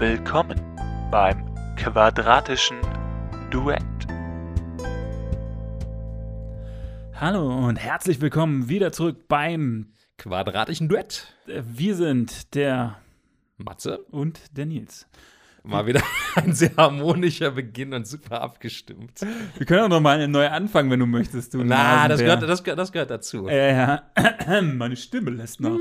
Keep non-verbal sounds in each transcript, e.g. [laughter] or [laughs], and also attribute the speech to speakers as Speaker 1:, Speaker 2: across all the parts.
Speaker 1: Willkommen beim quadratischen Duett.
Speaker 2: Hallo und herzlich willkommen wieder zurück beim
Speaker 3: quadratischen Duett.
Speaker 2: äh, Wir sind der
Speaker 3: Matze,
Speaker 2: und der Nils.
Speaker 3: mal wieder [laughs] ein sehr harmonischer Beginn und super abgestimmt.
Speaker 2: Wir können auch noch mal neu anfangen, wenn du möchtest. Du
Speaker 3: Na, das gehört, das, gehört, das gehört dazu.
Speaker 2: Ja, ja. [clears throat] Meine Stimme lässt nach.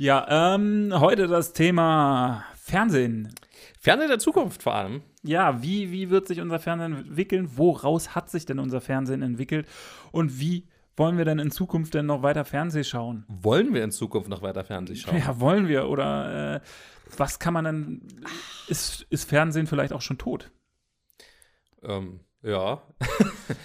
Speaker 2: Ja, ähm, heute das Thema Fernsehen.
Speaker 3: Fernsehen der Zukunft vor allem.
Speaker 2: Ja, wie, wie wird sich unser Fernsehen entwickeln? Woraus hat sich denn unser Fernsehen entwickelt? Und wie wollen wir denn in Zukunft denn noch weiter Fernsehen schauen?
Speaker 3: Wollen wir in Zukunft noch weiter Fernsehen schauen?
Speaker 2: Ja, wollen wir? Oder äh, was kann man denn. Ist, ist Fernsehen vielleicht auch schon tot?
Speaker 3: Ähm, ja. [laughs]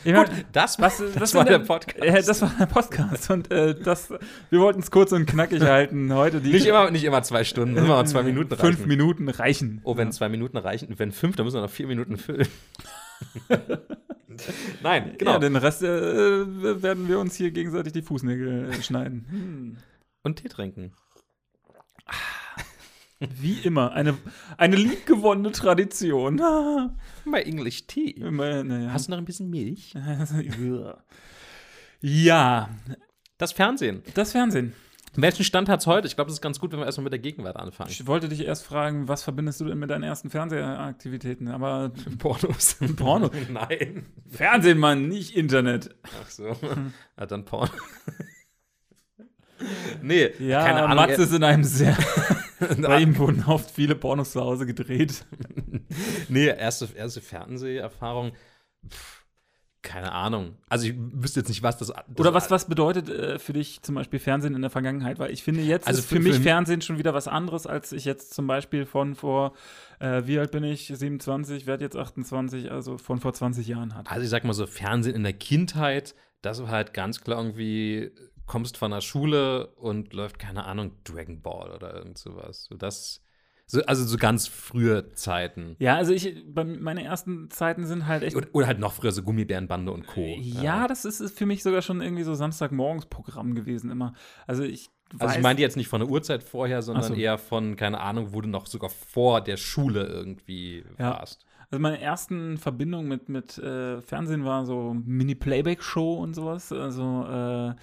Speaker 2: Ich
Speaker 3: Gut,
Speaker 2: mein,
Speaker 3: das,
Speaker 2: was,
Speaker 3: das
Speaker 2: was
Speaker 3: war der Podcast.
Speaker 2: Äh, das war der Podcast. Und äh, das, wir wollten es kurz und knackig halten. Heute die
Speaker 3: nicht, immer, nicht immer zwei Stunden, immer zwei Minuten reichen.
Speaker 2: Fünf Minuten reichen.
Speaker 3: Oh, wenn zwei Minuten reichen, wenn fünf, dann müssen wir noch vier Minuten füllen. [laughs] Nein, genau.
Speaker 2: Ja, den Rest äh, werden wir uns hier gegenseitig die Fußnägel äh, schneiden. Hm.
Speaker 3: und Tee trinken.
Speaker 2: Wie immer, eine, eine liebgewonnene Tradition. [laughs]
Speaker 3: Bei English Tea.
Speaker 2: Immer, naja.
Speaker 3: Hast du noch ein bisschen Milch? [laughs]
Speaker 2: ja,
Speaker 3: Das Fernsehen.
Speaker 2: das Fernsehen.
Speaker 3: Welchen Stand hat es heute? Ich glaube, das ist ganz gut, wenn wir erstmal mit der Gegenwart anfangen.
Speaker 2: Ich wollte dich erst fragen, was verbindest du denn mit deinen ersten Fernsehaktivitäten? Aber [laughs]
Speaker 3: Pornos.
Speaker 2: Porno?
Speaker 3: Nein.
Speaker 2: Fernsehen, Mann, nicht Internet.
Speaker 3: Ach so. Ja, dann Porno. nee,
Speaker 2: Ja,
Speaker 3: keine Ahnung.
Speaker 2: Mats ist in einem sehr. [laughs] Bei ihm wurden oft viele Pornos zu Hause gedreht. [laughs]
Speaker 3: nee, erste, erste Fernseherfahrung. Pff, keine Ahnung. Also ich wüsste jetzt nicht, was das. das
Speaker 2: Oder was, was bedeutet äh, für dich zum Beispiel Fernsehen in der Vergangenheit? Weil ich finde, jetzt
Speaker 3: Also
Speaker 2: ist für,
Speaker 3: für-
Speaker 2: mich
Speaker 3: für-
Speaker 2: Fernsehen schon wieder was anderes, als ich jetzt zum Beispiel von vor, äh, wie alt bin ich? 27, werde jetzt 28, also von vor 20 Jahren hatte.
Speaker 3: Also ich sag mal so, Fernsehen in der Kindheit, das war halt ganz klar irgendwie, kommst von der Schule und läuft, keine Ahnung, Dragon Ball oder irgend sowas. So das, so, also so ganz frühe Zeiten.
Speaker 2: Ja, also ich, meine ersten Zeiten sind halt echt.
Speaker 3: Oder, oder halt noch früher so Gummibärenbande und Co.
Speaker 2: ja, das ist, ist für mich sogar schon irgendwie so Samstagmorgens-Programm gewesen immer. Also ich
Speaker 3: Also ich meine jetzt nicht von der Uhrzeit vorher, sondern
Speaker 2: so.
Speaker 3: eher von, keine Ahnung, wo du noch sogar vor der Schule irgendwie
Speaker 2: Ja.
Speaker 3: warst.
Speaker 2: Also meine ersten Verbindungen mit, mit äh, Fernsehen war so Mini-Playback-Show und sowas. Also äh,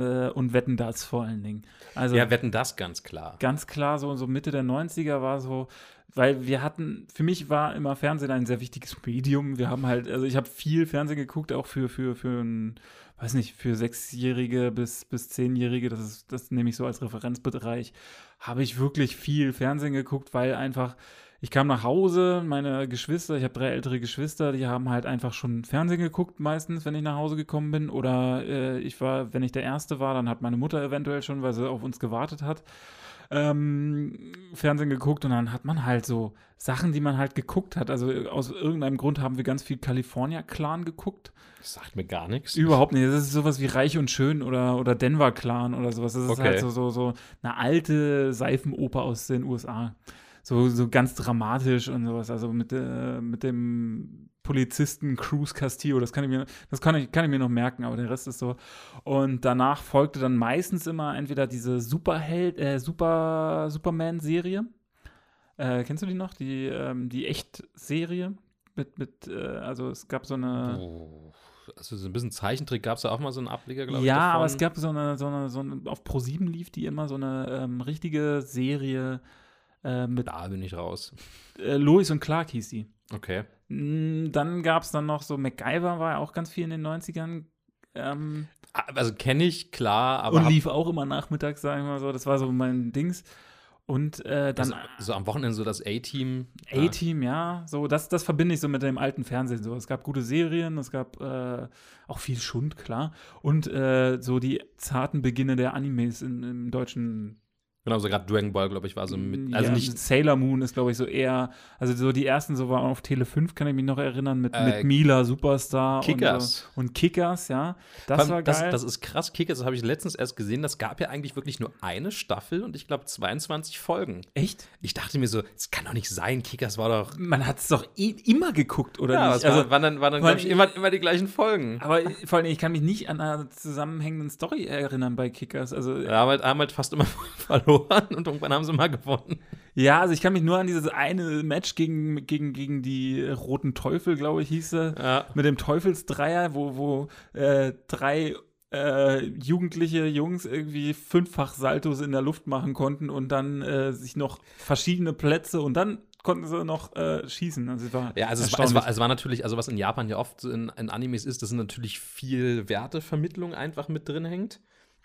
Speaker 2: und Wetten das vor allen Dingen. Also
Speaker 3: ja, wetten das ganz klar.
Speaker 2: ganz klar, so, so Mitte der 90er war so, weil wir hatten, für mich war immer Fernsehen ein sehr wichtiges Medium. Wir haben halt, also ich habe viel Fernsehen geguckt, auch für, für, für ein, weiß nicht, für Sechsjährige bis, bis Zehnjährige, das ist, das nehme ich so als Referenzbereich, habe ich wirklich viel Fernsehen geguckt, weil einfach, ich kam nach Hause, meine Geschwister, ich habe drei ältere Geschwister, die haben halt einfach schon Fernsehen geguckt, meistens, wenn ich nach Hause gekommen bin. Oder äh, ich war, wenn ich der Erste war, dann hat meine Mutter eventuell schon, weil sie auf uns gewartet hat, ähm, Fernsehen geguckt und dann hat man halt so Sachen, die man halt geguckt hat. Also äh, aus irgendeinem Grund haben wir ganz viel California Clan geguckt.
Speaker 3: Das sagt mir gar nichts.
Speaker 2: Überhaupt nicht. Das ist sowas wie Reich und Schön oder, oder Denver Clan oder sowas. Das ist
Speaker 3: Okay.
Speaker 2: halt so, so, so eine alte Seifenoper aus den USA. So, so ganz dramatisch und sowas. Also mit, äh, mit dem Polizisten Cruz Castillo, das kann ich mir, das kann ich, kann ich mir noch merken, aber der Rest ist so. Und danach folgte dann meistens immer entweder diese Superheld, äh, Super, Superman-Serie. Äh, kennst du die noch? Die, ähm, die Echt-Serie? Mit, mit, äh, also es gab so eine.
Speaker 3: Oh, also so ein bisschen Zeichentrick gab es ja auch mal so einen Ableger, glaube ich.
Speaker 2: Ja, aber es gab so eine, so eine, so eine auf Pro7 lief die immer so eine ähm, richtige Serie äh, mit
Speaker 3: Da bin ich raus.
Speaker 2: äh, Lois und Clark hieß die.
Speaker 3: Okay.
Speaker 2: Mm, Dann gab es dann noch so MacGyver, war ja auch ganz viel in den 90ern. Ähm,
Speaker 3: Ah, Also kenne ich, klar, aber
Speaker 2: und lief auch immer nachmittags, sagen wir mal so. Das war so mein Dings. Und äh, dann
Speaker 3: also, so am Wochenende so das A-Team.
Speaker 2: A-Team, ja, so das, das verbinde ich so mit dem alten Fernsehen. So, es gab gute Serien, es gab äh, auch viel Schund, klar, und äh, so die zarten Beginne der Animes in, im deutschen
Speaker 3: Genau, so gerade Dragon Ball, glaube ich, war so mit. Also
Speaker 2: ja,
Speaker 3: nicht.
Speaker 2: Sailor Moon ist, glaube ich, so eher, also so die ersten so waren auf Tele 5, kann ich mich noch erinnern, mit,
Speaker 3: Äh,
Speaker 2: mit Mila Superstar
Speaker 3: Kickers.
Speaker 2: und, und Kickers, ja. Das
Speaker 3: allem,
Speaker 2: war
Speaker 3: das,
Speaker 2: geil.
Speaker 3: das ist krass. Kickers, das habe ich letztens erst gesehen. Das gab ja eigentlich wirklich nur eine Staffel und ich glaube 22 Folgen.
Speaker 2: Echt?
Speaker 3: Ich dachte mir so, das kann doch nicht sein. Kickers war doch.
Speaker 2: Man hat es doch eh immer geguckt, oder
Speaker 3: Ja,
Speaker 2: nicht?
Speaker 3: es war,
Speaker 2: Also,
Speaker 3: waren dann, waren dann glaube ich, immer, immer die gleichen Folgen.
Speaker 2: aber vor allem, ich kann mich nicht an einer zusammenhängenden Story erinnern bei Kickers. Also,
Speaker 3: Wir haben halt, haben halt fast immer [laughs] verloren und irgendwann haben sie mal gewonnen.
Speaker 2: Ja, also ich kann mich nur an dieses eine Match gegen, gegen, gegen die Roten Teufel, glaube ich, hieß er,
Speaker 3: Ja.
Speaker 2: mit dem Teufelsdreier, wo, wo äh, drei äh, jugendliche Jungs irgendwie fünffach Saltos in der Luft machen konnten und dann äh, sich noch verschiedene Plätze und dann konnten sie noch äh, schießen. Also es war
Speaker 3: Ja, also es war, es, war, es war natürlich, also was in Japan ja oft so in, in Animes ist, dass natürlich viel Wertevermittlung einfach mit drin hängt.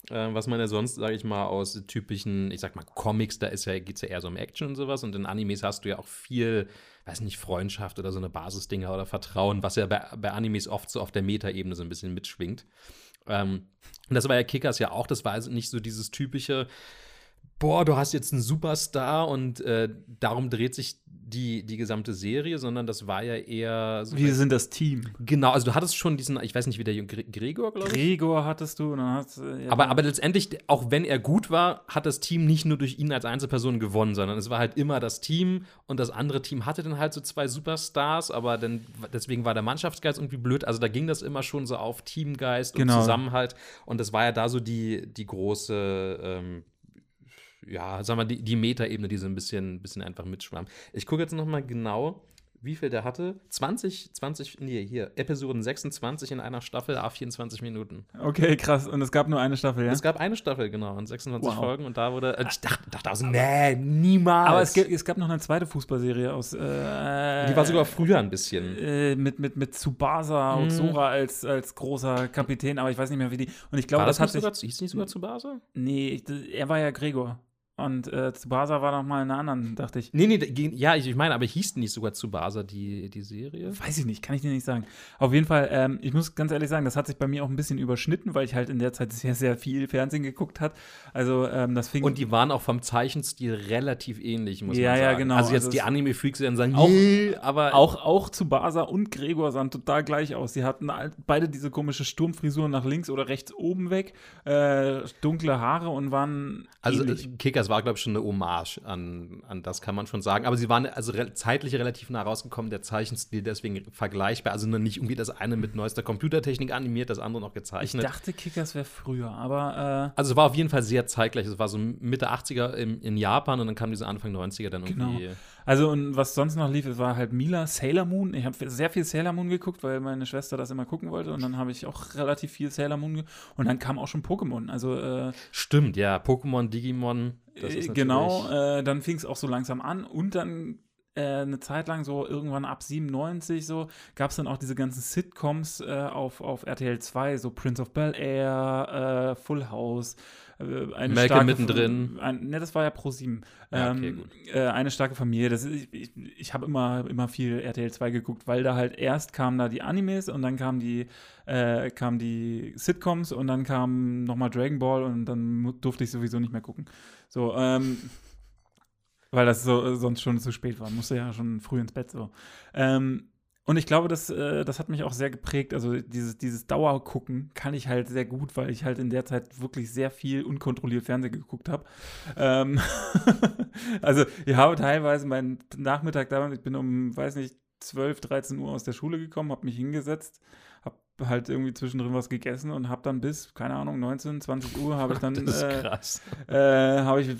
Speaker 3: Äh, was man ja sonst, sage ich mal, aus typischen, ich sag mal, Comics, da ist ja, geht's ja eher so um Action und sowas. Und in Animes hast du ja auch viel, weiß nicht, Freundschaft oder so eine Basisdinger oder Vertrauen, was ja bei, bei Animes oft so auf der Metaebene so ein bisschen mitschwingt. Ähm, und das war ja Kickers ja auch, das war also nicht so dieses typische, boah, du hast jetzt einen Superstar und äh, darum dreht sich die, die gesamte Serie, sondern das war ja eher so.
Speaker 2: Wir sind das Team.
Speaker 3: genau, also du hattest schon diesen, ich weiß nicht, wie der Gre Gregor, glaube ich.
Speaker 2: Gregor hattest du und dann hast äh, ja,
Speaker 3: Aber, aber letztendlich, auch wenn er gut war, hat das Team nicht nur durch ihn als Einzelperson gewonnen, sondern es war halt immer das Team und das andere Team hatte dann halt so zwei Superstars, aber dann deswegen war der Mannschaftsgeist irgendwie blöd. Also da ging das immer schon so auf Teamgeist und
Speaker 2: Genau.
Speaker 3: Zusammenhalt. Und das war ja da so die, die große, ähm, ja, sagen wir, die, die Metaebene, die so ein bisschen, bisschen einfach mitschwamm. Ich gucke jetzt noch mal genau, wie viel der hatte. 20, 20, nee, hier, Episoden 26 in einer Staffel, a 24 Minuten.
Speaker 2: Okay, krass. Und es gab nur eine Staffel, ja?
Speaker 3: Es gab eine Staffel, genau, und 26
Speaker 2: Wow.
Speaker 3: Folgen und da wurde. äh, Ich dachte, dachte also, nee, niemals.
Speaker 2: aber es, gibt, es gab noch eine zweite Fußballserie aus. Äh,
Speaker 3: Die war sogar früher ein bisschen.
Speaker 2: äh, mit, mit, mit Tsubasa
Speaker 3: Mhm.
Speaker 2: und Sora als, als großer Kapitän, aber ich weiß nicht mehr, wie die. Und ich glaube,
Speaker 3: War
Speaker 2: das,
Speaker 3: das,
Speaker 2: hat sich.
Speaker 3: sogar, hieß nicht sogar zu Base?
Speaker 2: Nee, ich, er war ja Gregor. Und äh, Tsubasa war noch mal in einer anderen, dachte ich.
Speaker 3: Nee, nee, ja, ich, ich meine, aber hieß nicht sogar zu Base die, die Serie?
Speaker 2: Weiß ich nicht, kann ich dir nicht sagen. Auf jeden Fall, ähm, ich muss ganz ehrlich sagen, das hat sich bei mir auch ein bisschen überschnitten, weil ich halt in der Zeit sehr, sehr viel Fernsehen geguckt hat. Also ähm, das fing
Speaker 3: Und die waren auch vom Zeichenstil relativ ähnlich, muss
Speaker 2: Ja,
Speaker 3: man
Speaker 2: ja,
Speaker 3: sagen.
Speaker 2: genau.
Speaker 3: Also jetzt
Speaker 2: Also
Speaker 3: die Anime-Freaks werden sagen,
Speaker 2: Auch-
Speaker 3: nee, aber
Speaker 2: Auch, auch Tsubasa und Gregor sahen total gleich aus. Sie hatten beide diese komische Sturmfrisur nach links oder rechts oben weg, äh, dunkle Haare und waren
Speaker 3: Also
Speaker 2: ähnlich.
Speaker 3: äh, Kickers war, glaube ich, schon eine Hommage an, an das, kann man schon sagen. Aber sie waren also re zeitlich relativ nah rausgekommen, der Zeichenstil deswegen vergleichbar. Also nur nicht irgendwie das eine mit neuester Computertechnik animiert, das andere noch
Speaker 2: Ich
Speaker 3: gezeichnet.
Speaker 2: dachte, Kickers wäre früher, aber
Speaker 3: also es war auf jeden Fall sehr zeitgleich. Es war so Mitte 80er im, in Japan und dann kam diese Anfang 90er dann
Speaker 2: Genau.
Speaker 3: irgendwie.
Speaker 2: äh, also und was sonst noch lief, es war halt Mila, Sailor Moon. Ich habe sehr viel Sailor Moon geguckt, weil meine Schwester das immer gucken wollte und dann habe ich auch relativ viel Sailor Moon und dann kam auch schon Pokémon. Also äh,
Speaker 3: Stimmt, ja. Pokémon, Digimon.
Speaker 2: Äh, genau, äh, dann fing es auch so langsam an und dann äh, eine Zeit lang so irgendwann ab 97 so gab es dann auch diese ganzen Sitcoms äh, auf, auf RTL 2, so Prince of Bel Air, äh, Full House, äh, eine
Speaker 3: Malcolm
Speaker 2: starke
Speaker 3: mittendrin.
Speaker 2: Ein, ne, das war ja Pro 7.
Speaker 3: Ja,
Speaker 2: Ähm,
Speaker 3: okay, gut.
Speaker 2: äh, eine starke Familie. Das ist, ich ich habe immer, immer viel RTL 2 geguckt, weil da halt erst kamen da die Animes und dann kamen die, äh, kamen die Sitcoms und dann kam nochmal Dragon Ball und dann durfte ich sowieso nicht mehr gucken. So, ähm, weil das so, sonst schon zu spät war. Musste ja schon früh ins Bett so. Ähm, und ich glaube, das, äh, das hat mich auch sehr geprägt. Also dieses, dieses Dauergucken kann ich halt sehr gut, weil ich halt in der Zeit wirklich sehr viel unkontrolliert Fernsehen geguckt habe. Ähm [laughs] also ich habe teilweise meinen Nachmittag da, ich bin um, weiß nicht, 12, 13 Uhr aus der Schule gekommen, habe mich hingesetzt, halt irgendwie zwischendrin was gegessen und habe dann bis, keine Ahnung, 19, 20 Uhr habe ich [laughs] dann
Speaker 3: Das ist
Speaker 2: äh,
Speaker 3: krass.
Speaker 2: äh, habe ich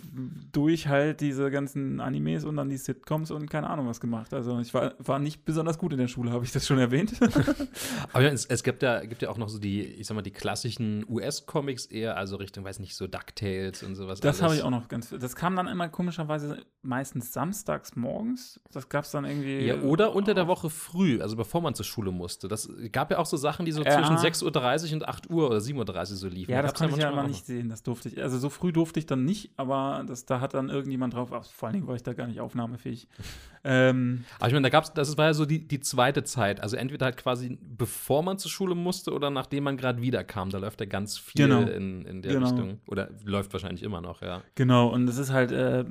Speaker 2: durch halt diese ganzen Animes und dann die Sitcoms und keine Ahnung was gemacht. Also ich war, war nicht besonders gut in der Schule, habe ich das schon erwähnt. [laughs]
Speaker 3: Aber [laughs] ja, es, es gibt, ja, gibt ja auch noch so die, ich sag mal, die klassischen US-Comics eher, also Richtung, weiß nicht, so DuckTales und sowas.
Speaker 2: Das habe ich auch noch ganz. Das kam dann immer komischerweise meistens samstags morgens. Das gab es dann irgendwie.
Speaker 3: Ja, oder unter der Woche früh, also bevor man zur Schule musste. Das gab ja auch so Sachen, die so
Speaker 2: Ja.
Speaker 3: zwischen 6.30 Uhr und 8 Uhr oder 7.30 Uhr so liefen.
Speaker 2: Ja, das konnte ich ja immer nicht sehen. Das durfte ich. Also so früh durfte ich dann nicht, aber das, da hat dann irgendjemand drauf. Ach, vor allen Dingen war ich da gar nicht aufnahmefähig. [laughs] ähm.
Speaker 3: Aber ich meine, da gab's, das war ja so die, die zweite Zeit. Also entweder halt quasi bevor man zur Schule musste oder nachdem man gerade wiederkam. Da läuft ja ganz viel
Speaker 2: Genau.
Speaker 3: in, in der
Speaker 2: Genau.
Speaker 3: Richtung. Oder läuft wahrscheinlich immer noch, ja.
Speaker 2: Genau, und es ist halt, äh,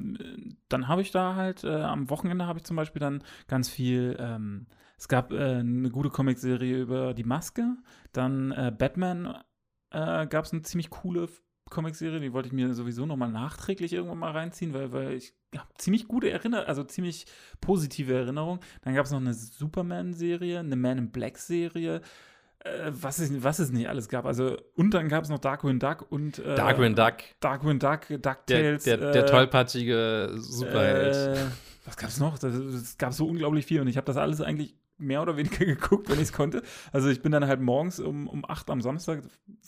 Speaker 2: dann habe ich da halt, äh, am Wochenende habe ich zum Beispiel dann ganz viel, ähm, es gab äh, eine gute Comicserie über die Maske, dann äh, Batman äh, gab es eine ziemlich coole Comicserie, die wollte ich mir sowieso nochmal nachträglich irgendwann mal reinziehen, weil, weil ich habe ziemlich gute Erinnerungen, also ziemlich positive Erinnerungen. Dann gab es noch eine Superman-Serie, eine Man in Black-Serie, äh, was, es, was es nicht alles gab. Also, und dann gab es noch Darkwing Duck und äh,
Speaker 3: Darkwing Duck,
Speaker 2: Darkwing Duck,
Speaker 3: der,
Speaker 2: DuckTales.
Speaker 3: der, der
Speaker 2: äh,
Speaker 3: tollpatschige Superheld.
Speaker 2: Äh, was gab's noch? Das- Es gab so unglaublich viel und ich habe das alles eigentlich mehr oder weniger [laughs] geguckt, wenn ich es konnte. Also ich bin dann halt morgens um, um 8 am Samstag,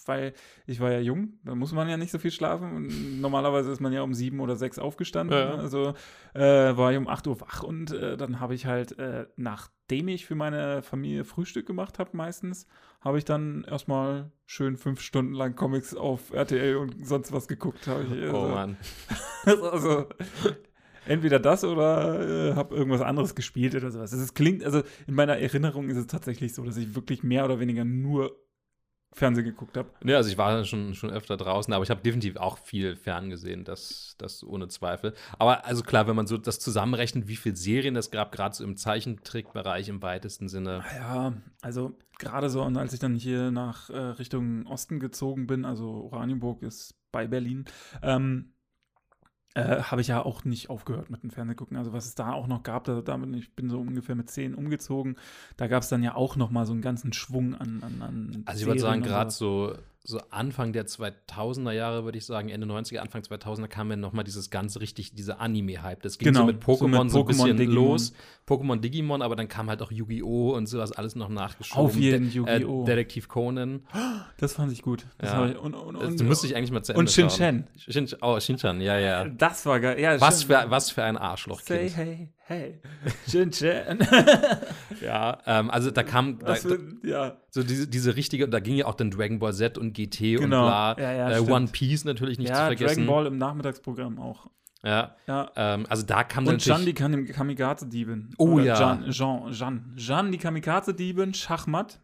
Speaker 2: weil ich war ja jung, da muss man ja nicht so viel schlafen. Und normalerweise ist man ja um 7 oder 6 aufgestanden.
Speaker 3: Ja.
Speaker 2: Also äh, war ich um 8 Uhr wach und äh, dann habe ich halt, äh, nachdem ich für meine Familie Frühstück gemacht habe meistens, habe ich dann erstmal schön fünf Stunden lang Comics auf RTL und sonst was geguckt. Ich,
Speaker 3: oh
Speaker 2: also-
Speaker 3: Mann. [laughs]
Speaker 2: also entweder das oder äh, habe irgendwas anderes gespielt oder sowas. Es klingt, also in meiner Erinnerung ist es tatsächlich so, dass ich wirklich mehr oder weniger nur Fernsehen geguckt habe.
Speaker 3: Ja, also ich war schon, schon öfter draußen, aber ich habe definitiv auch viel ferngesehen, das, das ohne Zweifel. Aber also klar, wenn man so das zusammenrechnet, wie viele Serien es gab, gerade so im Zeichentrickbereich im weitesten Sinne.
Speaker 2: Ja, also gerade so, und als ich dann hier nach äh, Richtung Osten gezogen bin, also Oranienburg ist bei Berlin, ähm, äh, habe ich ja auch nicht aufgehört mit dem Fernsehgucken. Also was es da auch noch gab, da, damit, ich bin so ungefähr mit zehn umgezogen, da gab es dann ja auch noch mal so einen ganzen Schwung an, an, an
Speaker 3: Also ich würde sagen, gerade so, so Anfang der 2000er Jahre, würde ich sagen, Ende 90er, Anfang 2000er kam ja noch mal dieses ganze richtig, diese Anime-Hype. Das ging
Speaker 2: Genau,
Speaker 3: so mit Pokémon so, ein
Speaker 2: Pokémon,
Speaker 3: bisschen
Speaker 2: Digimon.
Speaker 3: los. Pokémon, Digimon, aber dann kam halt auch Yu-Gi-Oh! und sowas alles noch nachgeschoben.
Speaker 2: Auf jeden
Speaker 3: De-
Speaker 2: Yu-Gi-Oh!
Speaker 3: Äh, Detektiv Conan.
Speaker 2: Das fand ich gut. Das
Speaker 3: Ja.
Speaker 2: ich, und, und,
Speaker 3: Das
Speaker 2: und,
Speaker 3: müsste ich eigentlich mal zu Ende
Speaker 2: und. Shin-Chan.
Speaker 3: Shin oh, Shin-Chan, ja, ja.
Speaker 2: Das war geil. Ja,
Speaker 3: Was für, was für ein
Speaker 2: Say
Speaker 3: Arschlochkind.
Speaker 2: Hey, hey. Shin-Chan. [laughs]
Speaker 3: Ja, ähm, also da kam da,
Speaker 2: wird, ja.
Speaker 3: so diese, diese richtige, da ging ja auch dann Dragon Ball Z und GT und
Speaker 2: Genau.
Speaker 3: bla.
Speaker 2: Ja, ja,
Speaker 3: äh. One Piece natürlich nicht zu
Speaker 2: ja,
Speaker 3: vergessen.
Speaker 2: Dragon Ball im Nachmittagsprogramm auch.
Speaker 3: Ja,
Speaker 2: Ja.
Speaker 3: ähm, also da kam dann
Speaker 2: Und Jan, die Kamikaze-Diebin.
Speaker 3: Oh
Speaker 2: Oder
Speaker 3: ja.
Speaker 2: Jan, Jean, Jean. Jean, die Kamikaze-Diebin, Schachmatt.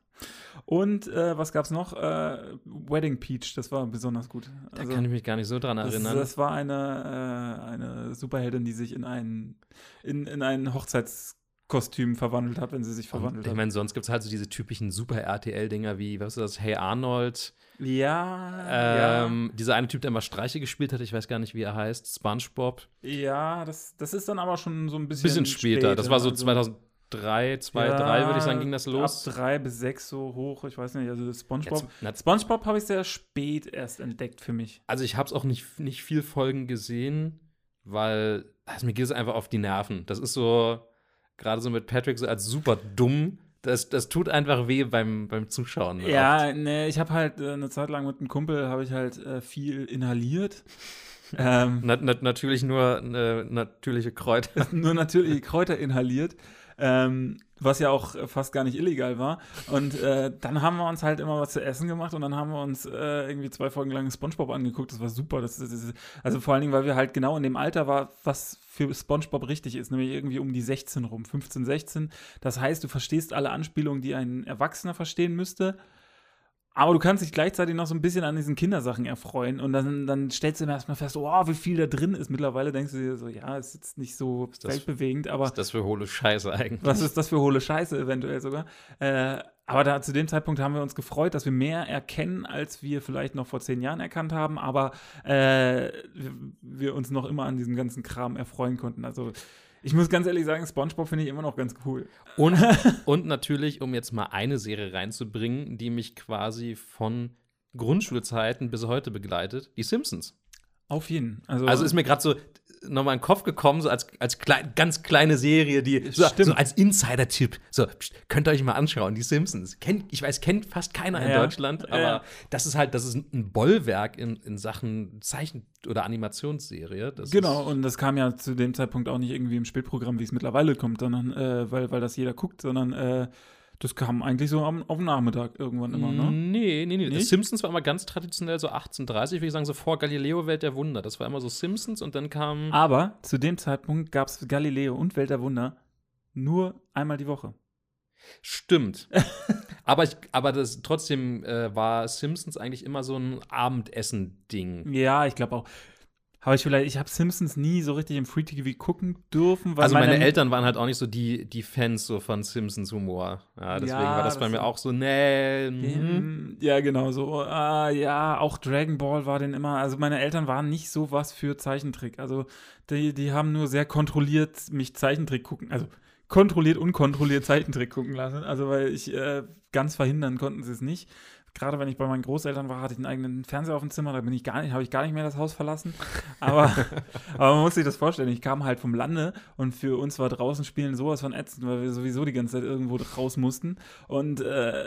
Speaker 2: Und äh, was gab's noch? Äh, Wedding Peach, das war besonders gut.
Speaker 3: Da kann ich mich gar nicht so dran
Speaker 2: das,
Speaker 3: erinnern.
Speaker 2: das war eine, äh, eine Superheldin, die sich in ein, in, in ein Hochzeitskostüm verwandelt hat, wenn sie sich verwandelt
Speaker 3: ich
Speaker 2: hat.
Speaker 3: meine, sonst gibt es halt so diese typischen Super-RTL-Dinger wie, was ist das, Hey Arnold,
Speaker 2: Ja,
Speaker 3: ähm, dieser eine Typ, der mal Streiche gespielt hat, ich weiß gar nicht, wie er heißt, Spongebob.
Speaker 2: ja. Ja, das, das ist dann aber schon so ein bisschen,
Speaker 3: Bisschen später, das war so
Speaker 2: also-
Speaker 3: 2003, 2, 3, würde ich sagen, ging das los.
Speaker 2: Ab drei bis sechs so hoch, ich weiß nicht. Also das SpongeBob.
Speaker 3: Jetzt- na,
Speaker 2: SpongeBob habe ich sehr spät erst entdeckt für mich.
Speaker 3: Also ich habe es auch nicht, nicht viel Folgen gesehen, weil also mir geht es einfach auf die Nerven. Das ist so, gerade so mit Patrick so als super dumm. Das, das tut einfach weh beim, beim Zuschauen. ne, oft.
Speaker 2: Ja, ne, ich habe halt äh, eine Zeit lang mit einem Kumpel habe ich halt äh, viel inhaliert. ähm, [laughs]
Speaker 3: Na, na, natürlich nur äh, natürliche Kräuter. [laughs]
Speaker 2: nur natürliche Kräuter inhaliert. Ähm, was ja auch fast gar nicht illegal war. Und äh, dann haben wir uns halt immer was zu essen gemacht und dann haben wir uns äh, irgendwie zwei Folgen lang SpongeBob angeguckt. Das war super. Das, das, das, also vor allen Dingen, weil wir halt genau in dem Alter war, was für SpongeBob richtig ist, nämlich irgendwie um die 16 rum, 15, 16. Das heißt, du verstehst alle Anspielungen, die ein Erwachsener verstehen müsste. Aber du kannst dich gleichzeitig noch so ein bisschen an diesen Kindersachen erfreuen und dann, dann stellst du mir erstmal fest, oh, wie viel da drin ist. Mittlerweile denkst du dir so, ja, ist jetzt nicht so weltbewegend, aber
Speaker 3: Was ist das für hohle Scheiße eigentlich?
Speaker 2: was ist das für hohle Scheiße eventuell sogar? Äh, aber da zu dem Zeitpunkt haben wir uns gefreut, dass wir mehr erkennen, als wir vielleicht noch vor zehn Jahren erkannt haben, aber äh, wir, wir uns noch immer an diesem ganzen Kram erfreuen konnten. Also ich muss ganz ehrlich sagen, SpongeBob finde ich immer noch ganz cool.
Speaker 3: Und, [laughs] und natürlich, um jetzt mal eine Serie reinzubringen, die mich quasi von Grundschulzeiten bis heute begleitet, die Simpsons.
Speaker 2: Auf jeden. Also,
Speaker 3: Also ist mir gerade so nochmal in den Kopf gekommen, so als, als klei ganz kleine Serie, die so, so als Insider-Tipp. So, pst, könnt ihr euch mal anschauen, die Simpsons. Kennt, ich weiß, kennt fast keiner in
Speaker 2: Ja.
Speaker 3: Deutschland, aber
Speaker 2: Ja.
Speaker 3: das ist halt, das ist ein Bollwerk in, in Sachen Zeichen- oder Animationsserie. Das
Speaker 2: Genau, und das kam ja zu dem Zeitpunkt auch nicht irgendwie im Spätprogramm, wie es mittlerweile kommt, sondern äh, weil, weil das jeder guckt, sondern äh, das kam eigentlich so am, auf den Nachmittag irgendwann immer, ne?
Speaker 3: Nee, nee, nee.
Speaker 2: Nicht?
Speaker 3: Simpsons war immer ganz traditionell so 1830, würde ich sagen, so vor Galileo Welt der Wunder. Das war immer so Simpsons und dann kam.
Speaker 2: Aber zu dem Zeitpunkt gab es Galileo und Welt der Wunder nur einmal die Woche.
Speaker 3: Stimmt. [laughs] aber, ich, aber das, trotzdem äh, war Simpsons eigentlich immer so ein Abendessen-Ding.
Speaker 2: Ja, ich glaube auch. Habe ich vielleicht, ich habe Simpsons nie so richtig im Free TV gucken dürfen, weil
Speaker 3: Also meine, Eltern waren halt auch nicht so die, die Fans so von Simpsons Humor. Ja, deswegen
Speaker 2: Ja,
Speaker 3: war das bei
Speaker 2: das
Speaker 3: mir
Speaker 2: ist-
Speaker 3: auch so, nee. mhm.
Speaker 2: Ja, genau so. Ah, ja, auch Dragon Ball war denn immer. Also meine Eltern waren nicht so was für Zeichentrick. Also die, die haben nur sehr kontrolliert mich Zeichentrick gucken. Also kontrolliert, unkontrolliert Zeichentrick gucken lassen. Also, weil ich äh, ganz verhindern konnten sie es nicht. Gerade wenn ich bei meinen Großeltern war, hatte ich einen eigenen Fernseher auf dem Zimmer, da bin ich gar nicht, habe ich gar nicht mehr das Haus verlassen. Aber, [laughs] aber man muss sich das vorstellen. Ich kam halt vom Lande und für uns war draußen spielen sowas von ätzend, weil wir sowieso die ganze Zeit irgendwo raus mussten. Und äh,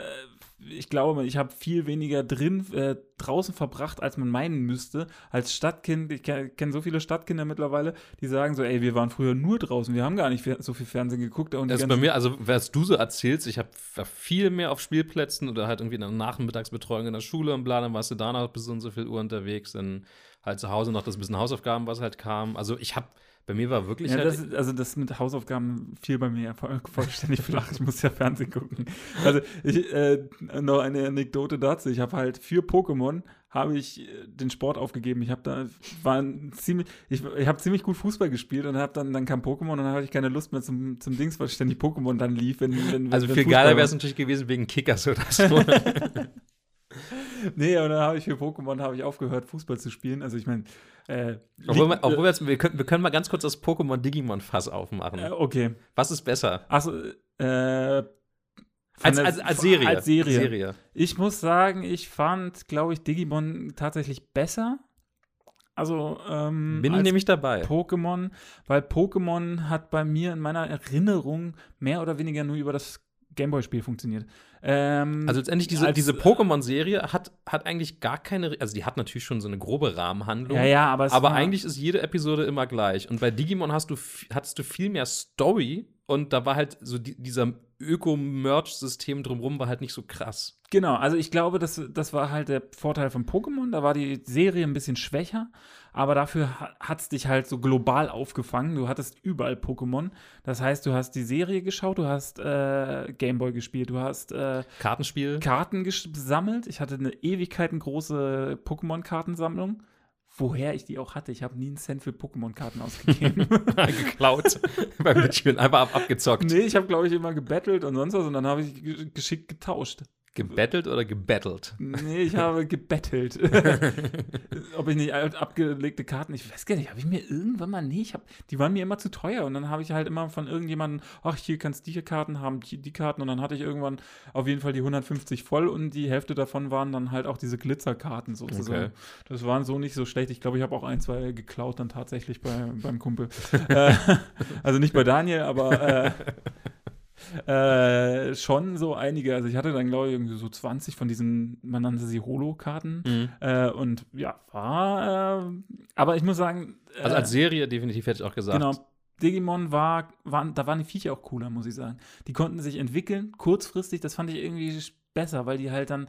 Speaker 2: ich glaube, ich habe viel weniger drin äh, draußen verbracht, als man meinen müsste. Als Stadtkind, ich kenne kenn so viele Stadtkinder mittlerweile, die sagen so, ey, wir waren früher nur draußen, wir haben gar nicht so viel Fernsehen geguckt. Und
Speaker 3: das ist bei mir, also was du so erzählst, ich habe viel mehr auf Spielplätzen oder halt irgendwie in der Nachmittagsbetreuung in der Schule und bla, dann warst du danach bis so und so viel Uhr unterwegs, dann halt zu Hause noch das bisschen Hausaufgaben, was halt kam. Also ich habe bei mir war wirklich.
Speaker 2: Ja,
Speaker 3: halt
Speaker 2: das, also das mit Hausaufgaben fiel bei mir voll, [laughs] vollständig flach. Ich muss ja Fernsehen gucken. Also ich, äh, noch eine Anekdote dazu. Ich habe halt für Pokémon habe ich äh, den Sport aufgegeben. Ich habe da war ziemlich, ich, ich habe ziemlich gut Fußball gespielt und habe dann dann kam Pokémon und dann hatte ich keine Lust mehr zum, zum Dings, weil ständig Pokémon dann lief. Wenn, wenn,
Speaker 3: also
Speaker 2: wenn
Speaker 3: viel geiler wäre es natürlich gewesen wegen Kickers oder so. [laughs] [laughs]
Speaker 2: nee, und dann habe ich für Pokémon habe ich aufgehört, Fußball zu spielen. Also ich meine, äh,
Speaker 3: obwohl, wir, obwohl wir, jetzt, wir, können, wir können mal ganz kurz das Pokémon Digimon Fass aufmachen.
Speaker 2: Äh, okay.
Speaker 3: Was ist besser?
Speaker 2: Achso, äh,
Speaker 3: als, als, als, Serie.
Speaker 2: als Serie. Serie. Ich muss sagen, ich fand, glaube ich, Digimon tatsächlich besser. Also, ähm,
Speaker 3: bin ich nämlich dabei.
Speaker 2: Pokémon, weil Pokémon hat bei mir in meiner Erinnerung mehr oder weniger nur über das Gameboy-Spiel funktioniert. Ähm,
Speaker 3: also letztendlich diese, diese Pokémon-Serie hat, hat eigentlich gar keine, also die hat natürlich schon so eine grobe Rahmenhandlung.
Speaker 2: Ja, ja, aber,
Speaker 3: aber eigentlich ist jede Episode immer gleich. Und bei Digimon hast du, hattest du viel mehr Story und da war halt so die, dieser Öko-Merch-System drumherum war halt nicht so krass.
Speaker 2: Genau, also ich glaube, das, das war halt der Vorteil von Pokémon. Da war die Serie ein bisschen schwächer, aber dafür hat es dich halt so global aufgefangen. Du hattest überall Pokémon. Das heißt, du hast die Serie geschaut, du hast äh, Gameboy gespielt, du hast äh,
Speaker 3: Kartenspiel.
Speaker 2: Karten gesammelt. Ich hatte eine Ewigkeiten große Pokémon-Kartensammlung woher ich die auch hatte. Ich habe nie einen Cent für Pokémon-Karten ausgegeben. [laughs]
Speaker 3: Geklaut [laughs] beim Mitspielen, einfach ab abgezockt.
Speaker 2: Nee, ich habe, glaube ich, immer gebettelt und sonst was und dann habe ich geschickt getauscht.
Speaker 3: Gebettelt oder gebettelt?
Speaker 2: Nee, ich habe gebettelt. [laughs] Ob ich nicht abgelegte Karten, ich weiß gar nicht, habe ich mir irgendwann mal, nee, ich hab, die waren mir immer zu teuer und dann habe ich halt immer von irgendjemandem, ach, hier kannst du die Karten haben, die, die Karten und dann hatte ich irgendwann auf jeden Fall die 150 voll und die Hälfte davon waren dann halt auch diese Glitzerkarten sozusagen. Okay. Das waren so nicht so schlecht. Ich glaube, ich habe auch ein, zwei geklaut dann tatsächlich bei, beim Kumpel. [laughs] äh, [laughs] also nicht bei Daniel, aber äh, [laughs] äh, schon so einige. Also ich hatte dann, glaube ich, irgendwie so 20 von diesen, man nannte sie Holo-Karten. Mhm. Äh, und ja, war, äh, aber ich muss sagen.
Speaker 3: also als Serie definitiv hätte ich auch gesagt.
Speaker 2: Genau. Digimon war, waren, da waren die Viecher auch cooler, muss ich sagen. Die konnten sich entwickeln, kurzfristig, das fand ich irgendwie besser, weil die halt dann,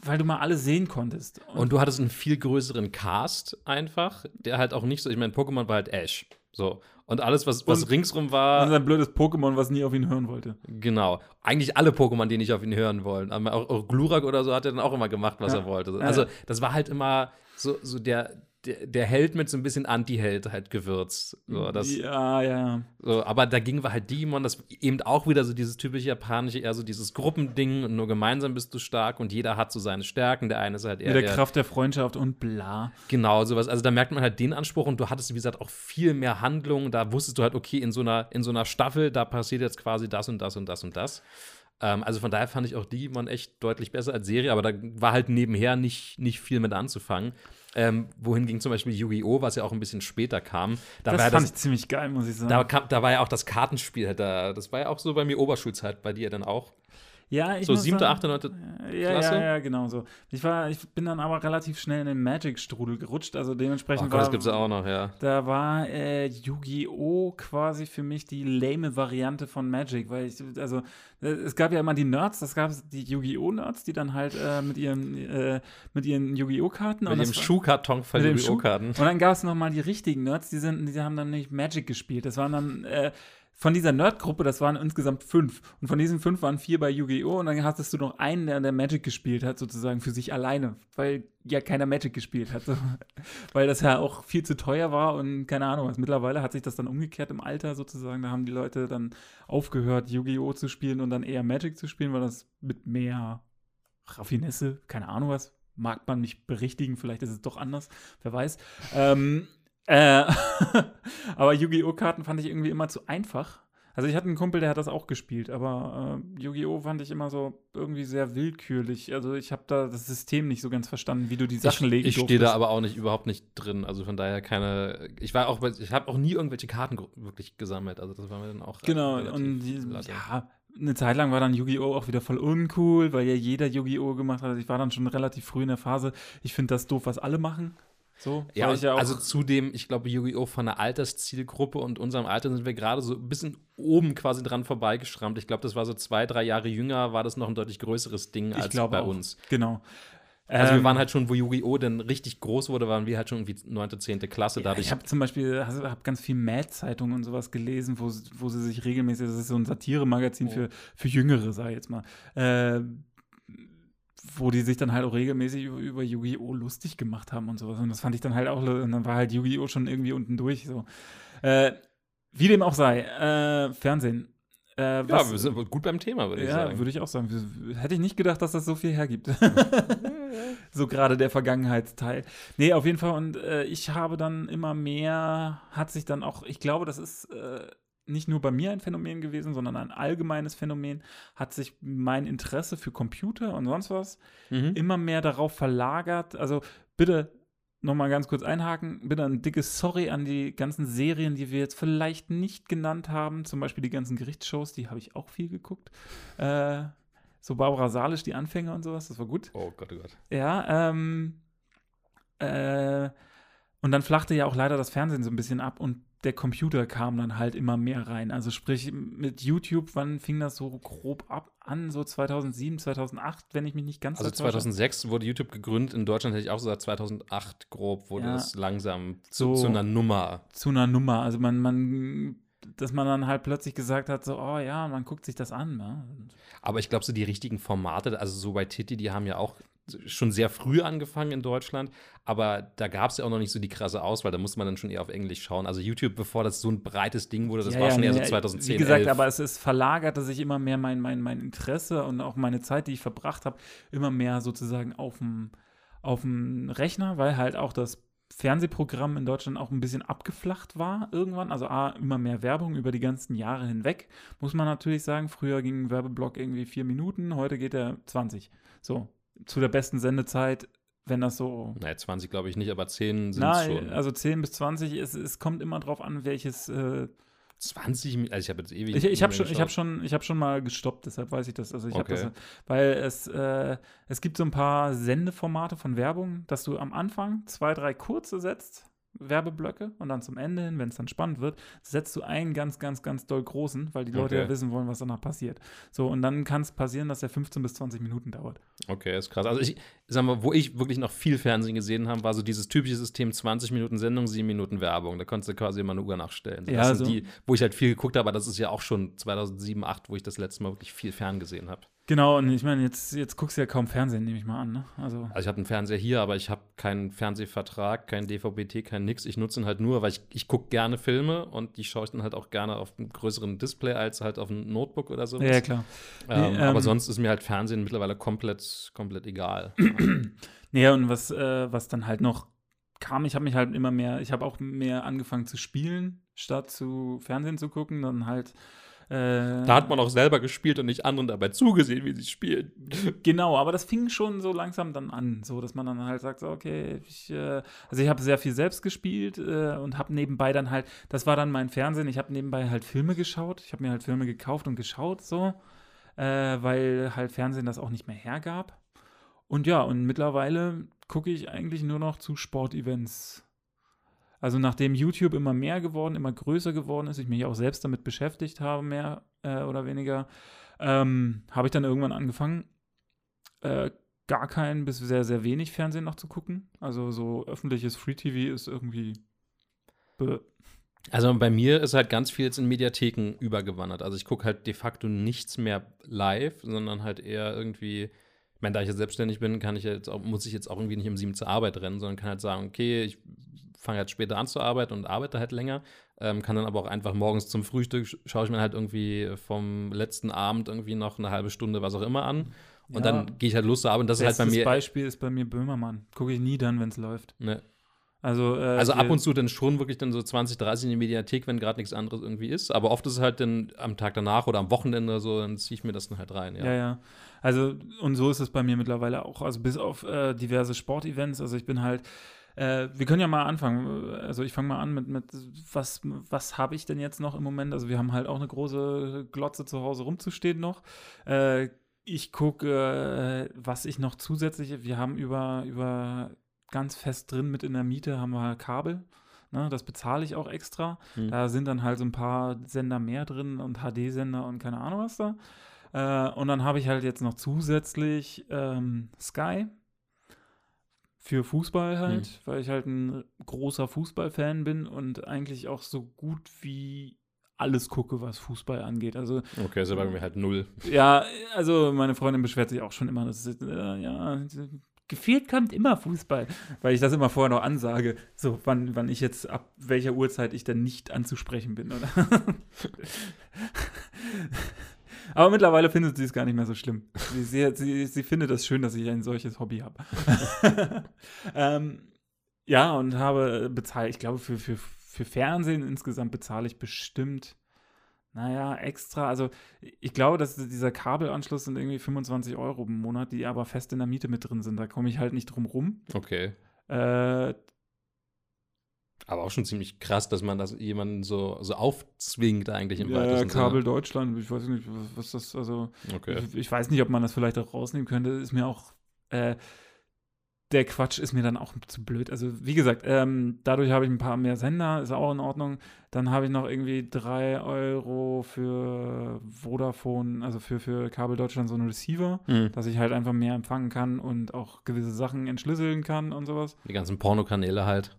Speaker 2: weil du mal alle sehen konntest.
Speaker 3: Und, und du hattest einen viel größeren Cast einfach, der halt auch nicht so, ich meine, Pokémon war halt Ash. So. Und alles, was, was und, ringsrum war.
Speaker 2: Und ein blödes Pokémon, was nie auf ihn hören wollte.
Speaker 3: Genau. Eigentlich alle Pokémon, die nicht auf ihn hören wollen. Auch, auch Glurak oder so hat er dann auch immer gemacht, was ja. er wollte. Also, das war halt immer so, so der, der, der Held mit so ein bisschen Anti-Held halt gewürzt. So, das,
Speaker 2: ja, ja.
Speaker 3: So, aber dagegen war halt Digimon, das eben auch wieder so dieses typische japanische, eher so dieses Gruppending und nur gemeinsam bist du stark und jeder hat so seine Stärken. Der eine ist halt eher.
Speaker 2: Mit der, Kraft der Freundschaft und bla.
Speaker 3: Genau, sowas. Also da merkt man halt den Anspruch und du hattest, wie gesagt, auch viel mehr Handlung. Da wusstest du halt, okay, in so einer, in so einer Staffel, da passiert jetzt quasi das und das und das und das. Ähm, also von daher fand ich auch Digimon echt deutlich besser als Serie, aber da war halt nebenher nicht, nicht viel mit anzufangen. Ähm, wohin ging zum Beispiel Yu-Gi-Oh!, was ja auch ein bisschen später kam.
Speaker 2: Da das fand das, ich ziemlich geil, muss ich sagen.
Speaker 3: Da, kam, da war ja auch das Kartenspiel, da, das war ja auch so bei mir Oberschulzeit, bei dir dann auch.
Speaker 2: Ja, ich
Speaker 3: So siebte, achte, neunte
Speaker 2: ja, Klasse? Ja, ja, genau so. Ich, war, ich bin dann aber relativ schnell in den Magic-Strudel gerutscht, also dementsprechend
Speaker 3: oh Gott, war, das gibt's ja auch noch, ja.
Speaker 2: Da war äh, Yu-Gi-Oh! quasi für mich die lame Variante von Magic, weil ich, also äh, es gab ja immer die Nerds, das gab die Yu-Gi-Oh! Nerds, die dann halt äh, mit ihren, äh, mit ihren Yu-Gi-Oh! Karten
Speaker 3: mit dem Schuhkarton von Yu-Gi-Oh! Karten.
Speaker 2: Und dann gab es noch mal die richtigen Nerds, die, sind, die haben dann nicht Magic gespielt. Das waren dann äh, von dieser Nerd-Gruppe, das waren insgesamt fünf. Und von diesen fünf waren vier bei Yu-Gi-Oh! Und dann hattest du noch einen, der, der Magic gespielt hat, sozusagen für sich alleine, weil ja keiner Magic gespielt hat. So. [laughs] weil das ja auch viel zu teuer war und keine Ahnung was. Mittlerweile hat sich das dann umgekehrt im Alter sozusagen. Da haben die Leute dann aufgehört, Yu-Gi-Oh! zu spielen und dann eher Magic zu spielen, weil das mit mehr Raffinesse, keine Ahnung was, mag man mich berichtigen, vielleicht ist es doch anders, wer weiß. Ähm, äh, [laughs] aber Yu-Gi-Oh! Karten fand ich irgendwie immer zu einfach. Also ich hatte einen Kumpel, der hat das auch gespielt, aber äh, Yu-Gi-Oh! fand ich immer so irgendwie sehr willkürlich. Also ich habe da das System nicht so ganz verstanden, wie du die Sachen legen
Speaker 3: Ich stehe da aber auch nicht überhaupt nicht drin. Also von daher keine. Ich war auch, bei- ich habe auch nie irgendwelche Karten wirklich gesammelt. Also das war mir dann auch.
Speaker 2: Genau,
Speaker 3: relativ
Speaker 2: und die, ja, eine Zeit lang war dann Yu-Gi-Oh! auch wieder voll uncool, weil ja jeder Yu-Gi-Oh! gemacht hat. Also ich war dann schon relativ früh in der Phase. Ich finde das doof, was alle machen. So,
Speaker 3: Ja,
Speaker 2: ja auch,
Speaker 3: also zudem, ich glaube, Yu-Gi-Oh! von der Alterszielgruppe und unserem Alter sind wir gerade so ein bisschen oben quasi dran vorbeigeschrammt. Ich glaube, das war so zwei, drei Jahre jünger, war das noch ein deutlich größeres Ding als bei
Speaker 2: auch.
Speaker 3: uns.
Speaker 2: Genau.
Speaker 3: Also
Speaker 2: Ähm,
Speaker 3: wir waren halt schon, wo Yu-Gi-Oh! denn richtig groß wurde, waren wir halt schon irgendwie 9., 10. Klasse.
Speaker 2: Ja,
Speaker 3: Dadurch
Speaker 2: ich habe zum Beispiel hab ganz viel Mad-Zeitungen und sowas gelesen, wo, sie- wo sie sich regelmäßig, das ist so ein Satiremagazin
Speaker 3: Oh.
Speaker 2: für, für Jüngere, sag ich jetzt mal, äh, wo die sich dann halt auch regelmäßig über, über Yu-Gi-Oh! lustig gemacht haben und sowas. Und das fand ich dann halt auch, und dann war halt Yu-Gi-Oh! schon irgendwie unten durch. So. Äh, wie dem auch sei, äh, Fernsehen. Äh,
Speaker 3: ja,
Speaker 2: was,
Speaker 3: wir sind gut beim Thema, würde ich
Speaker 2: ja,
Speaker 3: sagen.
Speaker 2: würde ich auch sagen. Hätte ich nicht gedacht, dass das so viel hergibt. [laughs] so gerade der Vergangenheitsteil. Nee, auf jeden Fall. Und äh, ich habe dann immer mehr, hat sich dann auch, ich glaube, das ist äh, nicht nur bei mir ein Phänomen gewesen, sondern ein allgemeines Phänomen, hat sich mein Interesse für Computer und sonst was
Speaker 3: Mhm.
Speaker 2: immer mehr darauf verlagert. Also bitte nochmal ganz kurz einhaken. Bitte ein dickes Sorry an die ganzen Serien, die wir jetzt vielleicht nicht genannt haben. Zum Beispiel die ganzen Gerichtsshows, die habe ich auch viel geguckt. Äh, so Barbara Salisch, die Anfänger und sowas, das war gut.
Speaker 3: Oh Gott, oh Gott.
Speaker 2: Ja, ähm, äh, und dann flachte ja auch leider das Fernsehen so ein bisschen ab und der Computer kam dann halt immer mehr rein. Also sprich mit YouTube, wann fing das so grob ab an? So 2007, 2008, wenn ich mich nicht ganz
Speaker 3: Also
Speaker 2: täusche.
Speaker 3: 2006 wurde YouTube gegründet. In Deutschland hätte ich auch so gesagt, 2008 grob wurde
Speaker 2: Ja.
Speaker 3: es langsam
Speaker 2: So.
Speaker 3: zu, zu einer Nummer.
Speaker 2: zu einer Nummer. Also man, man, dass man dann halt plötzlich gesagt hat, so, oh ja, man guckt sich das an. Ja.
Speaker 3: Aber ich glaube, so die richtigen Formate, also so bei Titi, die haben ja auch schon sehr früh angefangen in Deutschland, aber da gab es ja auch noch nicht so die krasse Auswahl, da musste man dann schon eher auf Englisch schauen. Also YouTube, bevor das so ein breites Ding wurde, das
Speaker 2: Ja,
Speaker 3: war
Speaker 2: ja,
Speaker 3: schon eher so 2010.
Speaker 2: Wie gesagt,
Speaker 3: 11.
Speaker 2: aber es ist verlagerte sich immer mehr mein, mein, mein Interesse und auch meine Zeit, die ich verbracht habe, immer mehr sozusagen auf dem auf dem Rechner, weil halt auch das Fernsehprogramm in Deutschland auch ein bisschen abgeflacht war irgendwann. Also A, immer mehr Werbung über die ganzen Jahre hinweg, muss man natürlich sagen. Früher ging ein Werbeblock irgendwie vier Minuten, heute geht er 20. So, zu der besten Sendezeit, wenn das so
Speaker 3: Naja, 20 glaube ich nicht, aber 10 sind
Speaker 2: na,
Speaker 3: schon.
Speaker 2: also 10 bis 20, es, es kommt immer drauf an, welches äh,
Speaker 3: 20, Mi- also ich habe jetzt ewig.
Speaker 2: Ich, ich habe schon, ich schon, ich hab schon mal gestoppt, deshalb weiß ich das. Also ich hab
Speaker 3: Okay.
Speaker 2: das, weil es, äh, es gibt so ein paar Sendeformate von Werbung, dass du am Anfang zwei, drei kurze setzt, Werbeblöcke, und dann zum Ende hin, wenn es dann spannend wird, setzt du einen ganz, ganz, ganz doll großen, weil die Leute
Speaker 3: Okay.
Speaker 2: ja wissen wollen, was danach passiert. So, und dann kann es passieren, dass der 15 bis 20 Minuten dauert.
Speaker 3: Okay, ist krass. Also ich sag mal, wo ich wirklich noch viel Fernsehen gesehen habe, war so dieses typische System 20 Minuten Sendung, 7 Minuten Werbung. Da konntest du quasi immer eine Uhr nachstellen.
Speaker 2: Ja,
Speaker 3: das sind
Speaker 2: so.
Speaker 3: die, wo ich halt viel geguckt habe, aber das ist ja auch schon 2007, 2008, wo ich das letzte Mal wirklich viel fern gesehen habe.
Speaker 2: Genau, und ich meine, jetzt, jetzt guckst du ja kaum Fernsehen, nehme ich mal an, ne? Also.
Speaker 3: Also ich habe einen Fernseher hier, aber ich habe keinen Fernsehvertrag, kein DVB-T, kein nix. Ich nutze ihn halt nur, weil ich, ich gucke gerne Filme und die schaue ich dann halt auch gerne auf einem größeren Display als halt auf einem Notebook oder so.
Speaker 2: Ja, ja, klar.
Speaker 3: ähm,
Speaker 2: Nee,
Speaker 3: aber
Speaker 2: ähm,
Speaker 3: sonst ist mir halt Fernsehen mittlerweile komplett, komplett egal. [clears throat]
Speaker 2: Nee, und was, äh, was dann halt noch kam, ich habe mich halt immer mehr, ich habe auch mehr angefangen zu spielen, statt zu Fernsehen zu gucken, dann halt äh,
Speaker 3: Da hat man auch selber gespielt und nicht anderen dabei zugesehen, wie sie spielen. [laughs]
Speaker 2: Genau, aber das fing schon so langsam dann an, so dass man dann halt sagt, so, okay, ich, äh, also ich habe sehr viel selbst gespielt äh, und habe nebenbei dann halt, das war dann mein Fernsehen, ich habe nebenbei halt Filme geschaut, ich habe mir halt Filme gekauft und geschaut, so, äh, weil halt Fernsehen das auch nicht mehr hergab. Und ja, und mittlerweile gucke ich eigentlich nur noch zu Sportevents. Also nachdem YouTube immer mehr geworden, immer größer geworden ist, ich mich auch selbst damit beschäftigt habe, mehr äh, oder weniger, ähm, habe ich dann irgendwann angefangen, äh, gar kein bis sehr, sehr wenig Fernsehen noch zu gucken. Also so öffentliches Free-TV ist irgendwie.
Speaker 3: Also bei mir ist halt ganz viel jetzt in Mediatheken übergewandert. Also ich gucke halt de facto nichts mehr live, sondern halt eher irgendwie, ich meine, da ich jetzt selbstständig bin, kann ich jetzt auch, muss ich jetzt auch irgendwie nicht um sieben zur Arbeit rennen, sondern kann halt sagen, okay, ich fange halt später an zu arbeiten und arbeite halt länger. Ähm, kann dann aber auch einfach morgens zum Frühstück sch- schaue ich mir halt irgendwie vom letzten Abend irgendwie noch eine halbe Stunde, was auch immer an. Und
Speaker 2: Ja.
Speaker 3: dann gehe ich halt los zur Arbeit. Und das ist halt bei mir.
Speaker 2: Beispiel ist bei mir Böhmermann. Gucke ich nie dann, wenn es läuft.
Speaker 3: Ne,
Speaker 2: Also, äh,
Speaker 3: Also ab und zu dann schon wirklich dann so 20, 30 in die Mediathek, wenn gerade nichts anderes irgendwie ist. Aber oft ist es halt dann am Tag danach oder am Wochenende so, dann ziehe ich mir das dann halt rein. Ja.
Speaker 2: Ja, ja. Also, und so ist es bei mir mittlerweile auch. Also, bis auf äh, diverse Sportevents. Also, ich bin halt. Äh, wir können ja mal anfangen. Also, ich fange mal an mit, mit was, was habe ich denn jetzt noch im Moment? Also, wir haben halt auch eine große Glotze zu Hause rumzustehen noch. Äh, ich gucke, äh, was ich noch zusätzlich. Wir haben über, über ganz fest drin mit in der Miete haben wir Kabel. Ne, das bezahle ich auch extra.
Speaker 3: Hm.
Speaker 2: Da sind dann halt so ein paar Sender mehr drin und HD-Sender und keine Ahnung was da. Äh, und dann habe ich halt jetzt noch zusätzlich ähm, Sky für Fußball halt, weil ich halt ein großer Fußballfan bin und eigentlich auch so gut wie alles gucke, was Fußball angeht. Also
Speaker 3: Okay, ist aber irgendwie halt null.
Speaker 2: ja, also meine Freundin beschwert sich auch schon immer, dass es, äh, ja, gefehlt kommt immer Fußball, weil ich das immer vorher noch ansage, so wann, wann ich jetzt ab welcher Uhrzeit ich dann nicht anzusprechen bin, oder? [laughs] Aber mittlerweile findet sie es gar nicht mehr so schlimm. Sie, sie, sie, sie findet es schön, dass ich ein solches Hobby habe. [laughs] ähm, ja, und habe bezahlt, ich glaube, für, für, für Fernsehen insgesamt bezahle ich bestimmt, naja, extra. Also, ich glaube, dass dieser Kabelanschluss sind irgendwie 25 Euro im Monat, die aber fest in der Miete mit drin sind. Da komme ich halt nicht drum rum.
Speaker 3: Okay.
Speaker 2: Äh,
Speaker 3: Aber auch schon ziemlich krass, dass man das jemanden so, so aufzwingt eigentlich im
Speaker 2: ja,
Speaker 3: weitesten
Speaker 2: Kabel Deutschland, ich weiß nicht, was, das, also.
Speaker 3: Sinne. Okay.
Speaker 2: Ich, ich weiß nicht, ob man das vielleicht auch rausnehmen könnte. Ist mir auch. Äh, der Quatsch ist mir dann auch zu blöd. Also, wie gesagt, ähm, dadurch habe ich ein paar mehr Sender, ist auch in Ordnung. Dann habe ich noch irgendwie drei Euro für Vodafone, also für, für Kabel Deutschland so einen Receiver,
Speaker 3: Hm.
Speaker 2: dass ich halt einfach mehr empfangen kann und auch gewisse Sachen entschlüsseln kann und sowas.
Speaker 3: Die ganzen Pornokanäle halt.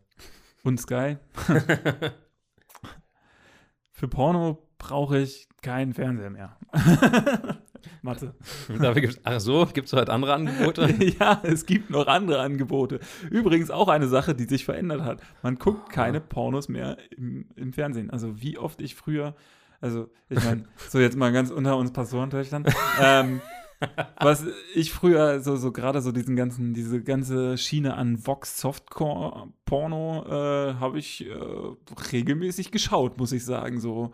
Speaker 2: Und Sky. [laughs] für Porno brauche ich keinen Fernseher mehr. [laughs] Mathe.
Speaker 3: Ach so, gibt es halt andere Angebote? [laughs]
Speaker 2: ja, es gibt noch andere Angebote. Übrigens auch eine Sache, die sich verändert hat. Man guckt keine Pornos mehr im, im Fernsehen. Also wie oft ich früher, also ich meine, so jetzt mal ganz unter uns Pastorentöchtern, ähm, was ich früher so, so gerade so diesen ganzen, diese ganze Schiene an Vox Softcore Porno äh, habe ich äh, regelmäßig geschaut, muss ich sagen. So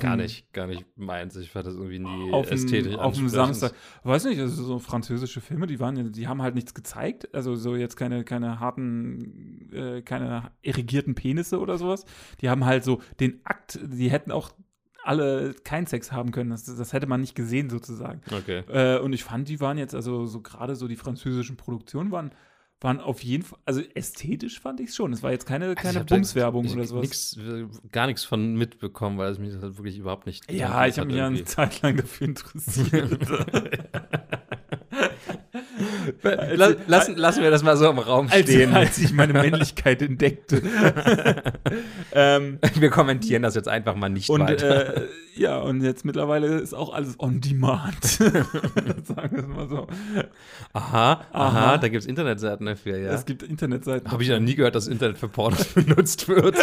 Speaker 3: gar nicht, gar nicht meins. Ich fand das irgendwie nie
Speaker 2: auf
Speaker 3: ästhetisch
Speaker 2: auf dem. Samstag. Weiß nicht, also so französische Filme, die waren ja, die haben halt nichts gezeigt. Also so jetzt keine, keine harten, äh, keine erigierten Penisse oder sowas. Die haben halt so den Akt, die hätten auch alle keinen Sex haben können. Das, das hätte man nicht gesehen sozusagen.
Speaker 3: Okay.
Speaker 2: Äh, und ich fand, die waren jetzt, also so gerade so die französischen Produktionen waren, waren auf jeden Fall, also ästhetisch fand ich es schon. Es war jetzt keine,
Speaker 3: Also ich
Speaker 2: keine
Speaker 3: da
Speaker 2: Bumswerbung
Speaker 3: ich-
Speaker 2: oder sowas.
Speaker 3: Nix, äh, gar nichts von mitbekommen, weil es mich halt wirklich überhaupt nicht.
Speaker 2: Ja, ich habe mich ja eine. Zeit lang dafür interessiert. [laughs] [laughs]
Speaker 3: Lass, lassen, lassen wir das mal so im Raum
Speaker 2: als,
Speaker 3: stehen.
Speaker 2: als ich meine Männlichkeit entdeckte. [laughs] ähm,
Speaker 3: Wir kommentieren das jetzt einfach mal nicht
Speaker 2: und
Speaker 3: weiter.
Speaker 2: äh, ja, und jetzt mittlerweile ist auch alles on demand. [laughs] Sagen wir es mal so.
Speaker 3: aha, aha,
Speaker 2: aha.
Speaker 3: da gibt es Internetseiten dafür, ja.
Speaker 2: Es gibt Internetseiten.
Speaker 3: Habe ich noch nie gehört, dass Internet für Pornos [laughs] benutzt wird.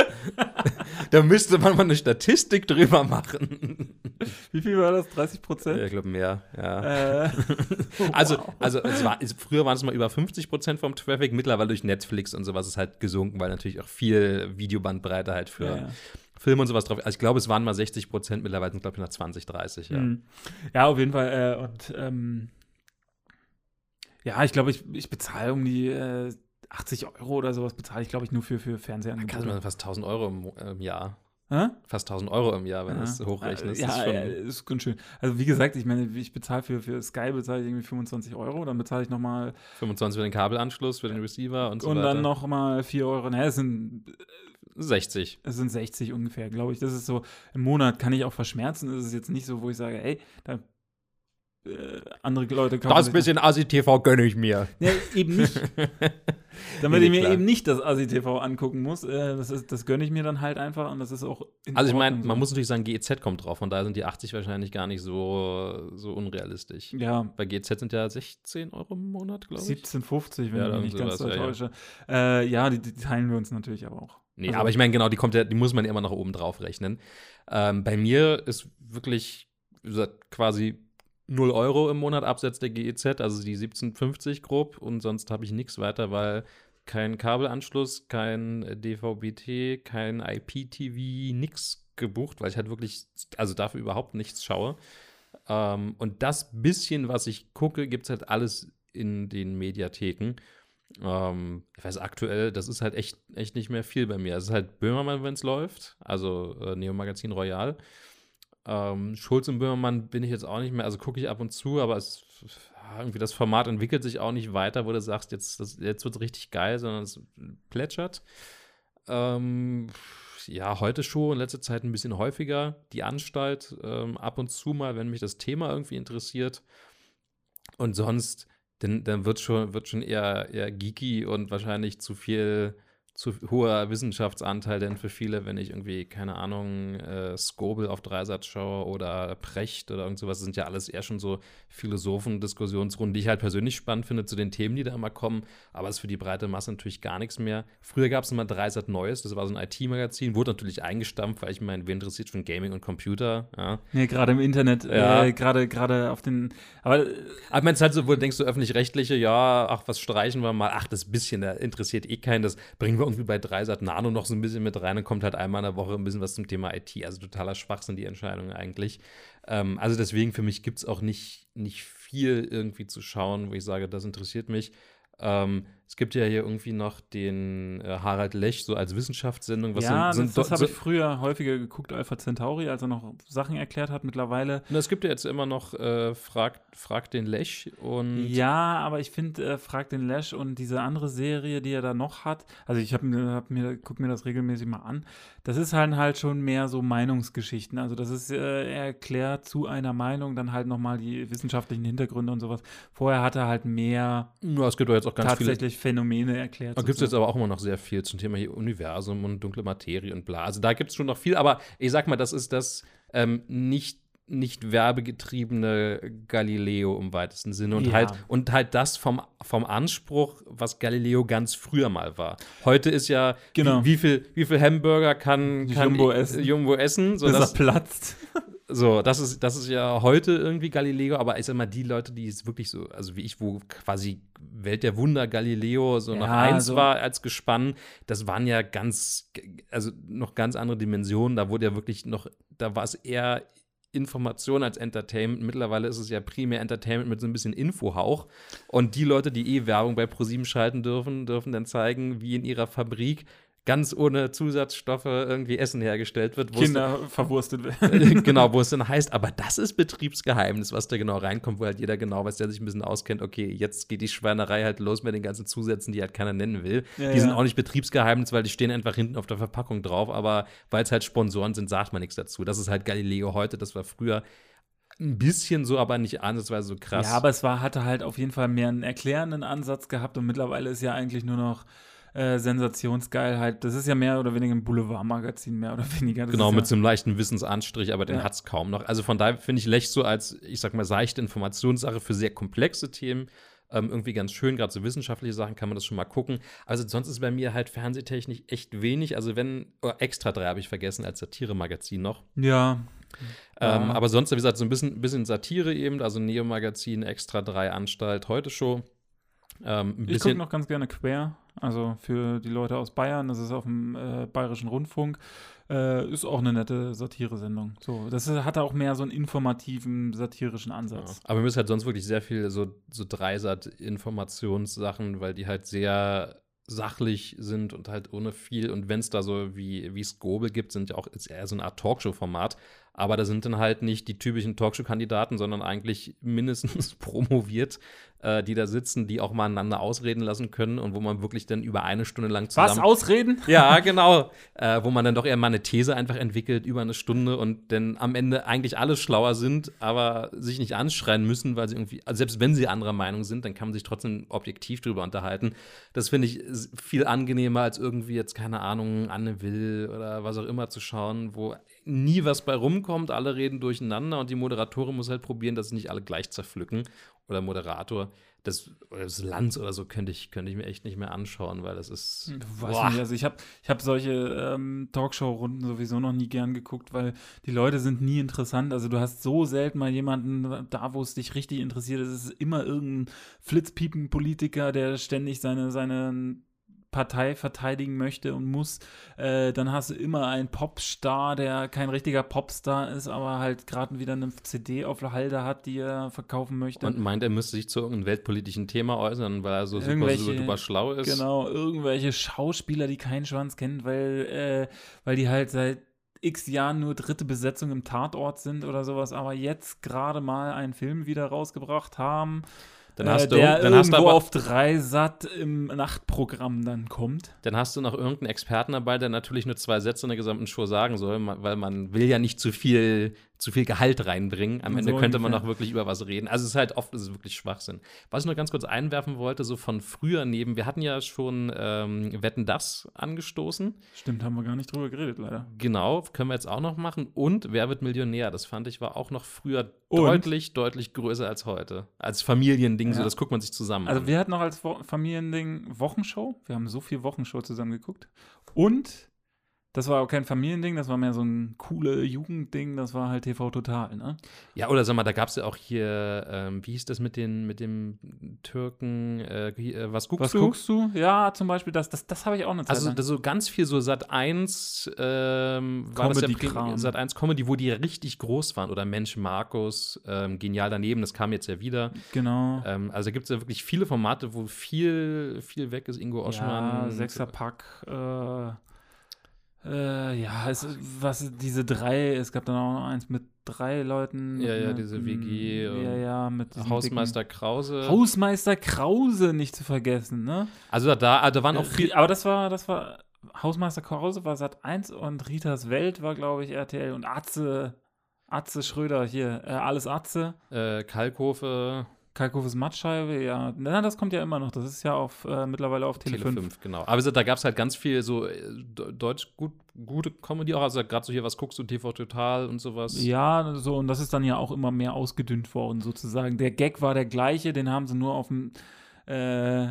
Speaker 3: da müsste man mal eine Statistik drüber machen. [laughs]
Speaker 2: Wie viel war das? 30
Speaker 3: Ja,
Speaker 2: Prozent?
Speaker 3: ich glaube mehr, ja.
Speaker 2: Äh, [laughs]
Speaker 3: Also,
Speaker 2: wow.
Speaker 3: also es war, es, früher waren es mal über 50 Prozent vom Traffic, mittlerweile durch Netflix und sowas ist halt gesunken, weil natürlich auch viel Videobandbreite halt für
Speaker 2: Ja, ja.
Speaker 3: Filme und sowas drauf. Also ich glaube, es waren mal 60 Prozent, mittlerweile sind glaube ich nach 20, 30, ja.
Speaker 2: Mhm. Ja, auf jeden Fall. Äh, und ähm, ja, ich glaube, ich, ich bezahle um die äh, 80 Euro oder sowas, bezahle ich, glaube ich, nur für, für
Speaker 3: Da kannst du
Speaker 2: Fernsehangebote.
Speaker 3: fast 1000 Euro im, im Jahr.
Speaker 2: Hä?
Speaker 3: Fast 1000 Euro im Jahr, wenn du
Speaker 2: Ja.
Speaker 3: es hochrechnest.
Speaker 2: Äh,
Speaker 3: Das
Speaker 2: Ja,
Speaker 3: ist schon,
Speaker 2: ja, ist ganz schön. Also wie gesagt, ich meine, ich bezahle für, für Sky bezahle ich irgendwie 25 Euro, dann bezahle ich nochmal
Speaker 3: 25 für den Kabelanschluss, für den Receiver und so
Speaker 2: und
Speaker 3: weiter.
Speaker 2: dann nochmal 4 Euro. Naja, es sind,
Speaker 3: 60.
Speaker 2: es sind 60 ungefähr, glaube ich. Das ist so, im Monat kann ich auch verschmerzen. Das ist jetzt nicht so, wo ich sage, ey, da äh, andere Leute kaufen
Speaker 3: Das bisschen ASI-TV gönne ich mir.
Speaker 2: Ja, eben nicht. [laughs] Damit
Speaker 3: Nee,
Speaker 2: ich mir
Speaker 3: klar.
Speaker 2: eben nicht das ASI-TV angucken muss. Äh, das, ist, das gönne ich mir dann halt einfach und das ist auch
Speaker 3: Also ich meine, man
Speaker 2: so.
Speaker 3: muss natürlich sagen, GEZ kommt drauf, von daher sind die 80 wahrscheinlich gar nicht so, so unrealistisch.
Speaker 2: Ja,
Speaker 3: Bei GEZ sind ja 16 Euro im Monat, glaube ich.
Speaker 2: 17,50, wenn
Speaker 3: Ja,
Speaker 2: ich mich nicht ganz
Speaker 3: sowas, ja, ja.
Speaker 2: täusche. Äh, ja, die, die teilen wir uns natürlich aber auch.
Speaker 3: Nee,
Speaker 2: Also-
Speaker 3: aber ich meine, genau, die kommt ja, die muss man ja immer noch oben drauf rechnen. Ähm, bei mir ist wirklich gesagt, quasi 0 Euro im Monat abseits der GEZ, also die 17,50 grob und sonst habe ich nichts weiter, weil kein Kabelanschluss, kein DVB-T, kein IPTV, nix gebucht, weil ich halt wirklich, also dafür überhaupt nichts schaue. Ähm, und das bisschen, was ich gucke, gibt es halt alles in den Mediatheken. Ähm, ich weiß aktuell, das ist halt echt, echt nicht mehr viel bei mir. Es ist halt Böhmermann, wenn es läuft, also äh, Neo Magazin Royal. Ähm, Schulz und Böhmermann bin ich jetzt auch nicht mehr, also gucke ich ab und zu, aber es irgendwie das Format entwickelt sich auch nicht weiter, wo du sagst, jetzt, jetzt wird es richtig geil, sondern es plätschert. Ähm, ja, heute schon, in letzter Zeit ein bisschen häufiger. Die Anstalt ähm, ab und zu mal, wenn mich das Thema irgendwie interessiert. Und sonst, dann, dann wird schon, wird schon eher, eher geeky und wahrscheinlich zu viel zu hoher Wissenschaftsanteil denn für viele, wenn ich irgendwie, keine Ahnung, äh, Skobel auf Dreisatz schaue oder Precht oder irgend sowas, das sind ja alles eher schon so Philosophen-Diskussionsrunden, die ich halt persönlich spannend finde zu den Themen, die da immer kommen, aber ist für die breite Masse natürlich gar nichts mehr. Früher gab es immer Dreisat Neues, das war so ein IT-Magazin, wurde natürlich eingestampft, weil ich meine, wer interessiert von Gaming und Computer, ja.
Speaker 2: Nee, gerade im Internet, ja. äh, gerade gerade auf den, aber
Speaker 3: aber meinst halt so, wo denkst du öffentlich-rechtliche, ja, ach, was streichen wir mal, ach, das bisschen, da interessiert eh keinen, das bringen wir irgendwie bei Dreisat Nano noch so ein bisschen mit rein und kommt halt einmal in der Woche ein bisschen was zum Thema IT. Also totaler Schwachsinn, die Entscheidungen eigentlich. Ähm, also deswegen für mich gibt es auch nicht, nicht viel irgendwie zu schauen, wo ich sage, das interessiert mich. Ähm, es gibt ja hier irgendwie noch den äh, Harald Lech so als Wissenschaftssendung.
Speaker 2: Was ja, sind, sind das, das habe ich früher häufiger geguckt, Alpha Centauri, als er noch Sachen erklärt hat. Mittlerweile.
Speaker 3: Na, es gibt ja jetzt immer noch äh, Frag, Frag den Lech und.
Speaker 2: Ja, aber ich finde äh, Frag den Lech und diese andere Serie, die er da noch hat, also ich mir, hab mir, guck mir das regelmäßig mal an. Das ist halt halt schon mehr so Meinungsgeschichten. Also das ist, äh, er erklärt zu einer Meinung dann halt nochmal die wissenschaftlichen Hintergründe und sowas. Vorher hat er halt mehr.
Speaker 3: Ja, es gibt doch jetzt auch ganz
Speaker 2: tatsächlich viele Phänomene erklärt.
Speaker 3: Da gibt es jetzt aber auch immer noch sehr viel zum Thema hier Universum und dunkle Materie und bla. Also da gibt es schon noch viel, aber ich sag mal, das ist das ähm, nicht nicht werbegetriebene Galileo im weitesten Sinne und ja. halt und halt das vom, vom Anspruch, was Galileo ganz früher mal war. Heute ist ja genau. wie, wie, viel wie viel Hamburger kann, kann
Speaker 2: Jumbo essen,
Speaker 3: Jumbo essen
Speaker 2: so dass platzt.
Speaker 3: So, das ist, das ist ja heute irgendwie Galileo, aber ich sag mal, die Leute, die es wirklich so, also wie ich, wo quasi Welt der Wunder Galileo so ja, noch eins so. war als Gespann, das waren ja ganz, also noch ganz andere Dimensionen. Da wurde ja wirklich noch, da war es eher Information als Entertainment. Mittlerweile ist es ja primär Entertainment mit so ein bisschen Infohauch. Und die Leute, die eh Werbung bei ProSieben schalten dürfen, dürfen dann zeigen, wie in ihrer Fabrik ganz ohne Zusatzstoffe irgendwie Essen hergestellt wird.
Speaker 2: Kinder verwurstet werden. [laughs]
Speaker 3: genau, wo es [laughs] dann heißt, aber das ist Betriebsgeheimnis, was da genau reinkommt, wo halt jeder genau weiß, der sich ein bisschen auskennt, okay, jetzt geht die Schweinerei halt los mit den ganzen Zusätzen, die halt keiner nennen will. Ja, die ja. sind auch nicht Betriebsgeheimnis, weil die stehen einfach hinten auf der Verpackung drauf, aber weil es halt Sponsoren sind, sagt man nichts dazu. Das ist halt Galileo heute, das war früher ein bisschen so, aber nicht ansatzweise so krass.
Speaker 2: Ja, aber es war, hatte halt auf jeden Fall mehr einen erklärenden Ansatz gehabt und mittlerweile ist ja eigentlich nur noch äh, Sensationsgeilheit. Das ist ja mehr oder weniger ein Boulevardmagazin, mehr oder weniger. Das
Speaker 3: genau,
Speaker 2: mit
Speaker 3: ja so einem leichten Wissensanstrich, aber den ja. hat es kaum noch. Also von daher finde ich Lech so als, ich sag mal, seichte Informationssache für sehr komplexe Themen. Ähm, irgendwie ganz schön, gerade so wissenschaftliche Sachen kann man das schon mal gucken. Also sonst ist bei mir halt fernsehtechnisch echt wenig. Also wenn, oh, Extra 3 habe ich vergessen als Satire-Magazin noch.
Speaker 2: Ja.
Speaker 3: Ähm, ja. Aber sonst, wie gesagt, so ein bisschen, bisschen Satire eben, also Neo-Magazin, Extra 3 Anstalt, heute Show.
Speaker 2: Ähm, ich gucke noch ganz gerne quer. Also für die Leute aus Bayern, das ist auf dem äh, Bayerischen Rundfunk, äh, ist auch eine nette Satire-Sendung. So, das ist, hat auch mehr so einen informativen, satirischen Ansatz.
Speaker 3: Ja. Aber wir müssen halt sonst wirklich sehr viel so, so Dreisat-Informationssachen, weil die halt sehr sachlich sind und halt ohne viel. Und wenn es da so wie, wie Skobel gibt, sind ja auch ist eher so eine Art Talkshow-Format. Aber da sind dann halt nicht die typischen Talkshow-Kandidaten, sondern eigentlich [laughs] mindestens [laughs] promoviert äh, die da sitzen, die auch mal einander ausreden lassen können und wo man wirklich dann über eine Stunde lang zusammen.
Speaker 2: Was, ausreden? [laughs]
Speaker 3: Ja, genau. äh, wo man dann doch eher mal eine These einfach entwickelt über eine Stunde und dann am Ende eigentlich alle schlauer sind, aber sich nicht anschreien müssen, weil sie irgendwie, also selbst wenn sie anderer Meinung sind, dann kann man sich trotzdem objektiv drüber unterhalten. Das finde ich viel angenehmer, als irgendwie jetzt, keine Ahnung, Anne Will oder was auch immer zu schauen, wo nie was bei rumkommt, alle reden durcheinander und die Moderatorin muss halt probieren, dass sie nicht alle gleich zerpflücken oder Moderator. Das, oder das Lanz oder so könnte ich, könnte ich mir echt nicht mehr anschauen, weil das ist.
Speaker 2: Weiß nicht, also ich habe ich hab solche ähm, Talkshow-Runden sowieso noch nie gern geguckt, weil die Leute sind nie interessant. Also du hast so selten mal jemanden da, wo es dich richtig interessiert. Es ist immer irgendein Flitzpiepen-Politiker, der ständig seine, seine Partei verteidigen möchte und muss, äh, dann hast du immer einen Popstar, der kein richtiger Popstar ist, aber halt gerade wieder eine CD auf der Halde hat, die er verkaufen möchte.
Speaker 3: Und meint, er müsste sich zu irgendeinem weltpolitischen Thema äußern, weil er so super, super, super schlau ist.
Speaker 2: Genau, irgendwelche Schauspieler, die keinen Schwanz kennen, weil, äh, weil die halt seit x Jahren nur dritte Besetzung im Tatort sind oder sowas, aber jetzt gerade mal einen Film wieder rausgebracht haben,
Speaker 3: Dann
Speaker 2: äh,
Speaker 3: hast du,
Speaker 2: der
Speaker 3: dann hast du aber,
Speaker 2: auf drei Satt im Nachtprogramm dann kommt.
Speaker 3: dann hast du noch irgendeinen Experten dabei, der natürlich nur zwei Sätze in der gesamten Show sagen soll, weil man will ja nicht zu viel, zu viel Gehalt reinbringen. Am
Speaker 2: So
Speaker 3: Ende könnte man noch wirklich über was reden. Also es ist halt oft ist es wirklich Schwachsinn. Was ich noch ganz kurz einwerfen wollte, so von früher neben, wir hatten ja schon ähm, Wetten das angestoßen.
Speaker 2: Stimmt, haben wir gar nicht drüber geredet, leider.
Speaker 3: Genau, können wir jetzt auch noch machen. Und Wer wird Millionär? Das fand ich war auch noch früher
Speaker 2: Und?
Speaker 3: deutlich, deutlich größer als heute. Als Familiending, so
Speaker 2: Ja.
Speaker 3: das guckt man sich zusammen
Speaker 2: Also
Speaker 3: an.
Speaker 2: wir hatten noch als Familiending Wochenshow. Wir haben so viel Wochenshow zusammen geguckt. Und das war auch kein Familiending, das war mehr so ein coole Jugendding, das war halt TV Total, ne?
Speaker 3: Ja, oder sag mal, da gab es ja auch hier, ähm, wie hieß das mit, den, mit dem Türken, äh, äh, was guckst
Speaker 2: Was
Speaker 3: du?
Speaker 2: guckst du? Ja, zum Beispiel das, das, das habe ich auch eine Zeit
Speaker 3: Also
Speaker 2: lang.
Speaker 3: so ganz viel so Sat 1 ähm, das ja
Speaker 2: Comedy-Kram.
Speaker 3: Sat 1 Comedy, wo die richtig groß waren. Oder Mensch Markus, ähm, genial daneben, das kam jetzt ja wieder.
Speaker 2: genau.
Speaker 3: Ähm, also gibt es ja wirklich viele Formate, wo viel, viel weg ist. Ingo Oschmann.
Speaker 2: Ja, Sechserpack. Äh, äh, ja, es, was diese drei, es gab dann auch noch eins mit drei Leuten.
Speaker 3: Ja, ja,
Speaker 2: mit,
Speaker 3: diese
Speaker 2: mm,
Speaker 3: WG
Speaker 2: Ja, ja, mit
Speaker 3: Hausmeister Krause.
Speaker 2: dicken- Hausmeister Krause nicht zu vergessen, ne?
Speaker 3: also da, da waren auch viel.
Speaker 2: Aber das war, das war, Hausmeister Krause war Sat 1 und Ritas Welt war, glaube ich, RTL und Atze, Atze Schröder hier, äh, alles Atze.
Speaker 3: Äh, Kalkofe,
Speaker 2: Kalkofes Mattscheibe, ja. Na, das kommt ja immer noch. Das ist ja auf, äh, mittlerweile auf Tele,
Speaker 3: Tele
Speaker 2: 5.
Speaker 3: 5, genau. Aber da gab es halt ganz viel so äh, de- deutsch gut, gute Comedy auch. Also gerade so hier, was guckst du, TV Total und sowas.
Speaker 2: Ja, so, und das ist dann ja auch immer mehr ausgedünnt worden, sozusagen. Der Gag war der gleiche, den haben sie nur auf dem, äh,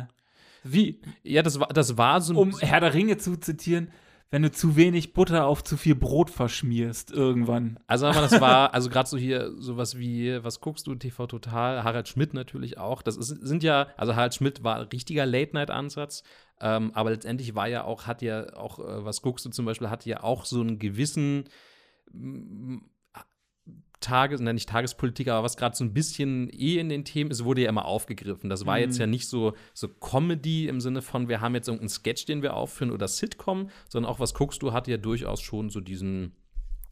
Speaker 2: wie,
Speaker 3: Ja, das war, das war so ein
Speaker 2: um Herr der Ringe zu zitieren, wenn du zu wenig Butter auf zu viel Brot verschmierst, irgendwann.
Speaker 3: Also aber das war, also gerade so hier sowas wie, was guckst du, TV Total, Harald Schmidt natürlich auch. Das ist, sind ja, also Harald Schmidt war ein richtiger Late-Night-Ansatz, ähm, aber letztendlich war ja auch, hat ja auch, äh, was guckst du zum Beispiel, hat ja auch so einen gewissen Tages, nein, nicht Tagespolitik, aber was gerade so ein bisschen eh in den Themen ist, wurde ja immer aufgegriffen. Das war
Speaker 2: Mhm.
Speaker 3: jetzt ja nicht so, so Comedy im Sinne von, wir haben jetzt irgendeinen Sketch, den wir aufführen oder Sitcom, sondern auch was guckst du, hat ja durchaus schon so diesen,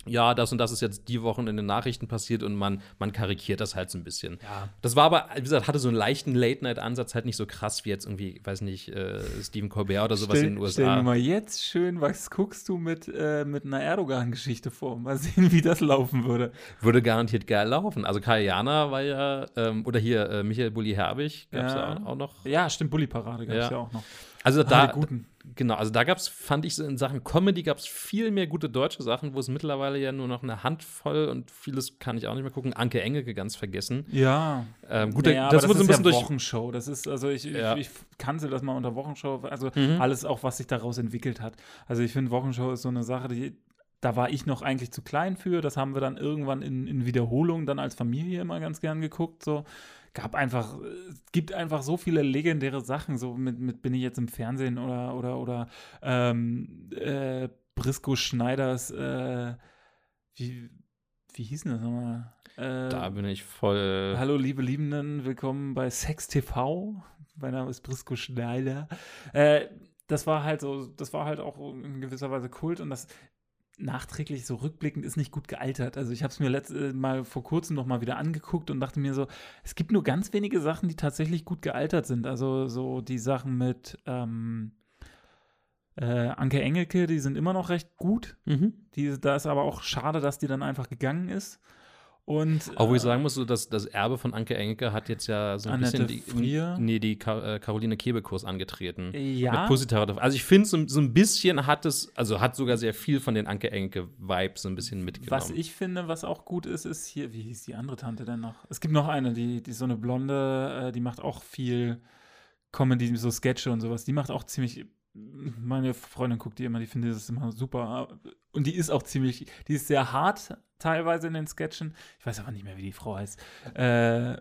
Speaker 3: ja, das und das ist jetzt die Woche in den Nachrichten passiert und man, man karikiert das halt so ein bisschen.
Speaker 2: Ja.
Speaker 3: Das war aber, wie gesagt, hatte so einen leichten Late-Night-Ansatz, halt nicht so krass wie jetzt irgendwie, weiß nicht, äh, Stephen Colbert oder sowas in den
Speaker 2: Stell dir
Speaker 3: USA.
Speaker 2: mal jetzt schön, was guckst du mit, äh, mit einer Erdogan-Geschichte vor? Mal sehen, wie das laufen würde.
Speaker 3: Würde garantiert geil laufen. Also Kai Jana war ja, ähm, oder hier äh, Michael Bulli-Herbig gab es ja.
Speaker 2: Ja.
Speaker 3: auch noch.
Speaker 2: Ja, stimmt, Bulli-Parade gab es
Speaker 3: Ja.
Speaker 2: ja. auch noch.
Speaker 3: Also
Speaker 2: Ah,
Speaker 3: da,
Speaker 2: guten.
Speaker 3: Genau, also da gab es, fand ich so in Sachen Comedy gab es viel mehr gute deutsche Sachen, wo es mittlerweile ja nur noch eine Handvoll und vieles kann ich auch nicht mehr gucken. Anke Engelke ganz vergessen.
Speaker 2: Ja.
Speaker 3: Ähm, gut,
Speaker 2: naja,
Speaker 3: das
Speaker 2: aber
Speaker 3: wurde so ein bisschen
Speaker 2: ja
Speaker 3: durch.
Speaker 2: Wochenshow. Das ist, also ich,
Speaker 3: Ja.
Speaker 2: ich, ich kannte das mal unter Wochenshow, also
Speaker 3: Mhm.
Speaker 2: alles auch, was sich daraus entwickelt hat. Also ich finde, Wochenshow ist so eine Sache, die, da war ich noch eigentlich zu klein für. Das haben wir dann irgendwann in, in Wiederholung dann als Familie immer ganz gern geguckt. So gab einfach, es gibt einfach so viele legendäre Sachen. So mit, mit bin ich jetzt im Fernsehen oder oder oder ähm, äh, Brisco Schneiders, äh, wie, wie hieß denn das nochmal? Äh,
Speaker 3: Da bin ich voll.
Speaker 2: Hallo, liebe Liebenden, willkommen bei Sex TV. Mein Name ist Brisco Schneider. Äh, das war halt so, das war halt auch in gewisser Weise Kult und das nachträglich so rückblickend ist nicht gut gealtert. Also ich habe es mir letzt, äh, mal vor kurzem noch mal wieder angeguckt und dachte mir so, es gibt nur ganz wenige Sachen, die tatsächlich gut gealtert sind. Also so die Sachen mit ähm, äh, Anke Engelke, die sind immer noch recht gut.
Speaker 3: Mhm.
Speaker 2: Die, da ist aber auch schade, dass die dann einfach gegangen ist. Und
Speaker 3: Auch wo ich
Speaker 2: äh,
Speaker 3: sagen muss, so dass das Erbe von Anke Engelke hat jetzt ja so ein
Speaker 2: Annette
Speaker 3: bisschen die,
Speaker 2: Frier?
Speaker 3: nee, die Ka äh, Caroline Kebekus angetreten.
Speaker 2: Ja.
Speaker 3: Mit positiver Also ich finde, so, so ein bisschen hat es, also hat sogar sehr viel von den Anke Engelke-Vibes so ein bisschen mitgenommen.
Speaker 2: Was ich finde, was auch gut ist, ist hier, wie hieß die andere Tante denn noch? Es gibt noch eine, die, die so eine Blonde, äh, die macht auch viel Comedy, so Sketche und sowas. Die macht auch ziemlich, meine Freundin guckt die immer, die findet das immer super. Und die ist auch ziemlich, die ist sehr hart teilweise in den Sketchen. Ich weiß aber nicht mehr, wie die Frau heißt. Äh,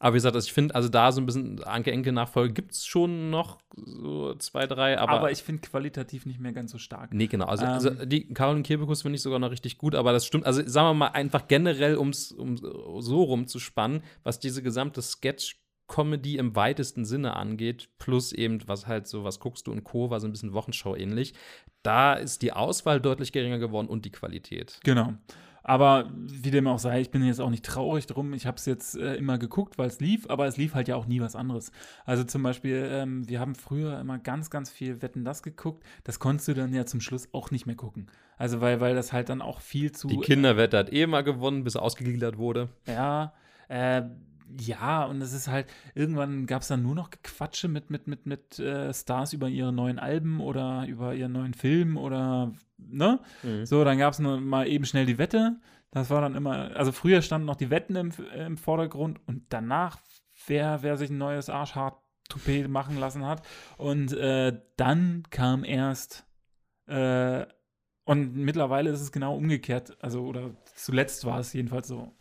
Speaker 3: Aber wie gesagt, also ich finde, also da so ein bisschen Anke-Enke-Nachfolge gibt es schon noch so zwei, drei, aber.
Speaker 2: Aber ich finde qualitativ nicht mehr ganz so stark.
Speaker 3: Nee, genau. Also,
Speaker 2: Ähm.
Speaker 3: also die Caroline Kebekus finde ich sogar noch richtig gut, aber das stimmt. Also sagen wir mal einfach generell, ums, um so rumzuspannen, was diese gesamte Sketch-Comedy im weitesten Sinne angeht, plus eben, was halt so, was guckst du und Co., war so ein bisschen Wochenschau ähnlich. Da ist die Auswahl deutlich geringer geworden und die Qualität.
Speaker 2: Genau. Aber wie dem auch sei, ich bin jetzt auch nicht traurig drum. Ich habe es jetzt äh, immer geguckt, weil es lief, aber es lief halt ja auch nie was anderes. Also zum Beispiel, ähm, wir haben früher immer ganz, ganz viel Wetten das geguckt. Das konntest du dann ja zum Schluss auch nicht mehr gucken. Also weil, weil das halt dann auch viel zu.
Speaker 3: Die Kinderwette hat eh mal gewonnen, bis er ausgegliedert wurde.
Speaker 2: Ja, äh, ja, und es ist halt, irgendwann gab es dann nur noch Gequatsche mit, mit, mit, mit äh, Stars über ihre neuen Alben oder über ihren neuen Film oder, ne?
Speaker 3: Mhm.
Speaker 2: So, dann gab es mal eben schnell die Wette. Das war dann immer, also früher standen noch die Wetten im, im Vordergrund und danach, wer, wer sich ein neues Arschhart-Toupet machen lassen hat. Und äh, dann kam erst, äh, und mittlerweile ist es genau umgekehrt. Also, oder zuletzt war es jedenfalls so.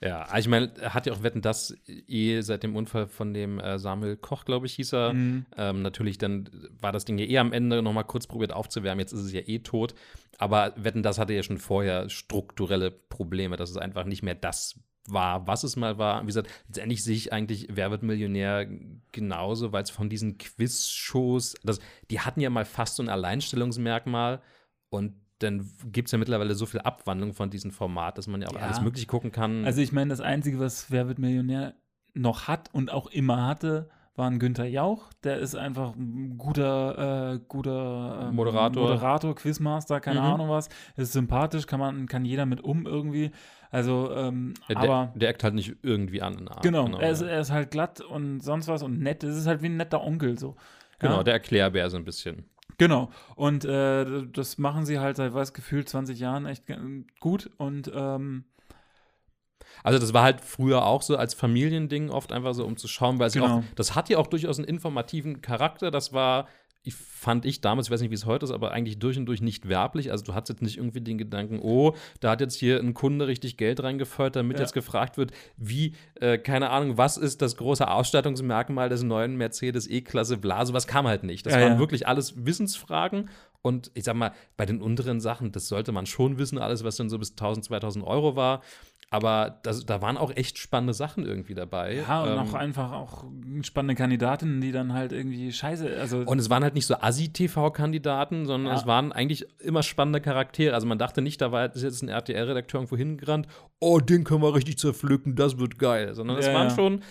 Speaker 3: Ja, also ich meine, hat ja auch Wetten, das eh seit dem Unfall von dem äh, Samuel Koch, glaube ich, hieß er.
Speaker 2: Mhm.
Speaker 3: Ähm, natürlich, dann war das Ding ja eh am Ende noch mal kurz probiert aufzuwärmen. Jetzt ist es ja eh tot. Aber Wetten, das hatte ja schon vorher strukturelle Probleme, dass es einfach nicht mehr das war, was es mal war. Wie gesagt, letztendlich sehe ich eigentlich Wer wird Millionär genauso, weil es von diesen Quiz-Shows, das, die hatten ja mal fast so ein Alleinstellungsmerkmal und dann gibt es ja mittlerweile so viel Abwandlung von diesem Format, dass man ja auch
Speaker 2: Ja.
Speaker 3: alles Mögliche gucken kann.
Speaker 2: Also ich meine, das Einzige, was Wer wird Millionär noch hat und auch immer hatte, war ein Günther Jauch. Der ist einfach ein guter, äh, guter ähm,
Speaker 3: Moderator.
Speaker 2: Moderator, Quizmaster, keine
Speaker 3: Mhm.
Speaker 2: Ahnung was. Ist sympathisch, kann man, kann jeder mit um irgendwie. Also, ähm,
Speaker 3: Ja,
Speaker 2: aber
Speaker 3: der, der eckt halt nicht irgendwie an. der Art,
Speaker 2: genau, er, ist, er ist halt glatt und sonst was und nett. Es ist halt wie ein netter Onkel so.
Speaker 3: genau,
Speaker 2: Ja?
Speaker 3: der Erklärbär so ein bisschen.
Speaker 2: Genau. Und äh, das machen sie halt seit, weiß gefühlt 20 Jahren echt gut und ähm,
Speaker 3: Also das war halt früher auch so als Familiending oft einfach so, um zu schauen, weil es
Speaker 2: Genau.
Speaker 3: auch, das hat ja auch durchaus einen informativen Charakter. Das war, ich, fand ich damals, ich weiß nicht, wie es heute ist, aber eigentlich durch und durch nicht werblich. Also du hattest jetzt nicht irgendwie den Gedanken, oh, da hat jetzt hier ein Kunde richtig Geld reingefeuert, damit
Speaker 2: Ja.
Speaker 3: jetzt gefragt wird, wie, äh, keine Ahnung, was ist das große Ausstattungsmerkmal des neuen Mercedes E-Klasse, bla, sowas kam halt nicht. Das
Speaker 2: Ja,
Speaker 3: waren
Speaker 2: ja.
Speaker 3: wirklich alles Wissensfragen. Und ich sag mal, bei den unteren Sachen, das sollte man schon wissen, alles, was dann so bis 1000, 2000 Euro war. Aber das, da waren auch echt spannende Sachen irgendwie dabei.
Speaker 2: ja, und
Speaker 3: Ähm,
Speaker 2: auch einfach auch spannende Kandidatinnen, die dann halt irgendwie scheiße, also
Speaker 3: und es waren halt nicht so Assi-TV-Kandidaten, sondern
Speaker 2: Ja.
Speaker 3: es waren eigentlich immer spannende Charaktere. Also man dachte nicht, da war jetzt ein RTL-Redakteur irgendwo hingerannt, oh, den können wir richtig zerpflücken, das wird geil. Sondern es
Speaker 2: Ja,
Speaker 3: waren
Speaker 2: ja.
Speaker 3: schon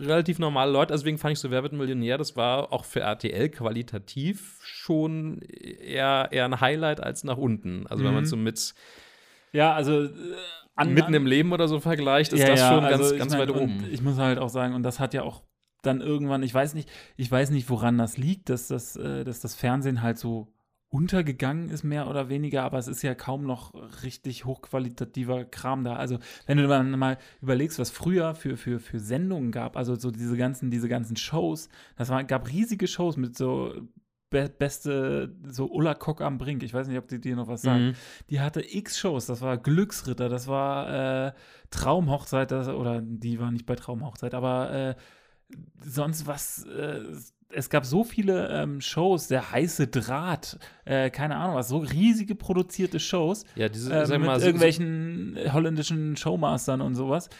Speaker 3: relativ normale Leute. Deswegen fand ich so Wer wird Millionär, das war auch für RTL qualitativ schon eher, eher ein Highlight als nach unten. Also wenn man
Speaker 2: Mhm.
Speaker 3: so mit
Speaker 2: ja, also äh, an,
Speaker 3: mitten im Leben oder so vergleicht, ist
Speaker 2: Ja,
Speaker 3: das
Speaker 2: ja,
Speaker 3: schon
Speaker 2: also
Speaker 3: ganz, ganz
Speaker 2: mein,
Speaker 3: weit oben.
Speaker 2: Ich muss halt auch sagen, und das hat ja auch dann irgendwann, ich weiß nicht, ich weiß nicht, woran das liegt, dass das, äh, dass das Fernsehen halt so untergegangen ist, mehr oder weniger, aber es ist ja kaum noch richtig hochqualitativer Kram da. Also, wenn du dann mal überlegst, was früher für, für, für Sendungen gab, also so diese ganzen, diese ganzen Shows, das war, gab riesige Shows mit so be beste, so Ulla Kock am Brink, ich weiß nicht, ob die dir noch was sagen
Speaker 3: Mhm.
Speaker 2: die hatte x Shows. Das war Glücksritter, das war äh, Traumhochzeit, das, oder die war nicht bei Traumhochzeit, aber äh, sonst was. Äh, es gab so viele ähm, Shows, der heiße Draht, äh, keine Ahnung was, so riesige produzierte Shows
Speaker 3: Ja, diese,
Speaker 2: äh, mit
Speaker 3: mal, so,
Speaker 2: irgendwelchen holländischen Showmastern und sowas.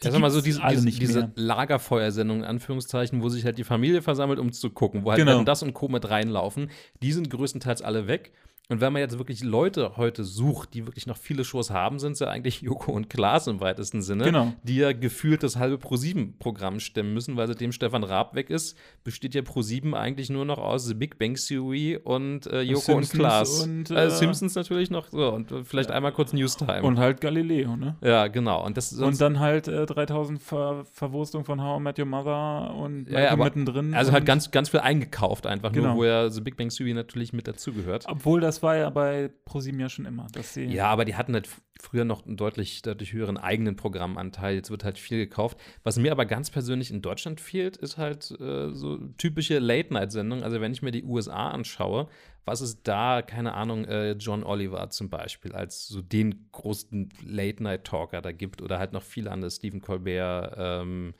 Speaker 2: Die
Speaker 3: Ja, sag mal so, diese, diese, diese. Lagerfeuersendung, in Anführungszeichen, wo sich halt die Familie versammelt, um zu gucken, wo halt
Speaker 2: Genau.
Speaker 3: Das und Co. mit reinlaufen, die sind größtenteils alle weg. Und wenn man jetzt wirklich Leute heute sucht, die wirklich noch viele Shows haben, sind es ja eigentlich [laughs] Joko und Klaas im weitesten Sinne,
Speaker 2: Genau.
Speaker 3: die ja gefühlt das halbe Pro-7-Programm stemmen müssen, weil seitdem Stefan Raab weg ist, besteht ja Pro-7 eigentlich nur noch aus The Big Bang Theory und äh, Joko und
Speaker 2: Simpsons
Speaker 3: Klaas.
Speaker 2: und,
Speaker 3: äh,
Speaker 2: äh,
Speaker 3: Simpsons natürlich noch so und äh, vielleicht einmal kurz Newstime.
Speaker 2: Und halt Galileo, ne?
Speaker 3: ja, genau. Und das
Speaker 2: Und dann halt äh, 3000 Ver Verwurstung von How I Met Your Mother und
Speaker 3: Ja, ja, aber-
Speaker 2: mittendrin.
Speaker 3: Also halt
Speaker 2: und-
Speaker 3: ganz, ganz viel eingekauft einfach,
Speaker 2: Genau.
Speaker 3: nur wo ja The Big Bang Theory natürlich mit dazugehört.
Speaker 2: Obwohl, das war ja bei ProSieben ja schon immer, dass sie.
Speaker 3: Ja, aber die hatten halt früher noch einen deutlich, deutlich höheren eigenen Programmanteil. Jetzt wird halt viel gekauft. Was mir aber ganz persönlich in Deutschland fehlt, ist halt äh, so typische Late-Night-Sendungen. Also wenn ich mir die USA anschaue, was ist da, keine Ahnung, äh, John Oliver zum Beispiel als so den großen Late-Night-Talker da gibt oder halt noch viele andere, Stephen Colbert, ähm,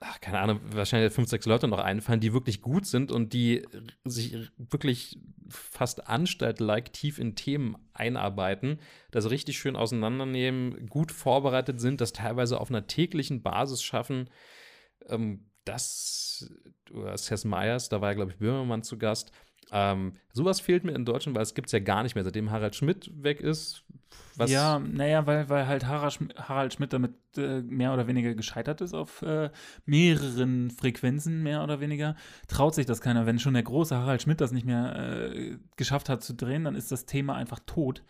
Speaker 3: ach, keine Ahnung, wahrscheinlich fünf, sechs Leute noch einfallen, die wirklich gut sind und die sich wirklich fast Anstalt-like tief in Themen einarbeiten, das richtig schön auseinandernehmen, gut vorbereitet sind, das teilweise auf einer täglichen Basis schaffen. Ähm, das, oder Seth Meyers, da war ja, glaube ich, Böhmermann zu Gast. Ähm, sowas fehlt mir in Deutschland, weil es gibt es ja gar nicht mehr, seitdem Harald Schmidt weg ist.
Speaker 2: Ja, naja, weil, weil halt Harald Schmidt damit äh, mehr oder weniger gescheitert ist auf äh, mehreren Frequenzen, mehr oder weniger, traut sich das keiner. Wenn schon der große Harald Schmidt das nicht mehr äh, geschafft hat zu drehen, dann ist das Thema einfach tot.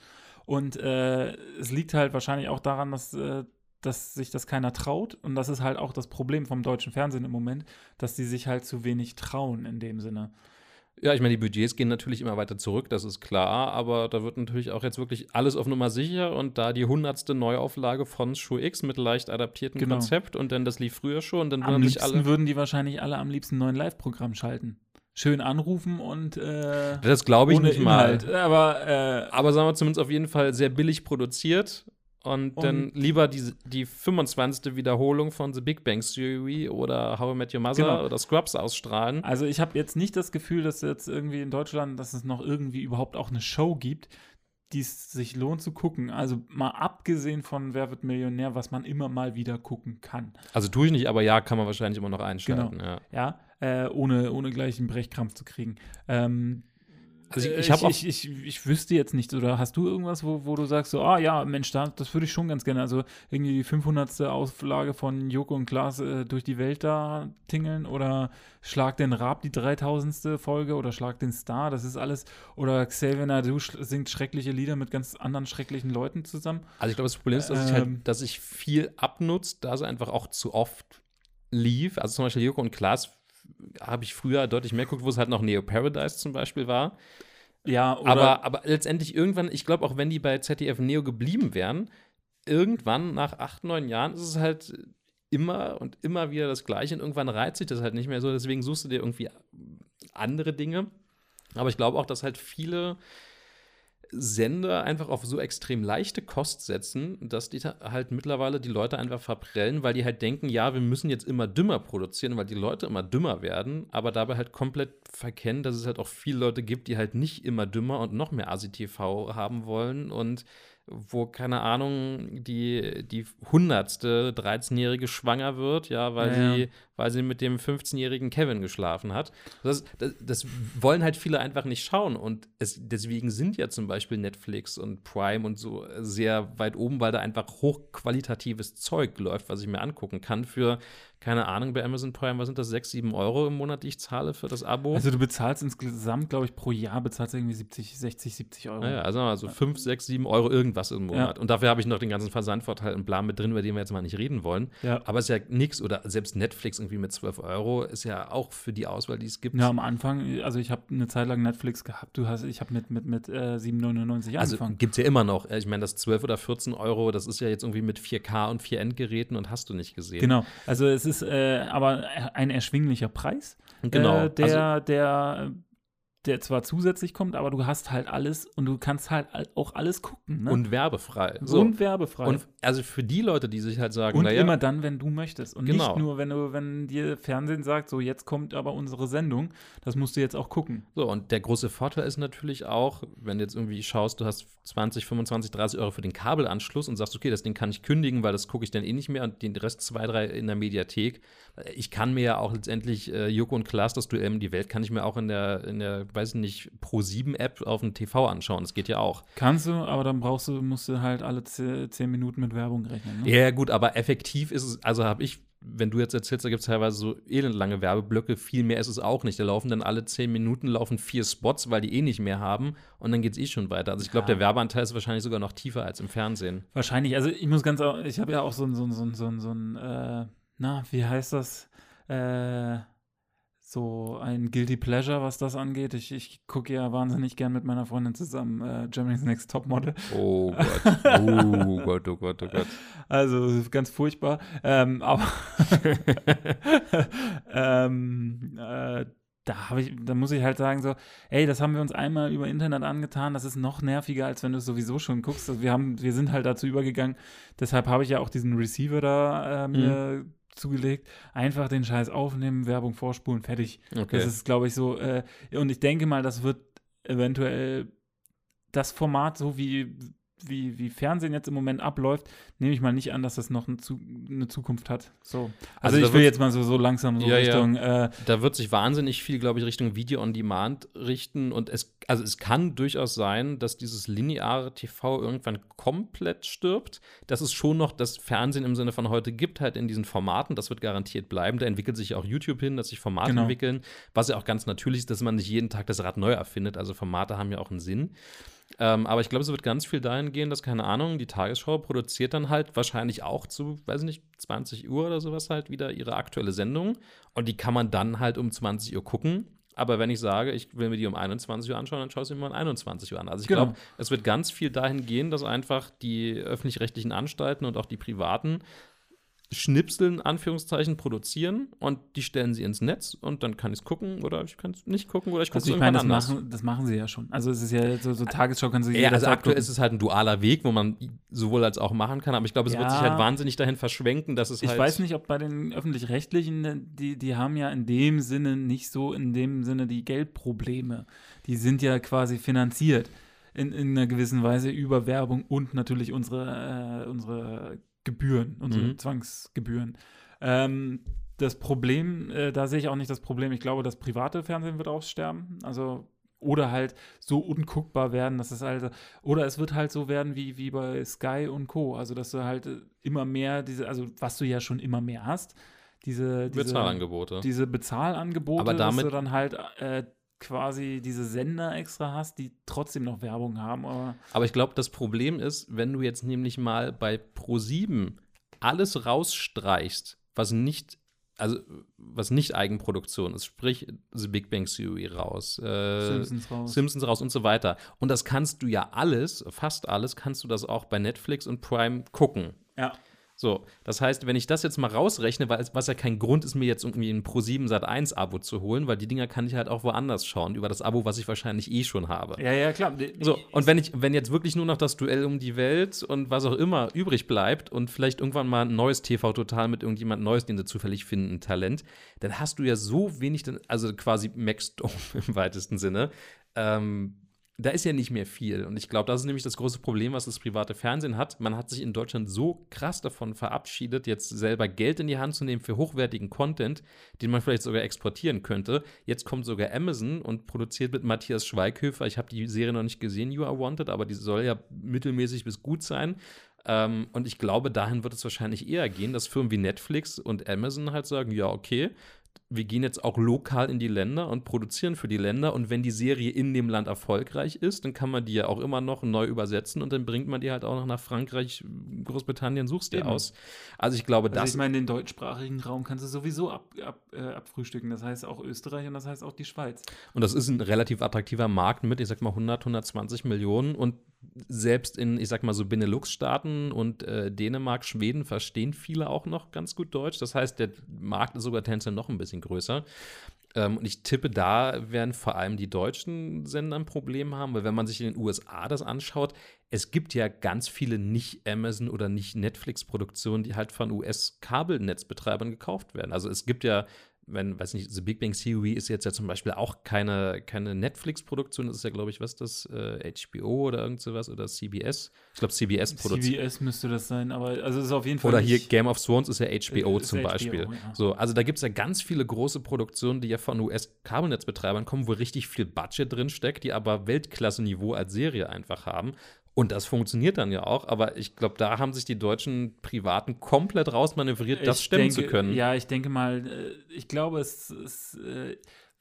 Speaker 2: Und äh, es liegt halt wahrscheinlich auch daran, dass äh, dass sich das keiner traut. Und das ist halt auch das Problem vom deutschen Fernsehen im Moment, dass die sich halt zu wenig trauen in dem Sinne.
Speaker 3: Ja, ich meine, die Budgets gehen natürlich immer weiter zurück, das ist klar, aber da wird natürlich auch jetzt wirklich alles auf Nummer sicher und da die hundertste Neuauflage von Show X mit leicht adaptiertem
Speaker 2: Genau.
Speaker 3: Konzept und dann das lief früher schon, dann
Speaker 2: Am
Speaker 3: würden sich alle.
Speaker 2: würden die wahrscheinlich alle am liebsten ein neuen Live-Programm schalten. Schön anrufen und äh,
Speaker 3: Das glaube ich nicht
Speaker 2: Inhalt.
Speaker 3: mal.
Speaker 2: Aber äh,
Speaker 3: Aber sagen wir zumindest auf jeden Fall sehr billig produziert. Und, dann
Speaker 2: Und-
Speaker 3: lieber die, die 25. Wiederholung von The Big Bang Theory oder How I Met Your Mother
Speaker 2: Genau.
Speaker 3: oder Scrubs ausstrahlen.
Speaker 2: Also ich habe jetzt nicht das Gefühl, dass jetzt irgendwie in Deutschland, dass es noch irgendwie überhaupt auch eine Show gibt, die es sich lohnt zu gucken. Also mal abgesehen von Wer wird Millionär, was man immer mal wieder gucken kann.
Speaker 3: Also tue ich nicht, aber ja, kann man wahrscheinlich immer noch einschalten. Ja.
Speaker 2: Ja, äh, ohne, ohne gleich einen Brechkrampf zu kriegen. Ähm,
Speaker 3: Also ich-
Speaker 2: äh,
Speaker 3: ich
Speaker 2: ich, ich, ich wüsste jetzt nicht, oder hast du irgendwas, wo, wo du sagst, so, ah ja, Mensch, da, das würde ich schon ganz gerne. Also irgendwie die 500. Auflage von Joko und Klaas äh, durch die Welt da tingeln oder Schlag den Rab, die 3000. Folge oder Schlag den Star, das ist alles. Oder Xavier Nadu singt schreckliche Lieder mit ganz anderen schrecklichen Leuten zusammen.
Speaker 3: Also ich glaube, das Problem ist, dass ich halt,
Speaker 2: Ähm.
Speaker 3: dass sich viel abnutzt, da es einfach auch zu oft lief. Also zum Beispiel Joko und Klaas habe ich früher deutlich mehr geguckt, wo es halt noch Neo Paradise zum Beispiel war.
Speaker 2: Ja, oder
Speaker 3: Aber, aber letztendlich irgendwann, ich glaube, auch wenn die bei ZDF Neo geblieben wären, irgendwann nach acht, neun Jahren ist es halt immer und immer wieder das Gleiche und irgendwann reizt sich das halt nicht mehr so. Deswegen suchst du dir irgendwie andere Dinge. Aber ich glaube auch, dass halt viele Sender einfach auf so extrem leichte Kost setzen, dass die halt mittlerweile die Leute einfach verprellen, weil die halt denken, ja, wir müssen jetzt immer dümmer produzieren, weil die Leute immer dümmer werden, aber dabei halt komplett verkennen, dass es halt auch viele Leute gibt, die halt nicht immer dümmer und noch mehr ASI-TV haben wollen und wo, keine Ahnung, die, die hundertste 13-Jährige schwanger wird, ja, weil,
Speaker 2: Ja, ja.
Speaker 3: Weil sie mit dem 15-jährigen Kevin geschlafen hat. Das, das, das wollen halt viele einfach nicht schauen. Und es, deswegen sind ja zum Beispiel Netflix und Prime und so sehr weit oben, weil da einfach hochqualitatives Zeug läuft, was ich mir angucken kann. Für, keine Ahnung, bei Amazon Prime, was sind das, 6, 7 Euro im Monat, die ich zahle für das Abo?
Speaker 2: Also du bezahlst insgesamt, glaube ich, pro Jahr bezahlst du irgendwie 70, 60, 70 Euro.
Speaker 3: Naja, also, also 5, 6, 7 Euro irgendwas im Monat. Und dafür habe ich noch den ganzen Versandvorteil und Plan mit drin, über den wir jetzt mal nicht reden wollen.
Speaker 2: Ja.
Speaker 3: Aber es ist ja nichts. Oder selbst Netflix irgendwie mit 12 Euro ist ja auch für die Auswahl, die es gibt.
Speaker 2: Ja, am Anfang, also ich habe eine Zeit lang Netflix gehabt. Du hast, ich habe mit, mit, mit äh, 7,99
Speaker 3: also
Speaker 2: angefangen.
Speaker 3: gibt es ja immer noch. Ich meine, das 12 oder 14 Euro, das ist ja jetzt irgendwie mit 4K und 4 Endgeräten und hast du nicht gesehen.
Speaker 2: Genau. Also es ist äh, aber ein erschwinglicher Preis,
Speaker 3: Genau.
Speaker 2: äh, der,
Speaker 3: also,
Speaker 2: der, der zwar zusätzlich kommt, aber du hast halt alles und du kannst halt auch alles gucken. Ne?
Speaker 3: und werbefrei.
Speaker 2: und werbefrei.
Speaker 3: Und also für die Leute, die sich halt sagen,
Speaker 2: Und
Speaker 3: naja,
Speaker 2: immer dann, wenn du möchtest. Und
Speaker 3: Genau.
Speaker 2: nicht nur, wenn du, wenn dir Fernsehen sagt, so jetzt kommt aber unsere Sendung, das musst du jetzt auch gucken.
Speaker 3: So, und der große Vorteil ist natürlich auch, wenn du jetzt irgendwie schaust, du hast 20, 25, 30 Euro für den Kabelanschluss und sagst, okay, das Ding kann ich kündigen, weil das gucke ich dann eh nicht mehr und den Rest zwei, drei in der Mediathek. Ich kann mir ja auch letztendlich äh, Joko und Klaas, das Duell die Welt, kann ich mir auch in der, in der, weiß ich nicht, Pro7-App auf dem TV anschauen. Das geht ja auch.
Speaker 2: Kannst du, aber dann brauchst du, musst du halt alle ze- zehn Minuten mit Werbung rechnen. Ne?
Speaker 3: Ja, gut, aber effektiv ist es, also habe ich, wenn du jetzt erzählst, da gibt es teilweise so elendlange Werbeblöcke, viel mehr ist es auch nicht. Da laufen dann alle zehn Minuten laufen vier Spots, weil die eh nicht mehr haben und dann geht es eh schon weiter. Also ich glaube,
Speaker 2: Ja.
Speaker 3: der Werbeanteil ist wahrscheinlich sogar noch tiefer als im Fernsehen.
Speaker 2: Wahrscheinlich, also ich muss ganz, ich habe ja auch so ein, so ein, so ein, so ein, so ein äh, na, wie heißt das? Äh, so ein Guilty Pleasure, was das angeht. Ich, ich gucke ja wahnsinnig gern mit meiner Freundin zusammen äh, Germany's Next Topmodel.
Speaker 3: Oh [laughs] Gott, oh Gott, oh Gott, oh Gott.
Speaker 2: Also ganz furchtbar. Ähm, aber [laughs] ähm, äh, da habe ich, da muss ich halt sagen so, ey, das haben wir uns einmal über Internet angetan. Das ist noch nerviger, als wenn du es sowieso schon guckst. Also wir haben, wir sind halt dazu übergegangen. Deshalb habe ich ja auch diesen Receiver da äh, mir zugelegt. Einfach den Scheiß aufnehmen, Werbung vorspulen, fertig.
Speaker 3: Okay.
Speaker 2: Das ist, glaube ich, so. Äh, und ich denke mal, das wird eventuell das Format, so wie, wie, wie Fernsehen jetzt im Moment abläuft, nehme ich mal nicht an, dass das noch eine, Zu eine Zukunft hat. So. Also,
Speaker 3: Also
Speaker 2: ich will jetzt mal so, so langsam so
Speaker 3: Ja, ja.
Speaker 2: Richtung. Äh,
Speaker 3: Da wird sich wahnsinnig viel, glaube ich, Richtung Video on Demand richten. Und es, also es kann durchaus sein, dass dieses lineare TV irgendwann komplett stirbt. Dass es schon noch das Fernsehen im Sinne von heute gibt, halt in diesen Formaten. Das wird garantiert bleiben. Da entwickelt sich ja auch YouTube hin, dass sich Formate
Speaker 2: Genau.
Speaker 3: entwickeln. Was ja auch ganz natürlich ist, dass man nicht jeden Tag das Rad neu erfindet. Also Formate haben ja auch einen Sinn. Ähm, aber ich glaube, es wird ganz viel dahin gehen, dass, keine Ahnung, die Tagesschau produziert dann halt wahrscheinlich auch zu, weiß nicht, 20 Uhr oder sowas halt wieder ihre aktuelle Sendung. Und die kann man dann halt um 20 Uhr gucken. Aber wenn ich sage, ich will mir die um 21 Uhr anschauen, dann schaue ich sie mir um 21 Uhr an. Also ich
Speaker 2: Genau.
Speaker 3: glaube, es wird ganz viel dahin gehen, dass einfach die öffentlich-rechtlichen Anstalten und auch die privaten Schnipseln, Anführungszeichen, produzieren und die stellen sie ins Netz und dann kann ich es gucken oder ich kann es nicht gucken oder ich gucke es
Speaker 2: also ich
Speaker 3: irgendwann
Speaker 2: meine, das
Speaker 3: anders.
Speaker 2: machen, das machen sie ja schon. Also es ist ja so, so Tagesschau kannst du
Speaker 3: Ja, also aktuell ist es halt ein dualer Weg, wo man sowohl als auch machen kann, aber ich glaube, es wird
Speaker 2: Ja.
Speaker 3: sich halt wahnsinnig dahin verschwenken, dass es
Speaker 2: Ich
Speaker 3: halt.
Speaker 2: weiß nicht, ob bei den öffentlich-rechtlichen, die, die haben ja in dem Sinne nicht so in dem Sinne die Geldprobleme. Die sind ja quasi finanziert in, in einer gewissen Weise über Werbung und natürlich unsere, äh, unsere Gebühren, unsere
Speaker 3: Mhm.
Speaker 2: Zwangsgebühren. Ähm, das Problem, äh, da sehe ich auch nicht das Problem. Ich glaube, das private Fernsehen wird aussterben. Also oder halt so unguckbar werden, dass es halt, oder es wird halt so werden wie, wie bei Sky und Co. Also, dass du halt immer mehr diese, also was du ja schon immer mehr hast, diese, diese,
Speaker 3: Bezahlangebote.
Speaker 2: diese Bezahlangebote,
Speaker 3: Aber damit-
Speaker 2: dass du dann halt äh, quasi diese Sender extra hast, die trotzdem noch Werbung haben. Aber
Speaker 3: Aber ich glaube, das Problem ist, wenn du jetzt nämlich mal bei Pro7 alles rausstreichst, was nicht, also was nicht Eigenproduktion ist, sprich The Big Bang Theory raus, äh,
Speaker 2: Simpsons raus.
Speaker 3: Simpsons raus und so weiter. Und das kannst du ja alles, fast alles, kannst du das auch bei Netflix und Prime gucken.
Speaker 2: ja.
Speaker 3: So, das heißt, wenn ich das jetzt mal rausrechne, weil es, was ja kein Grund ist, mir jetzt irgendwie ein Pro7 Sat 1 Abo zu holen, weil die Dinger kann ich halt auch woanders schauen, über das Abo, was ich wahrscheinlich eh schon habe.
Speaker 2: Ja, ja, klar.
Speaker 3: So, und wenn ich, wenn jetzt wirklich nur noch das Duell um die Welt und was auch immer übrig bleibt und vielleicht irgendwann mal ein neues TV total mit irgendjemand Neues, den sie zufällig finden, Talent, dann hast du ja so wenig, dann- also quasi Max Dome [laughs] im weitesten Sinne. Ähm, da ist ja nicht mehr viel. Und ich glaube, das ist nämlich das große Problem, was das private Fernsehen hat. Man hat sich in Deutschland so krass davon verabschiedet, jetzt selber Geld in die Hand zu nehmen für hochwertigen Content, den man vielleicht sogar exportieren könnte. Jetzt kommt sogar Amazon und produziert mit Matthias Schweighöfer. Ich habe die Serie noch nicht gesehen, You Are Wanted, aber die soll ja mittelmäßig bis gut sein. Ähm, und ich glaube, dahin wird es wahrscheinlich eher gehen, dass Firmen wie Netflix und Amazon halt sagen, ja, okay, wir gehen jetzt auch lokal in die Länder und produzieren für die Länder. Und wenn die Serie in dem Land erfolgreich ist, dann kann man die ja auch immer noch neu übersetzen und dann bringt man die halt auch noch nach Frankreich, Großbritannien, suchst dir aus. Also ich glaube,
Speaker 2: Also
Speaker 3: das
Speaker 2: ich meine, den deutschsprachigen Raum kannst du sowieso ab, ab, äh, abfrühstücken. Das heißt auch Österreich und das heißt auch die Schweiz.
Speaker 3: Und das ist ein relativ attraktiver Markt mit, ich sag mal, 100, 120 Millionen. Und selbst in, ich sag mal, so Benelux-Staaten und äh, Dänemark, Schweden verstehen viele auch noch ganz gut Deutsch. Das heißt, der Markt ist sogar tendenziell noch ein bisschen größer. Ähm, und ich tippe, da werden vor allem die deutschen Sender ein Problem haben, weil wenn man sich in den USA das anschaut, es gibt ja ganz viele nicht Amazon oder nicht Netflix-Produktionen, die halt von US-Kabelnetzbetreibern gekauft werden. Also es gibt ja wenn, weiß nicht, The Big Bang Theory ist jetzt ja zum Beispiel auch keine, keine Netflix-Produktion, das ist ja, glaube ich, was ist das, äh, HBO oder irgend sowas oder CBS. Ich glaube, CBS produziert.
Speaker 2: CBS müsste das sein, aber also es ist auf jeden Fall.
Speaker 3: Oder hier Game of Thrones ist ja HBO
Speaker 2: Ist
Speaker 3: zum
Speaker 2: HBO,
Speaker 3: Beispiel.
Speaker 2: ja.
Speaker 3: So, also da gibt es ja ganz viele große Produktionen, die ja von US-Kabelnetzbetreibern kommen, wo richtig viel Budget drin steckt, die aber Weltklasse-Niveau als Serie einfach haben. Und das funktioniert dann ja auch, aber ich glaube, da haben sich die deutschen Privaten komplett rausmanövriert, das
Speaker 2: Ich
Speaker 3: stemmen
Speaker 2: denke,
Speaker 3: zu können.
Speaker 2: Ja, ich denke mal, äh, ich glaube, es ist, äh,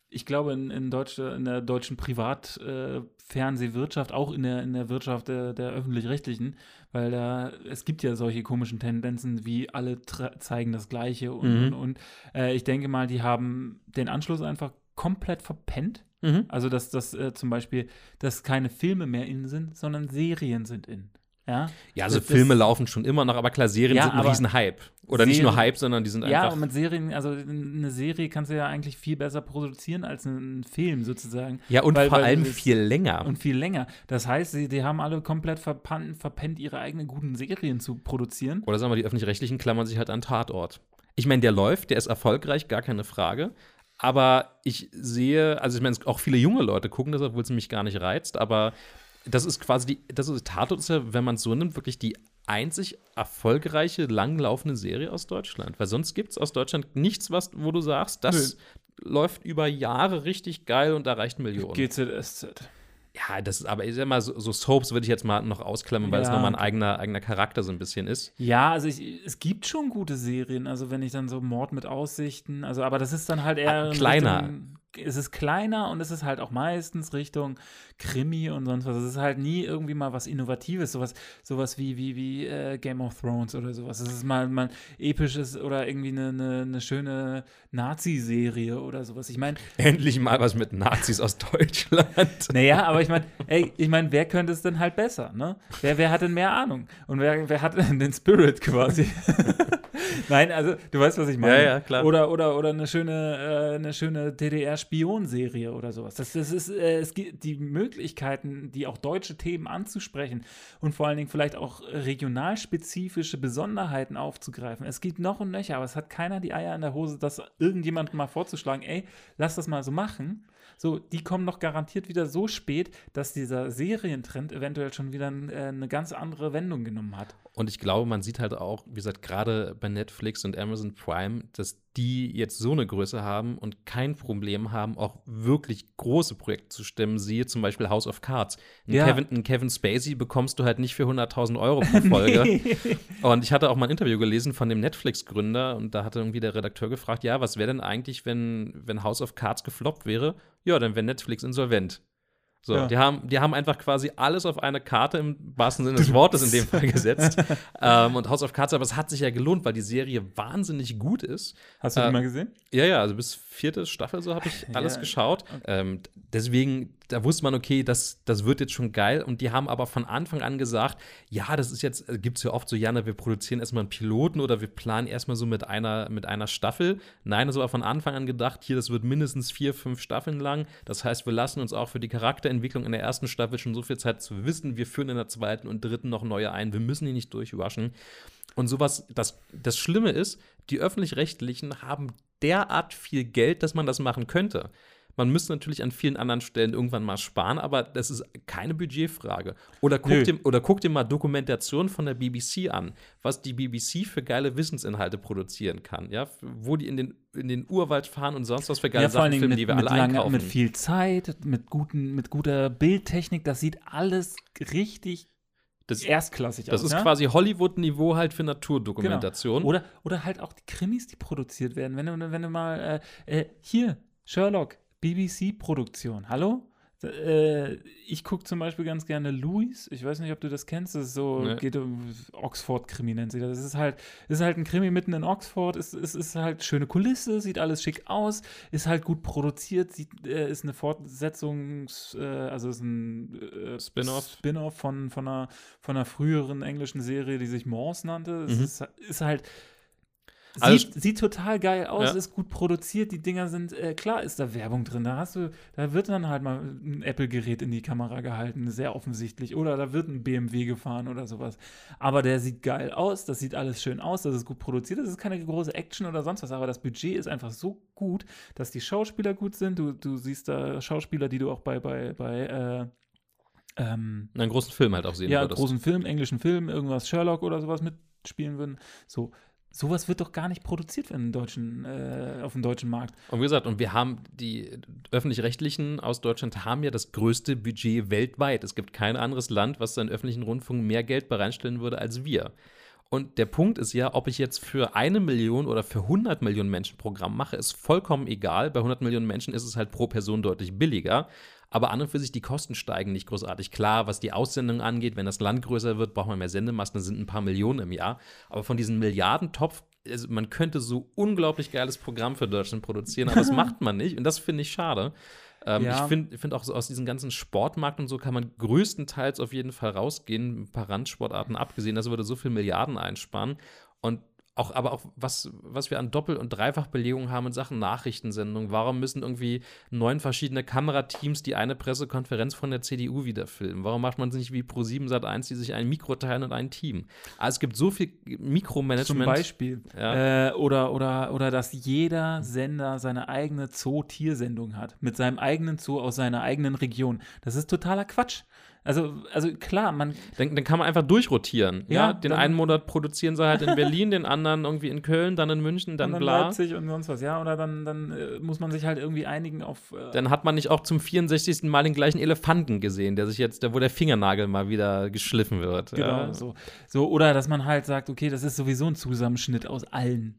Speaker 2: ich glaube, in, in, Deutsche, in der deutschen Privatfernsehwirtschaft, auch in der, in der Wirtschaft der, der öffentlich-rechtlichen, weil da, es gibt ja solche komischen Tendenzen, wie alle zeigen das Gleiche und,
Speaker 3: Mhm.
Speaker 2: und, und. Äh, ich denke mal, die haben den Anschluss einfach komplett verpennt.
Speaker 3: Mhm.
Speaker 2: Also, dass das äh, zum Beispiel, dass keine Filme mehr in sind, sondern Serien sind in. Ja,
Speaker 3: Ja, also
Speaker 2: Das-
Speaker 3: Filme
Speaker 2: das-
Speaker 3: laufen schon immer noch, aber klar, Serien
Speaker 2: Ja,
Speaker 3: sind ein Riesenhype. Oder nicht nur
Speaker 2: Serien-
Speaker 3: Hype, sondern die sind
Speaker 2: Ja,
Speaker 3: einfach.
Speaker 2: und mit Serien, also eine Serie kannst du ja eigentlich viel besser produzieren als einen Film sozusagen.
Speaker 3: ja, und
Speaker 2: weil-
Speaker 3: vor
Speaker 2: weil
Speaker 3: allem viel länger.
Speaker 2: Und viel länger. Das heißt, sie, die haben alle komplett verpannt, verpennt, ihre eigenen guten Serien zu produzieren.
Speaker 3: Oder sagen wir, die öffentlich-rechtlichen klammern sich halt an Tatort. ich meine, der läuft, der ist erfolgreich, gar keine Frage. Aber ich sehe, also ich meine, auch viele junge Leute gucken das, obwohl es mich gar nicht reizt, aber das ist quasi die, das ist Tatort ist ja, wenn man es so nimmt, wirklich die einzig erfolgreiche, langlaufende Serie aus Deutschland. Weil sonst gibt es aus Deutschland nichts, was, wo du sagst, das läuft über Jahre richtig geil und erreicht Millionen.
Speaker 2: GZSZ.
Speaker 3: Ja, das ist aber, ich sag mal, so, so Soaps würde ich jetzt mal noch ausklammern, weil es
Speaker 2: Ja.
Speaker 3: nochmal ein eigener, eigener Charakter so ein bisschen ist.
Speaker 2: Ja, also ich, es gibt schon gute Serien, also wenn ich dann so Mord mit Aussichten, also aber das ist dann halt eher
Speaker 3: Ah,
Speaker 2: in
Speaker 3: kleiner.
Speaker 2: Richtung, es ist kleiner und es ist halt auch meistens Richtung Krimi und sonst was. Es ist halt nie irgendwie mal was Innovatives, sowas, sowas wie, wie, wie äh, Game of Thrones oder sowas. Es ist mal, mal episches oder irgendwie eine, eine, eine schöne Nazi-Serie oder sowas. Ich meine,
Speaker 3: Endlich mal was mit Nazis aus Deutschland. [laughs]
Speaker 2: naja, aber ich meine, ey, ich meine, wer könnte es denn halt besser, ne? Wer, wer hat denn mehr Ahnung? Und wer, wer hat denn [laughs] den Spirit quasi? [laughs] Nein, also du weißt, was ich meine.
Speaker 3: Ja, ja, klar.
Speaker 2: Oder, oder, oder eine schöne, äh, eine schöne DDR-Spionserie oder sowas. Das, das ist, äh, es gibt die Möglichkeiten, die auch deutsche Themen anzusprechen und vor allen Dingen vielleicht auch regionalspezifische Besonderheiten aufzugreifen. Es gibt noch und nöcher, aber es hat keiner die Eier in der Hose, das irgendjemandem mal vorzuschlagen, ey, lass das mal so machen. So, die kommen noch garantiert wieder so spät, dass dieser Serientrend eventuell schon wieder äh, eine ganz andere Wendung genommen hat.
Speaker 3: Und ich glaube, man sieht halt auch, wie gesagt, gerade bei Netflix und Amazon Prime, dass die jetzt so eine Größe haben und kein Problem haben, auch wirklich große Projekte zu stemmen. Siehe zum Beispiel House of Cards. Einen,
Speaker 2: Ja.
Speaker 3: Kevin, einen Kevin Spacey bekommst du halt nicht für 100.000 Euro pro [laughs] Folge. Und ich hatte auch mal ein Interview gelesen von dem Netflix-Gründer und da hatte irgendwie der Redakteur gefragt, ja, was wäre denn eigentlich, wenn, wenn House of Cards gefloppt wäre? Ja, dann wäre Netflix insolvent. So,
Speaker 2: Ja.
Speaker 3: die, haben, die haben einfach quasi alles auf eine Karte im wahrsten Sinne [laughs] des Wortes in dem Fall gesetzt. ähm, und House of Cards, aber es hat sich ja gelohnt, weil die Serie wahnsinnig gut ist.
Speaker 2: Hast du
Speaker 3: Äh,
Speaker 2: die mal gesehen?
Speaker 3: Ja, ja, also bis vierte Staffel so habe ich [laughs] alles
Speaker 2: Ja.
Speaker 3: geschaut. Ähm, deswegen, da wusste man, okay, das, das wird jetzt schon geil. Und die haben aber von Anfang an gesagt, ja, das ist jetzt, gibt es ja oft so, Jana, wir produzieren erstmal einen Piloten oder wir planen erstmal so mit einer, mit einer Staffel. Nein, das war von Anfang an gedacht, hier, das wird mindestens vier, fünf Staffeln lang. Das heißt, wir lassen uns auch für die Charakterentwicklung in der ersten Staffel schon so viel Zeit zu wissen, wir führen in der zweiten und dritten noch neue ein. Wir müssen die nicht durchwaschen. Und sowas, das, das Schlimme ist, die öffentlich-rechtlichen haben derart viel Geld, dass man das machen könnte. Man müsste natürlich an vielen anderen Stellen irgendwann mal sparen, aber das ist keine Budgetfrage. Oder guck, dir, oder guck dir mal Dokumentationen von der BBC an, was die BBC für geile Wissensinhalte produzieren kann, ja, wo die in den, in den Urwald fahren und sonst was für geile
Speaker 2: Ja,
Speaker 3: Sachen filmen,
Speaker 2: mit,
Speaker 3: die wir alle
Speaker 2: lange,
Speaker 3: einkaufen.
Speaker 2: mit viel Zeit, mit, guten, mit guter Bildtechnik. Das sieht alles richtig
Speaker 3: das,
Speaker 2: erstklassig
Speaker 3: das
Speaker 2: aus.
Speaker 3: ist
Speaker 2: ja?
Speaker 3: quasi Hollywood-Niveau halt für
Speaker 2: Genau.
Speaker 3: Naturdokumentation.
Speaker 2: Oder, oder halt auch die Krimis, die produziert werden. Wenn du, wenn du mal, äh, äh, hier, Sherlock, BBC-Produktion, hallo? Äh, ich gucke zum Beispiel ganz gerne Louis. Ich weiß nicht, ob du das kennst. Das ist so,
Speaker 3: Nee.
Speaker 2: geht um Oxford-Krimi nennt sie das. Es ist halt, ist halt ein Krimi mitten in Oxford. Es, es ist halt schöne Kulisse, sieht alles schick aus, ist halt gut produziert, sieht, äh, ist eine Fortsetzungs-, äh, also ist ein äh,
Speaker 3: Spin-off.
Speaker 2: Spin-off von, von, einer, von einer früheren englischen Serie, die sich Morse nannte. Es
Speaker 3: Mhm.
Speaker 2: ist, ist halt
Speaker 3: Also-
Speaker 2: Sieht, sieht total geil aus,
Speaker 3: Ja.
Speaker 2: ist gut produziert, die Dinger sind, äh, klar ist da Werbung drin, da hast du, da wird dann halt mal ein Apple-Gerät in die Kamera gehalten, sehr offensichtlich, oder da wird ein BMW gefahren oder sowas. Aber der sieht geil aus, das sieht alles schön aus, das ist gut produziert, das ist keine große Action oder sonst was, aber das Budget ist einfach so gut, dass die Schauspieler gut sind, du, du siehst da Schauspieler, die du auch bei, bei, bei, äh, ähm,
Speaker 3: einen großen Film halt auch sehen
Speaker 2: ja,
Speaker 3: würdest.
Speaker 2: großen Film, englischen Film, irgendwas Sherlock oder sowas mitspielen würden. So, sowas wird doch gar nicht produziert in den deutschen, äh, auf dem deutschen Markt.
Speaker 3: Und wie gesagt, und wir haben die öffentlich-rechtlichen aus Deutschland haben ja das größte Budget weltweit. Es gibt kein anderes Land, was seinen öffentlichen Rundfunk mehr Geld bereinstellen würde als wir. Und der Punkt ist ja, ob ich jetzt für eine Million oder für 100 Millionen Menschen Programm mache, ist vollkommen egal. Bei 100 Millionen Menschen ist es halt pro Person deutlich billiger. Aber an und für sich, die Kosten steigen nicht großartig. Klar, was die Aussendung angeht, wenn das Land größer wird, braucht man mehr Sendemasten, das sind ein paar Millionen im Jahr. Aber von diesem Milliardentopf, also man könnte so unglaublich geiles Programm für Deutschland produzieren, aber das [laughs] macht man nicht. Und das finde ich schade. Ähm,
Speaker 2: Ja.
Speaker 3: Ich finde find auch so aus diesem ganzen Sportmarkt und so kann man größtenteils auf jeden Fall rausgehen, ein paar Randsportarten abgesehen, das würde so viel Milliarden einsparen. Und auch, aber auch was, was wir an Doppel- und Dreifachbelegungen haben in Sachen Nachrichtensendung. Warum müssen irgendwie neun verschiedene Kamerateams die eine Pressekonferenz von der CDU wieder filmen? Warum macht man es nicht wie Pro 7 Sat 1, die sich ein Mikro teilen und ein Team? Also es gibt so viel Mikromanagement.
Speaker 2: Zum Beispiel.
Speaker 3: Ja.
Speaker 2: Äh, oder, oder, oder dass jeder Sender seine eigene Zoo-Tiersendung hat. Mit seinem eigenen Zoo aus seiner eigenen Region. Das ist totaler Quatsch. Also, also klar, man.
Speaker 3: Dann, dann kann man einfach durchrotieren. Ja,
Speaker 2: Ja,
Speaker 3: den einen Monat produzieren sie halt in Berlin, den anderen irgendwie in Köln, dann in München, dann,
Speaker 2: dann
Speaker 3: bla.
Speaker 2: Leipzig und sonst was, ja. Oder dann, dann äh, muss man sich halt irgendwie einigen auf. Äh,
Speaker 3: Dann hat man nicht auch zum 64. Mal den gleichen Elefanten gesehen, der sich jetzt, der, wo der Fingernagel mal wieder geschliffen wird.
Speaker 2: genau,
Speaker 3: ja.
Speaker 2: so. so. Oder dass man halt sagt, okay, das ist sowieso ein Zusammenschnitt aus allen.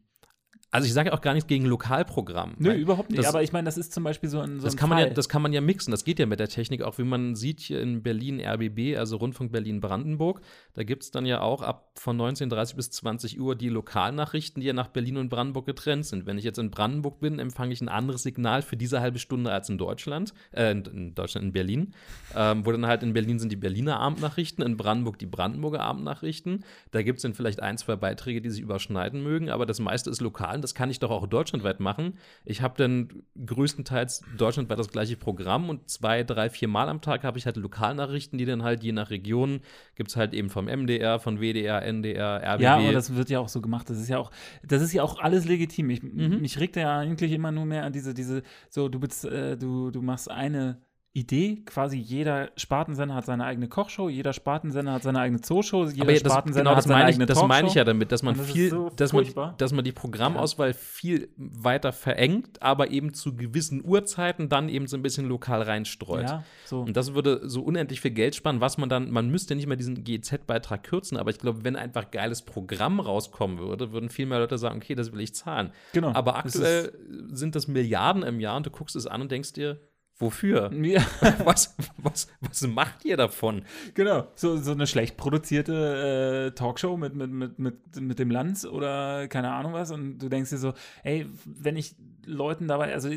Speaker 3: Also ich sage auch gar nichts gegen Lokalprogramm.
Speaker 2: Nö, überhaupt nicht.
Speaker 3: das-
Speaker 2: aber ich meine, das ist zum Beispiel so ein, so
Speaker 3: Das
Speaker 2: ein
Speaker 3: kann, man
Speaker 2: Fall.
Speaker 3: ja, das kann man ja mixen. Das geht ja mit der Technik auch, wie man sieht hier in Berlin RBB, also Rundfunk Berlin-Brandenburg. Da gibt es dann ja auch ab von 19.30 bis 20 Uhr die Lokalnachrichten, die ja nach Berlin und Brandenburg getrennt sind. Wenn ich jetzt in Brandenburg bin, empfange ich ein anderes Signal für diese halbe Stunde als in Deutschland, äh, in- in Deutschland, in Berlin. Ähm, wo dann halt in Berlin sind die Berliner Abendnachrichten, in Brandenburg die Brandenburger Abendnachrichten. Da gibt es dann vielleicht ein, zwei Beiträge, die sich überschneiden mögen, aber das meiste ist lokal und das kann ich doch auch deutschlandweit machen. Ich habe dann größtenteils deutschlandweit das gleiche Programm und zwei, drei, vier Mal am Tag habe ich halt Lokalnachrichten, die dann halt je nach Region gibt es halt eben vom MDR, von WDR, NDR, RBB.
Speaker 2: Ja, aber das wird ja auch so gemacht. Das ist ja auch, das ist ja auch alles legitim. Ich,
Speaker 3: Mhm.
Speaker 2: Mich regt ja eigentlich immer nur mehr an diese, diese, so, du bist, äh, du, du machst eine Idee, quasi jeder Spartensender hat seine eigene Kochshow, jeder Spartensender hat seine eigene Zooshow, jeder
Speaker 3: aber das,
Speaker 2: Spartensender
Speaker 3: genau, das
Speaker 2: hat seine
Speaker 3: meine ich,
Speaker 2: eigene
Speaker 3: das meine ich ja damit, dass man
Speaker 2: das
Speaker 3: viel,
Speaker 2: so
Speaker 3: dass man, dass man die Programmauswahl viel weiter verengt, aber eben zu gewissen Uhrzeiten dann eben so ein bisschen lokal reinstreut.
Speaker 2: Ja, so.
Speaker 3: Und das würde so unendlich viel Geld sparen, was man dann, man müsste nicht mal diesen GZ-Beitrag kürzen, aber ich glaube, wenn einfach geiles Programm rauskommen würde, würden viel mehr Leute sagen, okay, das will ich zahlen.
Speaker 2: Genau.
Speaker 3: Aber
Speaker 2: Das
Speaker 3: aktuell sind das Milliarden im Jahr und du guckst es an und denkst dir, wofür? [laughs]
Speaker 2: Ja, [laughs]
Speaker 3: was, was, was macht ihr davon?
Speaker 2: genau. So, so eine schlecht produzierte äh, Talkshow mit, mit, mit, mit, mit dem Lanz oder keine Ahnung was. Und du denkst dir so, ey, wenn ich Leuten dabei, also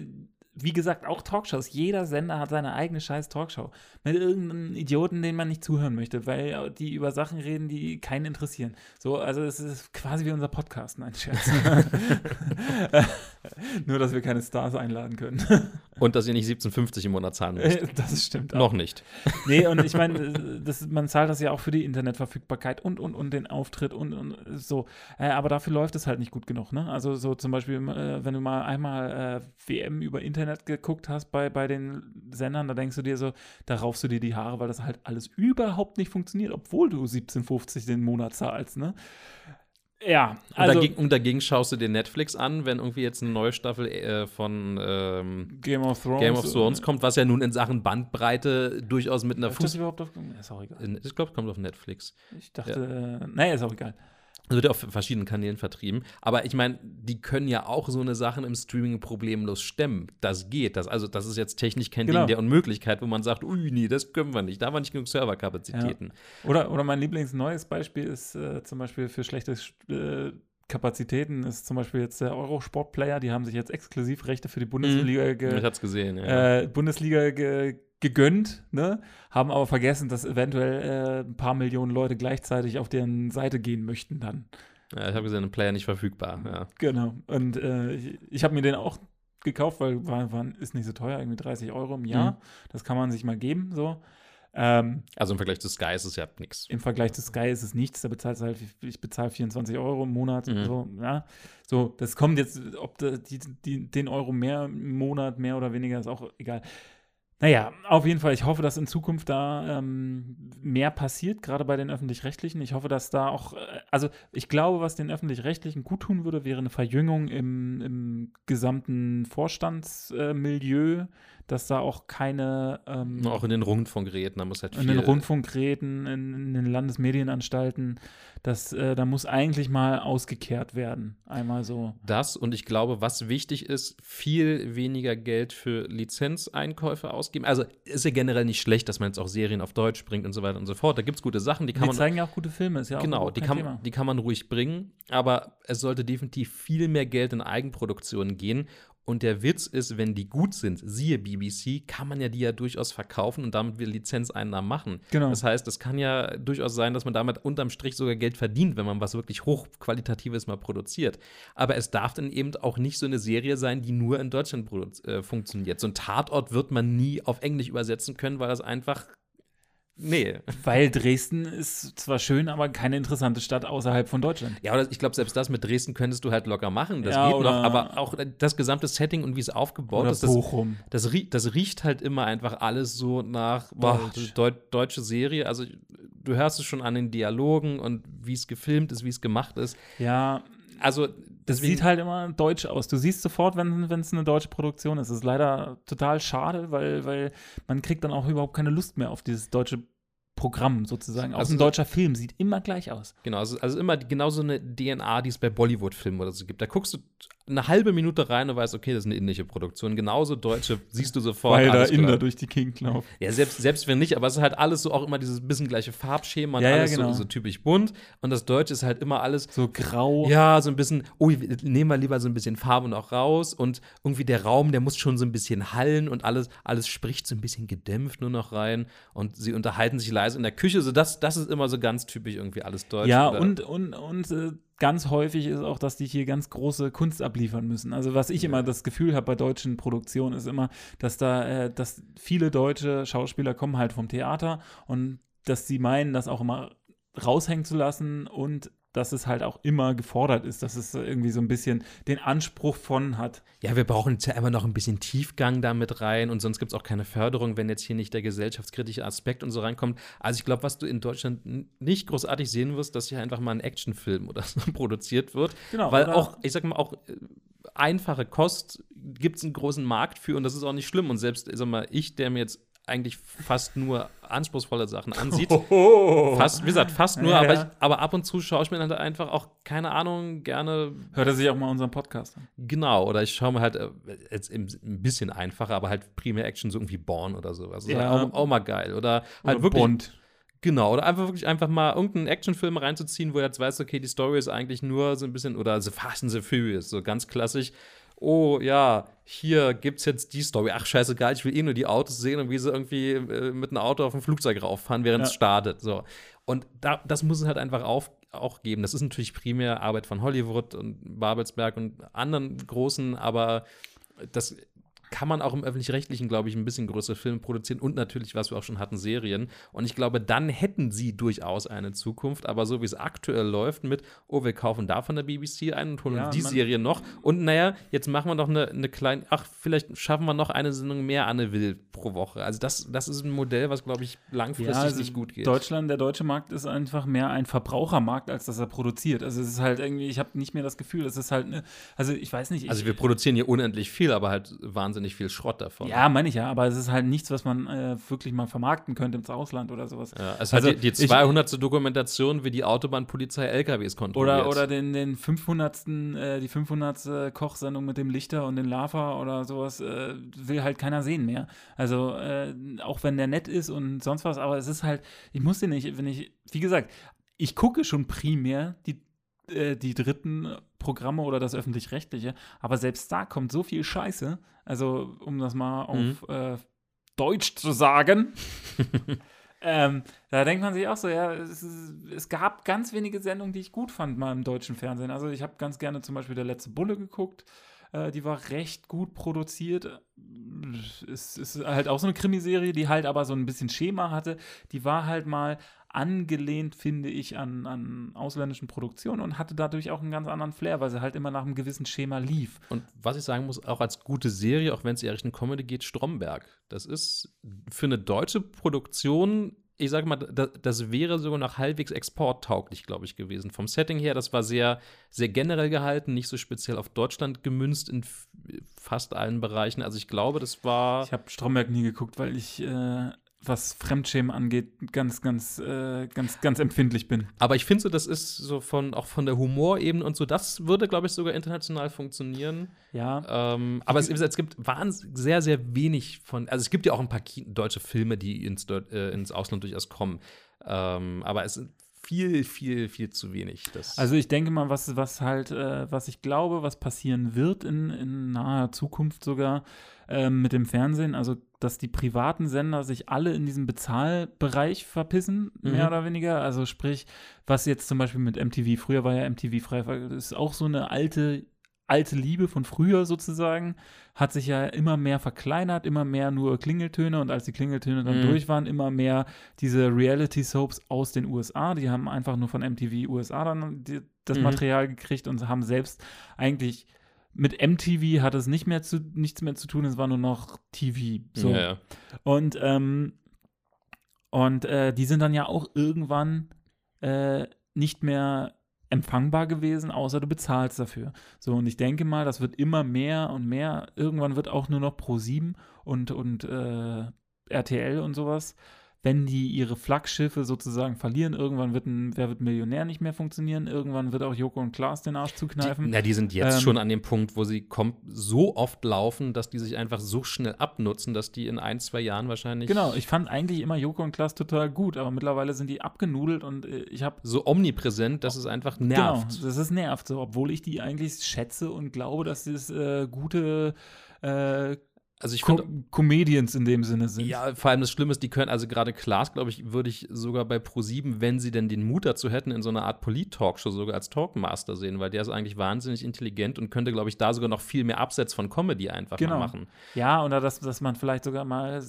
Speaker 2: wie gesagt, auch Talkshows. Jeder Sender hat seine eigene scheiß Talkshow. Mit irgendeinem Idioten, den man nicht zuhören möchte, weil die über Sachen reden, die keinen interessieren. So, also es ist quasi wie unser Podcast, nein, Scherz. [laughs] Nur, dass wir keine Stars einladen können. [laughs]
Speaker 3: Und dass ihr nicht 17,50 im Monat zahlen müsst. [laughs]
Speaker 2: das stimmt auch.
Speaker 3: Noch nicht.
Speaker 2: Nee, und ich meine, man zahlt das ja auch für die Internetverfügbarkeit und, und, und den Auftritt und, und so. Äh, aber dafür läuft es halt nicht gut genug, ne? Also so zum Beispiel, äh, wenn du mal einmal äh, WM über Internet geguckt hast bei, bei den Sendern, da denkst du dir so, da raufst du dir die Haare, weil das halt alles überhaupt nicht funktioniert, obwohl du 17,50 den Monat zahlst, ne? Ja,
Speaker 3: Und,
Speaker 2: also
Speaker 3: dagegen, und dagegen schaust du dir Netflix an, wenn irgendwie jetzt eine neue Staffel äh, von ähm,
Speaker 2: Game of Thrones.
Speaker 3: Game of Thrones kommt, was ja nun in Sachen Bandbreite durchaus mit einer
Speaker 2: Ist das
Speaker 3: Fuß.
Speaker 2: überhaupt auf, ist auch egal.
Speaker 3: Ich glaube, es kommt auf Netflix.
Speaker 2: Ich dachte, äh, naja, ist auch egal.
Speaker 3: Es wird ja auf verschiedenen Kanälen vertrieben. Aber ich meine, die können ja auch so eine Sachen im Streaming problemlos stemmen. Das geht. Das, also, das ist jetzt technisch kein
Speaker 2: Genau.
Speaker 3: Ding der Unmöglichkeit, wo man sagt, ui, nee, das können wir nicht. Da haben wir nicht genug Serverkapazitäten.
Speaker 2: Oder, oder mein Lieblingsneues Beispiel ist äh, zum Beispiel für schlechte äh, Kapazitäten ist zum Beispiel jetzt der Eurosport-Player, die haben sich jetzt Exklusivrechte für die Bundesliga,
Speaker 3: Ich
Speaker 2: ge,
Speaker 3: hab's gesehen, ja.
Speaker 2: äh, Bundesliga ge, gegönnt, ne? haben aber vergessen, dass eventuell äh, ein paar Millionen Leute gleichzeitig auf deren Seite gehen möchten dann.
Speaker 3: ja ich habe gesehen, ein Player nicht verfügbar. Ja.
Speaker 2: Genau. Und äh, ich, ich habe mir den auch gekauft, weil war, war, ist nicht so teuer, irgendwie 30 Euro im Jahr.
Speaker 3: Mhm.
Speaker 2: Das kann man sich mal geben, so. Ähm,
Speaker 3: Also im Vergleich zu Sky ist es ja nichts.
Speaker 2: Im Vergleich zu Sky ist es nichts, da bezahlst du halt, ich bezahle 24 Euro im Monat,
Speaker 3: Mhm.
Speaker 2: so, ja. So, das kommt jetzt, ob die, die, den Euro mehr im Monat, mehr oder weniger, ist auch egal. Naja, auf jeden Fall, ich hoffe, dass in Zukunft da ähm, mehr passiert, gerade bei den Öffentlich-Rechtlichen. Ich hoffe, dass da auch, äh, also ich glaube, was den Öffentlich-Rechtlichen gut tun würde, wäre eine Verjüngung im, im gesamten Vorstandsmilieu, dass da auch keine ähm,
Speaker 3: Auch in den Rundfunkgeräten, da muss halt
Speaker 2: in
Speaker 3: viel.
Speaker 2: den Rundfunkgeräten, in, in den Landesmedienanstalten, das, äh, da muss eigentlich mal ausgekehrt werden. Einmal so.
Speaker 3: Das und ich glaube, was wichtig ist, viel weniger Geld für Lizenzeinkäufe ausgeben. Also ist ja generell nicht schlecht, dass man jetzt auch Serien auf Deutsch bringt und so weiter und so fort. Da gibt es gute Sachen, die kann
Speaker 2: Die
Speaker 3: man.
Speaker 2: zeigen ja auch gute Filme, ist ja auch
Speaker 3: Genau, die kann,
Speaker 2: Thema.
Speaker 3: die kann man ruhig bringen, aber es sollte definitiv viel mehr Geld in Eigenproduktionen gehen Und der Witz ist, wenn die gut sind, siehe BBC, kann man ja die ja durchaus verkaufen und damit wieder Lizenzeinnahmen machen.
Speaker 2: Genau.
Speaker 3: Das heißt, es kann ja durchaus sein, dass man damit unterm Strich sogar Geld verdient, wenn man was wirklich hochqualitatives mal produziert. Aber es darf dann eben auch nicht so eine Serie sein, die nur in Deutschland äh, funktioniert. So ein Tatort wird man nie auf Englisch übersetzen können, weil das einfach Nee.
Speaker 2: Weil Dresden ist zwar schön, aber keine interessante Stadt außerhalb von Deutschland.
Speaker 3: Ja, oder ich glaube, selbst das mit Dresden könntest du halt locker machen. Das
Speaker 2: Ja,
Speaker 3: geht noch. Aber auch das gesamte Setting und wie es aufgebaut ist, das,
Speaker 2: Bochum.
Speaker 3: das, das riecht halt immer einfach alles so nach boah,
Speaker 2: Deutsch.
Speaker 3: Deu deutsche Serie. Also du hörst es schon an den Dialogen und wie es gefilmt ist, wie es gemacht ist.
Speaker 2: Ja,
Speaker 3: Also
Speaker 2: das
Speaker 3: deswegen,
Speaker 2: sieht halt immer deutsch aus. Du siehst sofort, wenn es eine deutsche Produktion ist. Das ist leider total schade, weil, weil man kriegt dann auch überhaupt keine Lust mehr auf dieses deutsche Programm sozusagen. Auch
Speaker 3: Also-
Speaker 2: ein deutscher Film sieht immer gleich aus.
Speaker 3: Genau, also, also immer die- genauso eine DNA, die es bei Bollywood-Filmen oder so gibt. Da guckst du eine halbe Minute rein und weißt, okay, das ist eine indische Produktion. Genauso deutsche siehst du sofort.
Speaker 2: weil da. Inder durch die Gegend laufen.
Speaker 3: Ja, selbst, selbst wenn nicht, aber es ist halt alles so auch immer dieses bisschen gleiche Farbschema und
Speaker 2: Ja, ja,
Speaker 3: alles
Speaker 2: genau.
Speaker 3: so, so typisch bunt. Und das Deutsche ist halt immer alles
Speaker 2: So grau.
Speaker 3: Ja, so ein bisschen, oh, nehmen wir lieber so ein bisschen Farbe noch raus und irgendwie der Raum, der muss schon so ein bisschen hallen und alles, alles spricht so ein bisschen gedämpft nur noch rein und sie unterhalten sich leise in der Küche. So das, das ist immer so ganz typisch irgendwie alles deutsch.
Speaker 2: Ja,
Speaker 3: Oder-
Speaker 2: und, und, und äh, ganz häufig ist auch, dass die hier ganz große Kunst abliefern müssen. Also was ich immer das Gefühl habe bei deutschen Produktionen ist immer, dass da, äh, dass viele deutsche Schauspieler kommen halt vom Theater und dass sie meinen, das auch immer raushängen zu lassen und dass es halt auch immer gefordert ist, dass es irgendwie so ein bisschen den Anspruch von hat.
Speaker 3: ja, wir brauchen jetzt ja immer noch ein bisschen Tiefgang da mit rein und sonst gibt es auch keine Förderung, wenn jetzt hier nicht der gesellschaftskritische Aspekt und so reinkommt. Also ich glaube, was du in Deutschland nicht großartig sehen wirst, dass hier einfach mal ein Actionfilm oder [laughs] so produziert wird.
Speaker 2: Genau,
Speaker 3: Weil auch, ich sag mal, auch äh, einfache Kost gibt es einen großen Markt für und das ist auch nicht schlimm. Und selbst, ich sag mal, ich, der mir jetzt eigentlich fast nur anspruchsvolle Sachen ansieht, [laughs] fast, wie gesagt, fast nur,
Speaker 2: Ja,
Speaker 3: aber. Ich, aber ab und zu schaue ich mir dann halt einfach auch, keine Ahnung, gerne
Speaker 2: Hört er sich auch mal unseren Podcast an.
Speaker 3: Genau, oder ich schaue mir halt äh, jetzt ein bisschen einfacher, aber halt primär Action, so irgendwie Born oder sowas.
Speaker 2: Ja.
Speaker 3: Auch, auch mal geil. Oder halt
Speaker 2: Oder
Speaker 3: wirklich.
Speaker 2: Bond.
Speaker 3: Genau, oder einfach wirklich einfach mal irgendeinen Actionfilm reinzuziehen, wo du jetzt weißt, okay, die Story ist eigentlich nur so ein bisschen, oder The Fast and the Furious, so ganz klassisch. Oh ja, hier gibt's jetzt die Story. Ach, scheißegal, ich will eh nur die Autos sehen und wie sie irgendwie äh, mit einem Auto auf ein Flugzeug rauffahren, während es
Speaker 2: Ja.
Speaker 3: startet. So. Und da, das muss es halt einfach auf, auch geben. Das ist natürlich primär Arbeit von Hollywood und Babelsberg und anderen großen, aber das kann man auch im öffentlich-rechtlichen, glaube ich, ein bisschen größere Filme produzieren und natürlich, was wir auch schon hatten, Serien. Und ich glaube, dann hätten sie durchaus eine Zukunft. Aber so wie es aktuell läuft mit, oh, wir kaufen da von der BBC ein und holen
Speaker 2: Ja,
Speaker 3: die Serie noch. Und naja, jetzt machen wir noch eine, eine kleine, ach, vielleicht schaffen wir noch eine Sendung mehr Anne Will pro Woche. Also das, das ist ein Modell, was, glaube ich, langfristig
Speaker 2: also
Speaker 3: nicht gut geht.
Speaker 2: Deutschland, der deutsche Markt ist einfach mehr ein Verbrauchermarkt, als dass er produziert. Also es ist halt irgendwie, ich habe nicht mehr das Gefühl, es ist halt, ne, also ich weiß nicht. Ich,
Speaker 3: also wir produzieren hier unendlich viel, aber halt wahnsinnig viel Schrott davon.
Speaker 2: ja, meine ich ja, aber es ist halt nichts, was man äh, wirklich mal vermarkten könnte ins Ausland oder sowas.
Speaker 3: Ja, es
Speaker 2: Also
Speaker 3: hat die, die
Speaker 2: ich-
Speaker 3: 200. Dokumentation, wie die Autobahnpolizei LKWs kontrolliert.
Speaker 2: Oder, oder den, den 500. Äh, die 500. Kochsendung mit dem Lichter und den Lava oder sowas äh, will halt keiner sehen mehr. Also äh, auch wenn der nett ist und sonst was, aber es ist halt, ich muss den nicht, wenn ich, wie gesagt, ich gucke schon primär die, äh, die dritten Programme oder das öffentlich-rechtliche, aber selbst da kommt so viel Scheiße, also um das mal
Speaker 3: Mhm.
Speaker 2: auf äh, Deutsch zu sagen. [laughs] Ähm, da denkt man sich auch so, ja, es, es gab ganz wenige Sendungen, die ich gut fand mal im deutschen Fernsehen. Also ich habe ganz gerne zum Beispiel der letzte Bulle geguckt. Äh, die war recht gut produziert. Es ist halt auch so eine Krimiserie, die halt aber so ein bisschen Schema hatte. Die war halt mal angelehnt, finde ich, an, an ausländischen Produktionen und hatte dadurch auch einen ganz anderen Flair, weil sie halt immer nach einem gewissen Schema lief.
Speaker 3: Und was ich sagen muss, auch als gute Serie, auch wenn es eher Richtung Comedy geht, Stromberg. Das ist für eine deutsche Produktion, ich sage mal, das, das wäre sogar noch halbwegs exporttauglich, glaube ich, gewesen. Vom Setting her, das war sehr, sehr generell gehalten, nicht so speziell auf Deutschland gemünzt in fast allen Bereichen. Also ich glaube, das war.
Speaker 2: Ich habe Stromberg nie geguckt, weil ich, äh, was Fremdschämen angeht, ganz, ganz, äh, ganz, ganz empfindlich bin.
Speaker 3: Aber ich finde so, das ist so von, auch von der Humorebene und so, das würde, glaube ich, sogar international funktionieren.
Speaker 2: Ja.
Speaker 3: Ähm, aber es, es gibt wahnsinnig sehr, sehr wenig von. Also es gibt ja auch ein paar deutsche Filme, die ins, äh, ins Ausland durchaus kommen. Ähm, aber es sind viel, viel, viel zu wenig. Das
Speaker 2: Also ich denke mal, was, was halt, äh, was ich glaube, was passieren wird in, in naher Zukunft sogar ähm, mit dem Fernsehen, also dass die privaten Sender sich alle in diesem Bezahlbereich verpissen, mehr
Speaker 3: Mhm.
Speaker 2: oder weniger. Also sprich, was jetzt zum Beispiel mit MTV, früher war ja MTV frei, das ist auch so eine alte, alte Liebe von früher sozusagen, hat sich ja immer mehr verkleinert, immer mehr nur Klingeltöne und als die Klingeltöne dann
Speaker 3: Mhm.
Speaker 2: durch waren, immer mehr diese Reality-Soaps aus den USA, die haben einfach nur von MTV USA dann die, das
Speaker 3: Mhm.
Speaker 2: Material gekriegt und haben selbst eigentlich mit MTV hat es nicht mehr zu, nichts mehr zu tun, es war nur noch TV. So.
Speaker 3: Ja, ja.
Speaker 2: Und, ähm, und äh, die sind dann ja auch irgendwann äh, nicht mehr empfangbar gewesen, außer du bezahlst dafür. So, und ich denke mal, das wird immer mehr und mehr. Irgendwann wird auch nur noch Pro7 und, und äh, RTL und sowas. Wenn die ihre Flaggschiffe sozusagen verlieren, irgendwann wird ein Wer wird Millionär nicht mehr funktionieren, irgendwann wird auch Joko und Klaas den Arsch
Speaker 3: Die,
Speaker 2: zukneifen.
Speaker 3: na, die sind jetzt
Speaker 2: Ähm,
Speaker 3: schon an dem Punkt, wo sie so oft laufen, dass die sich einfach so schnell abnutzen, dass die in ein, zwei Jahren wahrscheinlich
Speaker 2: Genau, ich fand eigentlich immer Joko und Klaas total gut, aber mittlerweile sind die abgenudelt und äh, ich habe
Speaker 3: so omnipräsent, dass es einfach
Speaker 2: Genau,
Speaker 3: nervt.
Speaker 2: das ist nervt so, obwohl ich die eigentlich schätze und glaube, dass es äh, gute äh,
Speaker 3: Also ich
Speaker 2: Co
Speaker 3: finde
Speaker 2: Comedians in dem Sinne sind.
Speaker 3: Ja, vor allem das Schlimme ist, die können, also gerade Klaas, glaube ich, würde ich sogar bei Pro7, wenn sie denn den Mut dazu hätten, in so einer Art Polit-Talkshow sogar als Talkmaster sehen, weil der ist eigentlich wahnsinnig intelligent und könnte, glaube ich, da sogar noch viel mehr abseits von Comedy einfach
Speaker 2: Genau.
Speaker 3: machen.
Speaker 2: Ja, oder dass, dass man vielleicht sogar mal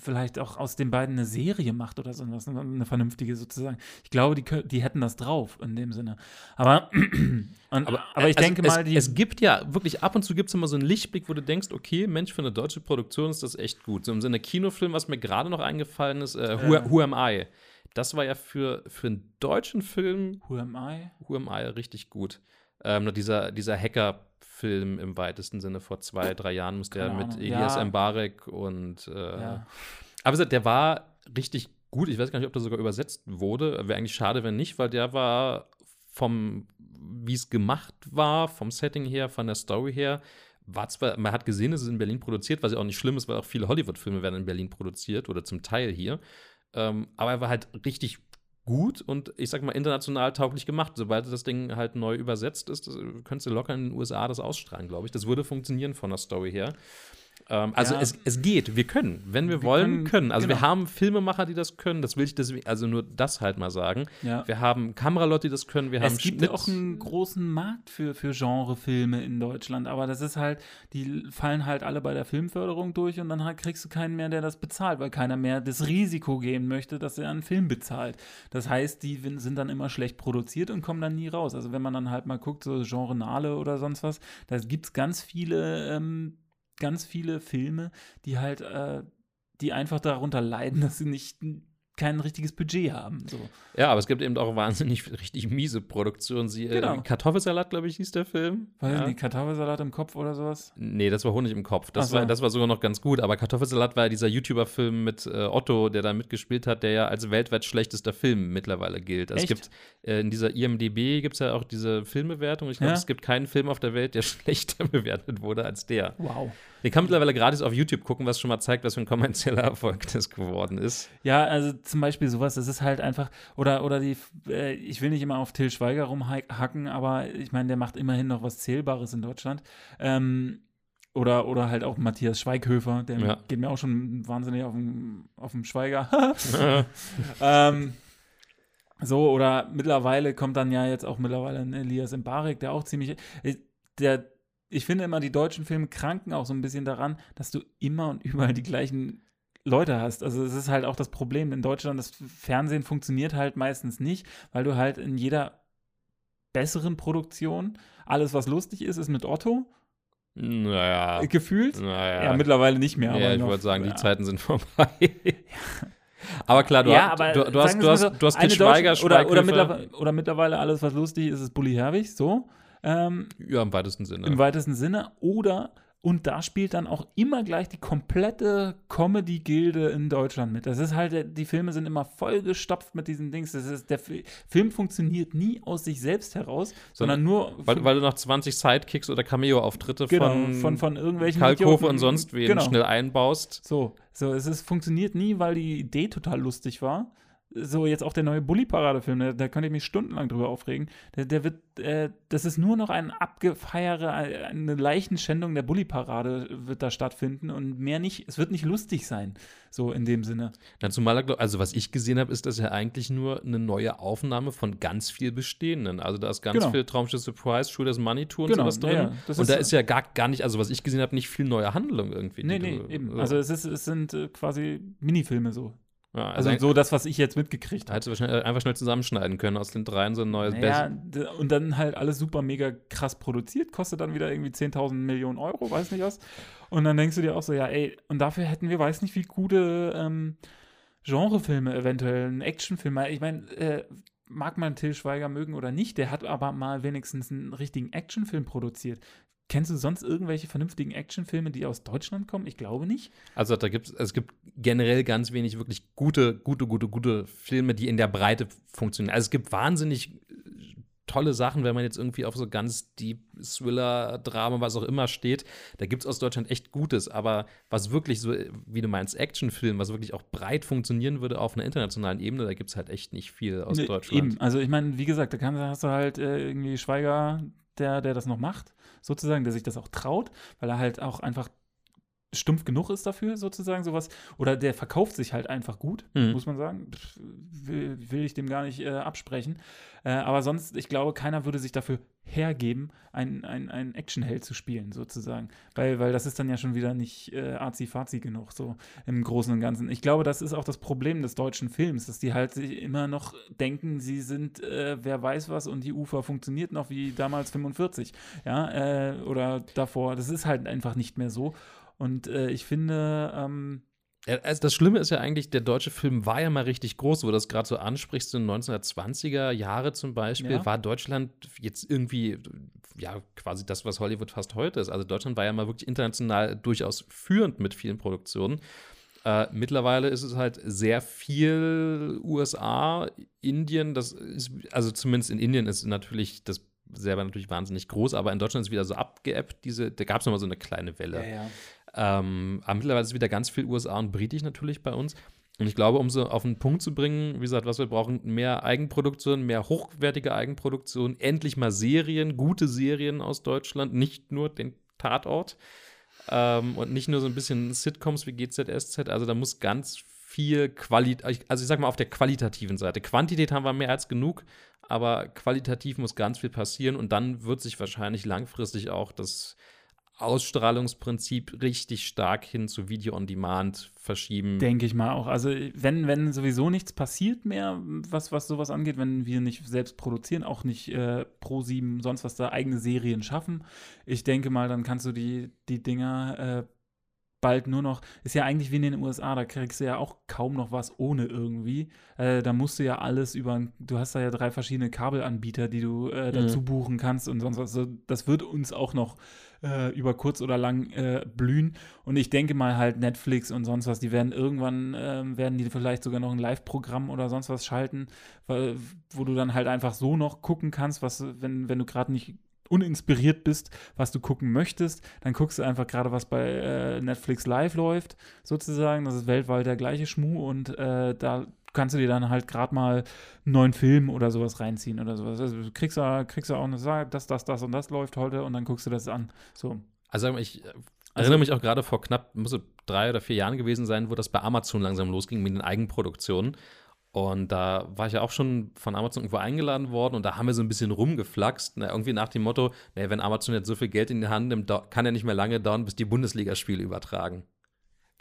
Speaker 2: vielleicht auch aus den beiden eine Serie macht oder so was, eine vernünftige sozusagen. Ich glaube, die, die hätten das drauf in dem Sinne. Aber, [clears throat] und, aber, ich
Speaker 3: also
Speaker 2: denke
Speaker 3: es,
Speaker 2: mal, die.
Speaker 3: es gibt ja wirklich ab und zu gibt es immer so einen Lichtblick, wo du denkst, okay, Mensch, für eine deutsche Produktion ist das echt gut. So im Sinne Kinofilm, was mir gerade noch eingefallen ist, äh, Who,
Speaker 2: Ja.
Speaker 3: Who Am I? Das war ja für, für einen deutschen Film
Speaker 2: Who am I?
Speaker 3: Who Am I richtig gut. Ähm, dieser, dieser Hacker-Film im weitesten Sinne vor zwei, drei Jahren muss der mit. Elias
Speaker 2: Ja.
Speaker 3: Mbarek und äh,
Speaker 2: Ja.
Speaker 3: aber der war richtig gut. Ich weiß gar nicht, ob der sogar übersetzt wurde. Wäre eigentlich schade, wenn nicht, weil der war vom, wie es gemacht war, vom Setting her, von der Story her, war zwar, man hat gesehen, es ist in Berlin produziert, was ja auch nicht schlimm ist, weil auch viele Hollywood-Filme werden in Berlin produziert oder zum Teil hier. Ähm, aber er war halt richtig gut und ich sag mal international tauglich gemacht. Sobald das Ding halt neu übersetzt ist, könntest du locker in den USA das ausstrahlen, glaube ich. Das würde funktionieren von der Story her. Ähm, also
Speaker 2: Ja.
Speaker 3: es, es geht, wir können. Wenn wir,
Speaker 2: Wir
Speaker 3: wollen,
Speaker 2: können-
Speaker 3: können. Also wir
Speaker 2: genau.
Speaker 3: haben Filmemacher, die das können. Das will ich deswegen, also nur das halt mal sagen.
Speaker 2: Ja.
Speaker 3: Wir haben Kameraleute, die das können. Wir haben
Speaker 2: Es gibt
Speaker 3: Schnitt.
Speaker 2: auch einen großen Markt für, für Genrefilme in Deutschland, aber das ist halt, die fallen halt alle bei der Filmförderung durch und dann halt kriegst du keinen mehr, der das bezahlt, weil keiner mehr das Risiko gehen möchte, dass er einen Film bezahlt. Das heißt, die sind dann immer schlecht produziert und kommen dann nie raus. Also wenn man dann halt mal guckt, so Genre Nale oder sonst was, da gibt es ganz viele, ähm, ganz viele Filme, die halt, äh, die einfach darunter leiden, [laughs] dass sie nicht kein richtiges Budget haben. So.
Speaker 3: ja, aber es gibt eben auch wahnsinnig [laughs] richtig miese Produktionen. Sie,
Speaker 2: Genau.
Speaker 3: äh, Kartoffelsalat, glaube ich, hieß der Film.
Speaker 2: Weiß
Speaker 3: ja.
Speaker 2: nicht, Kartoffelsalat im Kopf oder sowas?
Speaker 3: Nee, das war Honig im Kopf. Das,
Speaker 2: so.
Speaker 3: war, das war sogar noch ganz gut. Aber Kartoffelsalat war ja dieser YouTuber-Film mit äh, Otto, der da mitgespielt hat, der ja als weltweit schlechtester Film mittlerweile gilt. Also es
Speaker 2: Echt?
Speaker 3: gibt äh, in dieser IMDB gibt es ja auch diese Filmbewertung. Ich glaube,
Speaker 2: Ja.
Speaker 3: es gibt keinen Film auf der Welt, der [laughs] schlechter bewertet wurde als der.
Speaker 2: Wow.
Speaker 3: Den kann man mittlerweile gratis auf YouTube gucken, was schon mal zeigt, was für ein kommerzieller Erfolg das geworden ist.
Speaker 2: Ja, also zum Beispiel sowas, das ist halt einfach, oder, oder die, äh, ich will nicht immer auf Till Schweiger rumhacken, aber ich meine, der macht immerhin noch was Zählbares in Deutschland. Ähm, oder, oder halt auch Matthias Schweighöfer, der
Speaker 3: Ja.
Speaker 2: geht mir auch schon wahnsinnig auf den, auf den Schweiger. [laughs] ähm, so, oder mittlerweile kommt dann ja jetzt auch mittlerweile ein Elias Mbarek, der auch ziemlich, äh, der, ich finde immer, die deutschen Filme kranken auch so ein bisschen daran, dass du immer und überall die gleichen Leute hast. Also es ist halt auch das Problem in Deutschland, das Fernsehen funktioniert halt meistens nicht, weil du halt in jeder besseren Produktion alles, was lustig ist, ist mit Otto
Speaker 3: Naja.
Speaker 2: gefühlt.
Speaker 3: Naja.
Speaker 2: Ja, mittlerweile nicht mehr.
Speaker 3: Ja, ich wollte sagen, die
Speaker 2: ja.
Speaker 3: Zeiten sind vorbei. [laughs] aber klar, du,
Speaker 2: ja,
Speaker 3: hast,
Speaker 2: aber
Speaker 3: du, du hast, du hast,
Speaker 2: so,
Speaker 3: du hast Schweiger,
Speaker 2: deutsche- oder, oder,
Speaker 3: Schweighöfer.
Speaker 2: mittlerweile, oder mittlerweile alles, was lustig ist, ist Bully Herbig, so. Ähm,
Speaker 3: Ja, im weitesten Sinne.
Speaker 2: Im weitesten Sinne. Oder, und da spielt dann auch immer gleich die komplette Comedy-Gilde in Deutschland mit. Das ist halt, die Filme sind immer vollgestopft mit diesen Dings. Das ist, der Fi- Film funktioniert nie aus sich selbst heraus, sondern nur
Speaker 3: weil, weil du noch 20 Sidekicks oder Cameo-Auftritte
Speaker 2: genau,
Speaker 3: von,
Speaker 2: von, von irgendwelchen
Speaker 3: Kalkofe und sonst wen
Speaker 2: genau.
Speaker 3: schnell einbaust.
Speaker 2: So, so es ist, funktioniert nie, weil die Idee total lustig war, so jetzt auch der neue Bully-Parade-Film, da, da könnte ich mich stundenlang drüber aufregen. Der, der wird, äh, das ist nur noch ein Abgefeiere, eine Leichenschändung der Bully-Parade wird da stattfinden und mehr nicht, es wird nicht lustig sein, so in dem Sinne.
Speaker 3: Na, zumal, also was ich gesehen habe, ist das ja eigentlich nur eine neue Aufnahme von ganz viel Bestehenden. Also da ist ganz
Speaker 2: Genau.
Speaker 3: viel Traumschiff Surprise, Shooters Money Tour und
Speaker 2: Genau,
Speaker 3: sowas drin.
Speaker 2: ja,
Speaker 3: und
Speaker 2: ist-
Speaker 3: da ist ja gar, gar nicht, also was ich gesehen habe, nicht viel neue Handlung irgendwie.
Speaker 2: Nee, nee,
Speaker 3: du-
Speaker 2: eben.
Speaker 3: so.
Speaker 2: Also es, ist, es sind äh, quasi Minifilme so.
Speaker 3: Ja,
Speaker 2: Also,
Speaker 3: also
Speaker 2: so das, was ich jetzt mitgekriegt habe.
Speaker 3: hättest du wahrscheinlich einfach schnell zusammenschneiden können aus den dreien so ein neues
Speaker 2: Ja,
Speaker 3: Best.
Speaker 2: und dann halt alles super mega krass produziert, kostet dann wieder irgendwie 10.000 Millionen Euro, weiß nicht was. Und dann denkst du dir auch so, ja, ey, und dafür hätten wir, weiß nicht, wie gute ähm, Genrefilme eventuell, einen Actionfilm. Ich meine, äh, mag man Till Schweiger mögen oder nicht, der hat aber mal wenigstens einen richtigen Actionfilm produziert. Kennst du sonst irgendwelche vernünftigen Actionfilme, die aus Deutschland kommen? Ich glaube nicht.
Speaker 3: Also da gibt's, es gibt generell ganz wenig wirklich gute, gute, gute, gute Filme, die in der Breite funktionieren. Also es gibt wahnsinnig äh, tolle Sachen, wenn man jetzt irgendwie auf so ganz Deep Thriller, Drama, was auch immer steht. Da gibt es aus Deutschland echt Gutes, aber was wirklich so, wie du meinst, Actionfilm, was wirklich auch breit funktionieren würde auf einer internationalen Ebene, da gibt es halt echt nicht viel aus
Speaker 2: Nee,
Speaker 3: Deutschland.
Speaker 2: Eben, also ich meine, wie gesagt, da kannst, hast du halt äh, irgendwie Schweiger, der, der das noch macht, sozusagen, der sich das auch traut, weil er halt auch einfach stumpf genug ist dafür, sozusagen, sowas. Oder der verkauft sich halt einfach gut,
Speaker 3: Mhm.
Speaker 2: muss man sagen. Pff, Will, will ich dem gar nicht äh, absprechen. Äh, aber sonst, ich glaube, keiner würde sich dafür hergeben, einen ein Actionheld zu spielen, sozusagen. Weil, weil das ist dann ja schon wieder nicht äh, arzi-fazi genug, so im Großen und Ganzen. Ich glaube, das ist auch das Problem des deutschen Films, dass die halt sich immer noch denken, sie sind äh, wer weiß was und die Ufer funktioniert noch wie damals 45, ja, äh, oder davor. Das ist halt einfach nicht mehr so. Und äh, ich finde, ähm,
Speaker 3: Ja, Also das Schlimme ist ja eigentlich, der deutsche Film war ja mal richtig groß, wo du das gerade so ansprichst, so 1920er Jahre zum Beispiel,
Speaker 2: Ja.
Speaker 3: war Deutschland jetzt irgendwie, ja, quasi das, was Hollywood fast heute ist. Also Deutschland war ja mal wirklich international durchaus führend mit vielen Produktionen. Äh, mittlerweile ist es halt sehr viel USA, Indien, das ist, also zumindest in Indien ist natürlich das selber natürlich wahnsinnig groß, aber in Deutschland ist es wieder so abgeappt, diese, da gab es nochmal so eine kleine Welle. Ähm, aber mittlerweile ist wieder ganz viel USA und britisch natürlich bei uns. Und ich glaube, um so auf den Punkt zu bringen, wie gesagt, was wir brauchen, mehr Eigenproduktion, mehr hochwertige Eigenproduktion, endlich mal Serien, gute Serien aus Deutschland, nicht nur den Tatort ähm, und nicht nur so ein bisschen Sitcoms wie GZSZ. Also da muss ganz viel Qualität, also ich sag mal auf der qualitativen Seite. Quantität haben wir mehr als genug, aber qualitativ muss ganz viel passieren und dann wird sich wahrscheinlich langfristig auch das Ausstrahlungsprinzip richtig stark hin zu Video on Demand verschieben.
Speaker 2: Denke ich mal auch. Also, wenn, wenn sowieso nichts passiert mehr, was, was sowas angeht, wenn wir nicht selbst produzieren, auch nicht äh, pro sieben, sonst was da eigene Serien schaffen, ich denke mal, dann kannst du die, die Dinger äh, bald nur noch, ist ja eigentlich wie in den USA, da kriegst du ja auch kaum noch was ohne irgendwie. Äh, da musst du ja alles über, du hast da ja drei verschiedene Kabelanbieter, die du äh, dazu buchen kannst und sonst was. Also, das wird uns auch noch äh, über kurz oder lang äh, blühen. Und ich denke mal halt Netflix und sonst was, die werden irgendwann, ähm, werden die vielleicht sogar noch ein Live-Programm oder sonst was schalten, weil, wo du dann halt einfach so noch gucken kannst, was, wenn, wenn du gerade nicht uninspiriert bist, was du gucken möchtest, dann guckst du einfach gerade, was bei äh, Netflix Live läuft, sozusagen. Das ist weltweit der gleiche Schmuh und äh, da kannst du dir dann halt gerade mal einen neuen Film oder sowas reinziehen oder sowas. Also du kriegst du, kriegst auch eine Sache, das, das, das und das läuft heute und dann guckst du das an. So.
Speaker 3: Also ich äh,
Speaker 2: Also-
Speaker 3: erinnere mich auch gerade vor knapp, muss so drei oder vier Jahren gewesen sein, wo das bei Amazon langsam losging mit den Eigenproduktionen. Und da war ich ja auch schon von Amazon irgendwo eingeladen worden und da haben wir so ein bisschen rumgeflaxt. Na, irgendwie nach dem Motto, naja, wenn Amazon jetzt so viel Geld in die Hand nimmt, kann ja nicht mehr lange dauern, bis die Bundesligaspiele übertragen.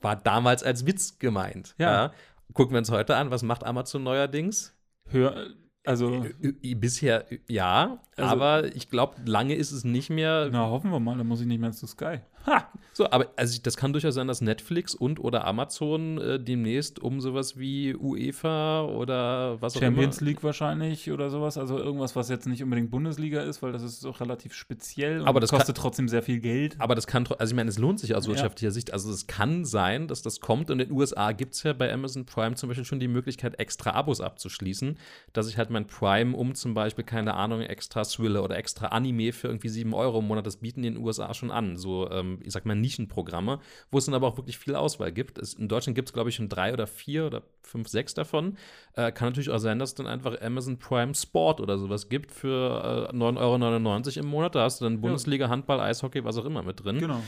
Speaker 3: War damals als Witz gemeint.
Speaker 2: Ja.
Speaker 3: Gucken wir uns heute an, was macht Amazon neuerdings?
Speaker 2: Hör, also,
Speaker 3: Bisher ja,
Speaker 2: Also-
Speaker 3: aber ich glaube, lange ist es nicht mehr.
Speaker 2: na, hoffen wir mal, dann muss ich nicht mehr zu Sky. Ha!
Speaker 3: So, aber also das kann durchaus sein, dass Netflix und oder Amazon äh, demnächst um sowas wie UEFA oder was auch
Speaker 2: Champions
Speaker 3: immer.
Speaker 2: League wahrscheinlich oder sowas. Also irgendwas, was jetzt nicht unbedingt Bundesliga ist, weil das ist auch relativ speziell und
Speaker 3: Aber das
Speaker 2: kostet trotzdem sehr viel Geld.
Speaker 3: Aber das kann, also ich meine, es lohnt sich aus
Speaker 2: Ja.
Speaker 3: wirtschaftlicher Sicht. Also es kann sein, dass das kommt. Und in den USA gibt es ja bei Amazon Prime zum Beispiel schon die Möglichkeit, extra Abos abzuschließen, dass ich halt mein Prime um zum Beispiel, keine Ahnung, extra Thriller oder extra Anime für irgendwie 7 Euro im Monat, das bieten die in den USA schon an. So, ähm, ich sag mal, Nischenprogramme, wo es dann aber auch wirklich viel Auswahl gibt. Es, in Deutschland gibt es, glaube ich, schon drei oder vier oder fünf, sechs davon. Äh, kann natürlich auch sein, dass es dann einfach Amazon Prime Sport oder sowas gibt für äh, 9,99 Euro im Monat. Da hast du dann Bundesliga, Handball, Eishockey, was auch immer mit drin.
Speaker 2: Genau.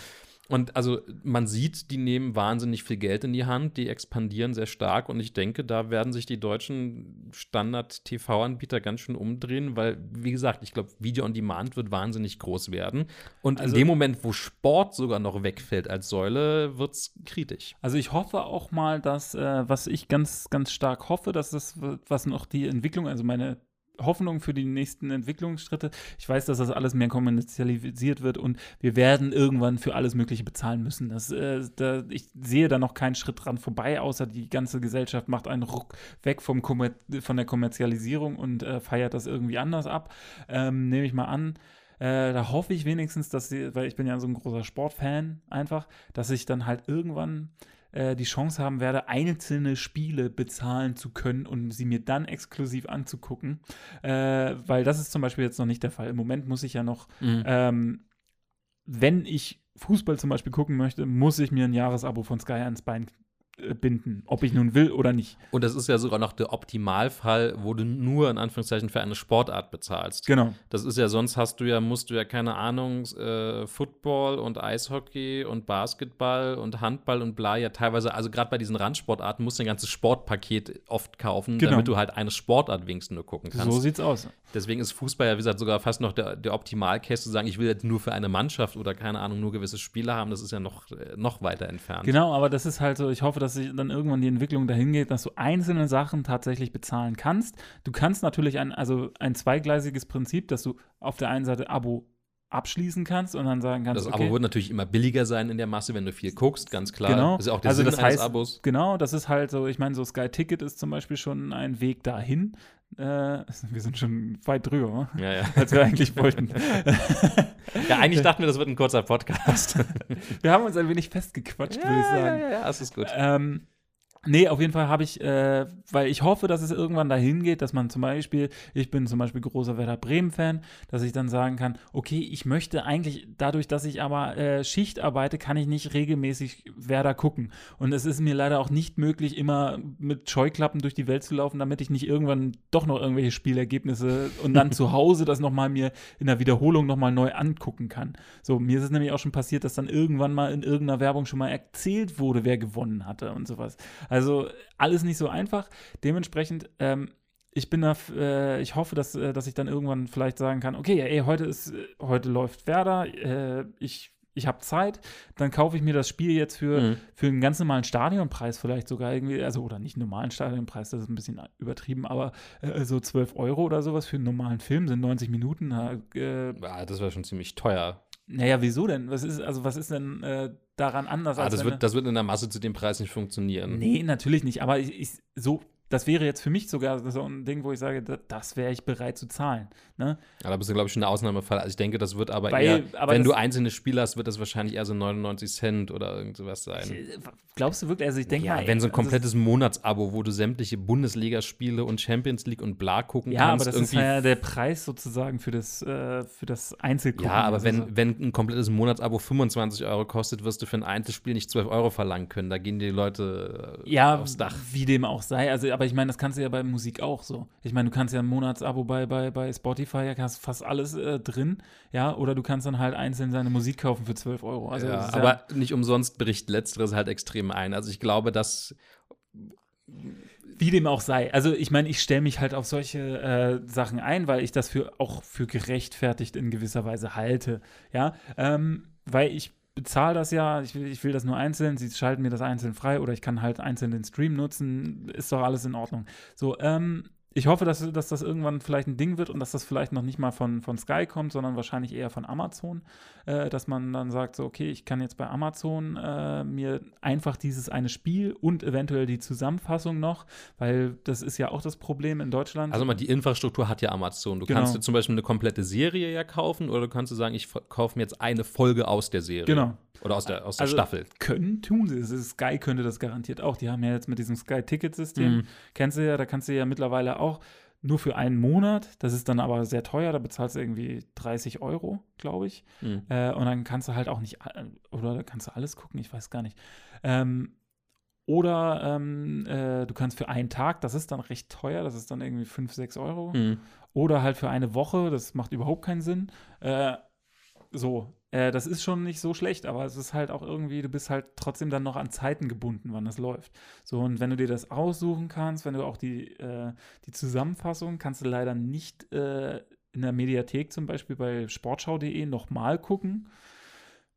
Speaker 3: Und also man sieht, die nehmen wahnsinnig viel Geld in die Hand, die expandieren sehr stark und ich denke, da werden sich die deutschen Standard-TV-Anbieter ganz schön umdrehen, weil, wie gesagt, ich glaube, Video on Demand wird wahnsinnig groß werden. Und
Speaker 2: Also-
Speaker 3: in dem Moment, wo Sport sogar noch wegfällt als Säule, wird es kritisch.
Speaker 2: Also ich hoffe auch mal, dass, äh, was ich ganz, ganz stark hoffe, dass das, was noch die Entwicklung, also meine Hoffnung für die nächsten Entwicklungsschritte, ich weiß, dass das alles mehr kommerzialisiert wird und wir werden irgendwann für alles Mögliche bezahlen müssen. Das, äh, da, ich sehe da noch keinen Schritt dran vorbei, außer die ganze Gesellschaft macht einen Ruck weg vom von der Kommerzialisierung und äh, feiert das irgendwie anders ab. Ähm, Nehme ich mal an. Äh, da hoffe ich wenigstens, dass sie, weil ich bin ja so ein großer Sportfan einfach, dass ich dann halt irgendwann äh, die Chance haben werde, einzelne Spiele bezahlen zu können und sie mir dann exklusiv anzugucken. Äh, weil das ist zum Beispiel jetzt noch nicht der Fall. Im Moment muss ich ja noch, ähm, wenn ich Fußball zum Beispiel gucken möchte, muss ich mir ein Jahresabo von Sky ans Bein binden, ob ich nun will oder nicht.
Speaker 3: Und das ist ja sogar noch der Optimalfall, wo du nur in Anführungszeichen für eine Sportart bezahlst.
Speaker 2: Genau.
Speaker 3: Das ist ja, sonst hast du ja, musst du ja, keine Ahnung, äh, Football und Eishockey und Basketball und Handball und bla, ja teilweise, also gerade bei diesen Randsportarten musst du ein ganzes Sportpaket oft kaufen,
Speaker 2: Genau.
Speaker 3: damit du halt eine Sportart wenigstens nur gucken kannst.
Speaker 2: So sieht's aus.
Speaker 3: Deswegen ist Fußball ja, wie gesagt, sogar fast noch der, der Optimalcase zu sagen, ich will jetzt nur für eine Mannschaft oder keine Ahnung, nur gewisse Spiele haben, das ist ja noch, äh, noch weiter entfernt.
Speaker 2: Genau, aber das ist halt so, ich hoffe, dass sich dann irgendwann die Entwicklung dahin geht, dass du einzelne Sachen tatsächlich bezahlen kannst. Du kannst natürlich ein, also ein zweigleisiges Prinzip, dass du auf der einen Seite Abo abschließen kannst und dann sagen kannst,
Speaker 3: Das
Speaker 2: okay,
Speaker 3: Abo wird natürlich immer billiger sein in der Masse, wenn du viel guckst, ganz klar.
Speaker 2: Genau.
Speaker 3: Das ist ja auch der
Speaker 2: Also
Speaker 3: Sinn
Speaker 2: das heißt-
Speaker 3: Abos.
Speaker 2: Genau, das ist halt so, ich meine, so Sky Ticket ist zum Beispiel schon ein Weg dahin. Äh, [laughs] wir sind schon weit drüber?
Speaker 3: Ja, ja.
Speaker 2: als wir eigentlich wollten.
Speaker 3: ja, eigentlich dachten wir, das wird ein kurzer Podcast. [laughs]
Speaker 2: wir haben uns ein wenig festgequatscht, würde ich sagen.
Speaker 3: ja, ja, ja, das ist gut.
Speaker 2: Ähm, nee, auf jeden Fall habe ich, äh, weil ich hoffe, dass es irgendwann dahin geht, dass man zum Beispiel, ich bin zum Beispiel großer Werder Bremen-Fan, dass ich dann sagen kann, okay, ich möchte eigentlich, dadurch, dass ich aber äh, Schicht arbeite, kann ich nicht regelmäßig Werder gucken. Und es ist mir leider auch nicht möglich, immer mit Scheuklappen durch die Welt zu laufen, damit ich nicht irgendwann doch noch irgendwelche Spielergebnisse und dann [laughs] zu Hause das nochmal mir in der Wiederholung nochmal neu angucken kann. So, mir ist es nämlich auch schon passiert, dass dann irgendwann mal in irgendeiner Werbung schon mal erzählt wurde, wer gewonnen hatte und sowas. Also alles nicht so einfach. Dementsprechend, ähm, ich bin da, äh, ich hoffe, dass, äh, dass ich dann irgendwann vielleicht sagen kann, okay, ey, heute ist, äh, heute läuft Werder, äh, ich, ich habe Zeit, dann kaufe ich mir das Spiel jetzt für,
Speaker 3: Mhm.
Speaker 2: für einen ganz normalen Stadionpreis vielleicht sogar irgendwie, also oder nicht normalen Stadionpreis, das ist ein bisschen übertrieben, aber äh, so 12 Euro oder sowas für einen normalen Film sind 90 Minuten. Äh,
Speaker 3: Ja, das wäre schon ziemlich teuer.
Speaker 2: Naja, wieso denn? Was ist, also was ist denn äh, daran anders
Speaker 3: Ah,
Speaker 2: als
Speaker 3: das, wird, das wird in der Masse zu dem Preis nicht funktionieren.
Speaker 2: Nee, natürlich nicht. Aber ich, ich, so, das wäre jetzt für mich sogar so ein Ding, wo ich sage, da, das wäre ich bereit zu zahlen. Ne?
Speaker 3: Ja, da bist du, glaube ich, schon ein Ausnahmefall. Also ich denke, das wird aber
Speaker 2: Weil-
Speaker 3: eher,
Speaker 2: aber
Speaker 3: wenn
Speaker 2: das-
Speaker 3: du einzelne Spiele hast, wird das wahrscheinlich eher so 99 Cent oder irgend sowas sein.
Speaker 2: Glaubst du wirklich? Also ich denke
Speaker 3: ja,
Speaker 2: mal,
Speaker 3: wenn so ein
Speaker 2: also
Speaker 3: komplettes Monatsabo, wo du sämtliche Bundesligaspiele und Champions League und bla gucken
Speaker 2: Ja, aber
Speaker 3: kannst,
Speaker 2: das ist ja der Preis sozusagen für das, äh, für das Einzelgucken.
Speaker 3: ja, aber
Speaker 2: Also
Speaker 3: wenn,
Speaker 2: so.
Speaker 3: wenn ein komplettes Monatsabo 25 Euro kostet, wirst du für ein Einzelspiel nicht 12 Euro verlangen können. Da gehen die Leute äh,
Speaker 2: ja,
Speaker 3: aufs Dach.
Speaker 2: wie dem auch sei. Also, aber ich meine, das kannst du ja bei Musik auch so. Ich meine, du kannst ja ein Monatsabo bei, bei, bei Spotify, ja, hast fast alles äh, drin, ja, oder du kannst dann halt einzeln seine Musik kaufen für 12 Euro. Also,
Speaker 3: ja, aber nicht umsonst bricht Letzteres halt extrem ein. Also ich glaube, dass
Speaker 2: Wie dem auch sei. Also ich meine, ich stelle mich halt auf solche äh, Sachen ein, weil ich das für auch für gerechtfertigt in gewisser Weise halte. Ja, ähm, weil ich bezahle das ja, ich will, ich will das nur einzeln, sie schalten mir das einzeln frei oder ich kann halt einzeln den Stream nutzen, ist doch alles in Ordnung. So, ähm, ich hoffe, dass, dass das irgendwann vielleicht ein Ding wird und dass das vielleicht noch nicht mal von, von Sky kommt, sondern wahrscheinlich eher von Amazon, äh, dass man dann sagt, so, okay, ich kann jetzt bei Amazon äh, mir einfach dieses eine Spiel und eventuell die Zusammenfassung noch, weil das ist ja auch das Problem in Deutschland.
Speaker 3: Also mal, die Infrastruktur hat ja Amazon. Du
Speaker 2: Genau.
Speaker 3: kannst dir zum Beispiel eine komplette Serie ja kaufen oder du kannst sagen, ich kaufe mir jetzt eine Folge aus der Serie.
Speaker 2: Genau.
Speaker 3: Oder aus der, aus der
Speaker 2: Also,
Speaker 3: Staffel.
Speaker 2: Können, tun sie. Es Sky könnte das garantiert auch. Die haben ja jetzt mit diesem Sky-Ticket-System,
Speaker 3: Mhm.
Speaker 2: kennst du ja, da kannst du ja mittlerweile auch nur für einen Monat. Das ist dann aber sehr teuer, da bezahlst du irgendwie 30 Euro, glaube ich.
Speaker 3: Hm.
Speaker 2: Äh, und dann kannst du halt auch nicht, a- oder kannst du alles gucken, ich weiß gar nicht. Ähm, oder ähm, äh, du kannst für einen Tag, das ist dann recht teuer, das ist dann irgendwie 5, 6 Euro.
Speaker 3: Hm.
Speaker 2: Oder halt für eine Woche, das macht überhaupt keinen Sinn. Äh, so, äh, das ist schon nicht so schlecht, aber es ist halt auch irgendwie, du bist halt trotzdem dann noch an Zeiten gebunden, wann das läuft. So, und wenn du dir das aussuchen kannst, wenn du auch die, äh, die Zusammenfassung kannst du leider nicht äh, in der Mediathek zum Beispiel bei sportschau.de nochmal gucken,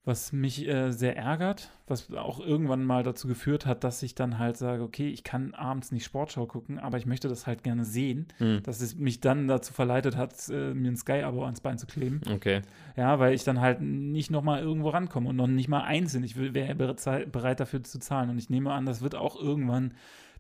Speaker 2: was mich äh, sehr ärgert, was auch irgendwann mal dazu geführt hat, dass ich dann halt sage, okay, ich kann abends nicht Sportschau gucken, aber ich möchte das halt gerne sehen,
Speaker 3: Hm.
Speaker 2: dass es mich dann dazu verleitet hat, äh, mir ein Sky-Abo ans Bein zu kleben.
Speaker 3: Okay.
Speaker 2: Ja, weil ich dann halt nicht noch mal irgendwo rankomme und noch nicht mal einzeln. Ich wäre bereit dafür zu zahlen. Und ich nehme an, das wird auch irgendwann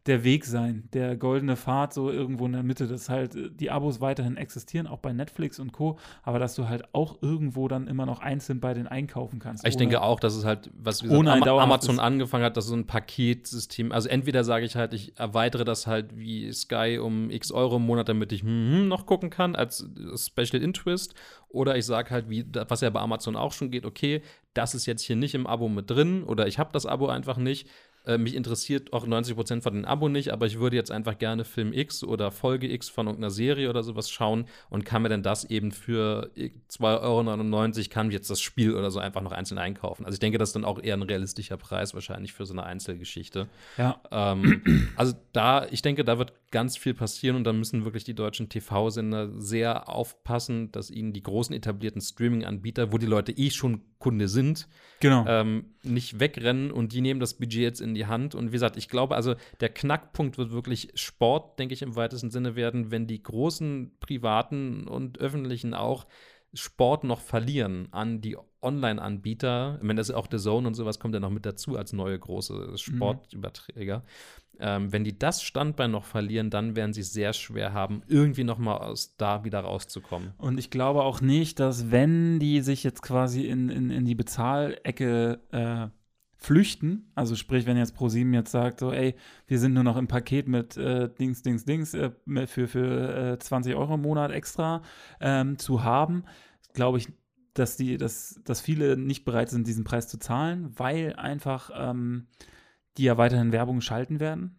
Speaker 2: der Weg sein, der goldene Pfad so irgendwo in der Mitte, dass halt äh, die Abos weiterhin existieren, auch bei Netflix und Co., aber dass du halt auch irgendwo dann immer noch einzeln bei den einkaufen kannst.
Speaker 3: Ich denke auch, dass es halt, was wie Ama-
Speaker 2: dauerhaftes-
Speaker 3: Amazon angefangen hat, dass so ein Paketsystem, also entweder sage ich halt, ich erweitere das halt wie Sky um x Euro im Monat, damit ich hm, hm, noch gucken kann als Special Interest, oder ich sage halt, wie, was ja bei Amazon auch schon geht, okay, das ist jetzt hier nicht im Abo mit drin, oder ich habe das Abo einfach nicht. Äh, mich interessiert auch 90% von den Abo nicht, aber ich würde jetzt einfach gerne Film X oder Folge X von irgendeiner Serie oder sowas schauen und kann mir dann das eben für 2,99 Euro, kann jetzt das Spiel oder so einfach noch einzeln einkaufen. Also ich denke, das ist dann auch eher ein realistischer Preis wahrscheinlich für so eine Einzelgeschichte.
Speaker 2: Ja,
Speaker 3: Ähm, also da, ich denke, da wird ganz viel passieren und da müssen wirklich die deutschen TV-Sender sehr aufpassen, dass ihnen die großen etablierten Streaming-Anbieter, wo die Leute eh schon Kunde sind,
Speaker 2: genau.
Speaker 3: ähm, nicht wegrennen und die nehmen das Budget jetzt in die Hand. Und wie gesagt, ich glaube, also der Knackpunkt wird wirklich Sport, denke ich, im weitesten Sinne werden, wenn die großen privaten und öffentlichen auch Sport noch verlieren an die Online-Anbieter. Ich meine, das ist auch The Zone und sowas kommt ja noch mit dazu als neue große Sportüberträger. Ähm, wenn die das Standbein noch verlieren, dann werden sie sehr schwer haben, irgendwie noch mal aus da wieder rauszukommen.
Speaker 2: Und ich glaube auch nicht, dass wenn die sich jetzt quasi in, in, in die Bezahlecke äh, flüchten, also sprich, wenn jetzt ProSieben jetzt sagt, so, ey, wir sind nur noch im Paket mit äh, Dings, Dings, Dings äh, für, für äh, 20 Euro im Monat extra ähm, zu haben, glaube ich, dass die, dass, dass viele nicht bereit sind, diesen Preis zu zahlen, weil einfach ähm, die ja weiterhin Werbung schalten werden.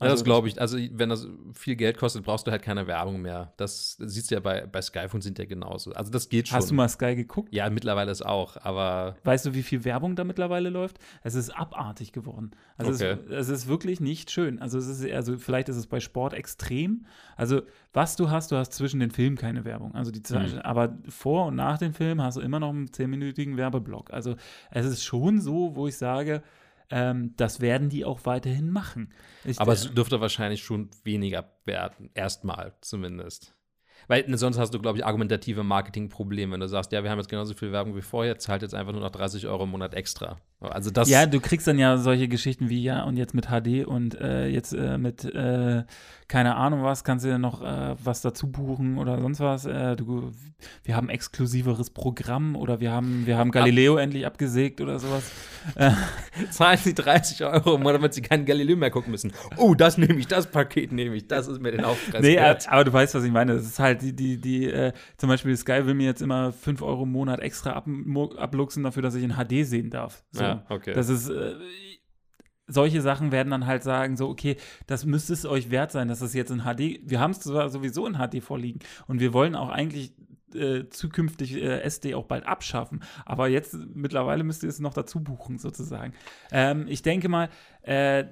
Speaker 3: Ja, das glaube ich. Also, wenn das viel Geld kostet, brauchst du halt keine Werbung mehr. Das siehst du ja bei, bei Skyphone sind ja genauso. Also, das geht schon.
Speaker 2: Hast du mal Sky geguckt?
Speaker 3: Ja, mittlerweile ist auch, aber
Speaker 2: Weißt du, wie viel Werbung da mittlerweile läuft? Es ist abartig geworden. Also
Speaker 3: Okay.
Speaker 2: es, es ist wirklich nicht schön. Also es ist, also vielleicht ist es bei Sport extrem. Also was du hast, du hast zwischen den Filmen keine Werbung. Also die Zeit,
Speaker 3: Mhm.
Speaker 2: aber vor und nach dem Film hast du immer noch einen zehnminütigen Werbeblock. Also es ist schon so, wo ich sage, ähm, das werden die auch weiterhin machen. Ich,
Speaker 3: aber es dürfte wahrscheinlich schon weniger werden. Erstmal zumindest. Weil ne, sonst hast du, glaube ich, argumentative Marketingprobleme, wenn du sagst, ja, wir haben jetzt genauso viel Werbung wie vorher, zahlt jetzt einfach nur noch 30 Euro im Monat extra. Also das
Speaker 2: Ja, du kriegst dann ja solche Geschichten wie ja und jetzt mit HD und äh, jetzt äh, mit äh, keine Ahnung was, kannst du ja noch äh, was dazu buchen oder sonst was. Äh, du, wir haben exklusiveres Programm oder wir haben, wir haben Galileo endlich abgesägt oder sowas. Äh, [laughs]
Speaker 3: zahlen sie 30 Euro im Monat, damit sie keinen Galileo mehr gucken müssen. Oh, das nehme ich, das Paket nehme ich, das ist mir den Aufpreis
Speaker 2: nee, aber du weißt, was ich meine. Das ist halt die, die, die, äh, zum Beispiel Sky will mir jetzt immer 5 Euro im Monat extra ab, abluchsen dafür, dass ich in HD sehen darf. So.
Speaker 3: Ja, okay.
Speaker 2: Das ist, äh, solche Sachen werden dann halt sagen, so, okay, das müsste es euch wert sein, dass es jetzt in HD, wir haben es zwar sowieso in HD vorliegen und wir wollen auch eigentlich äh, zukünftig äh, SD auch bald abschaffen, aber jetzt mittlerweile müsst ihr es noch dazu buchen, sozusagen. Ähm, ich denke mal, äh,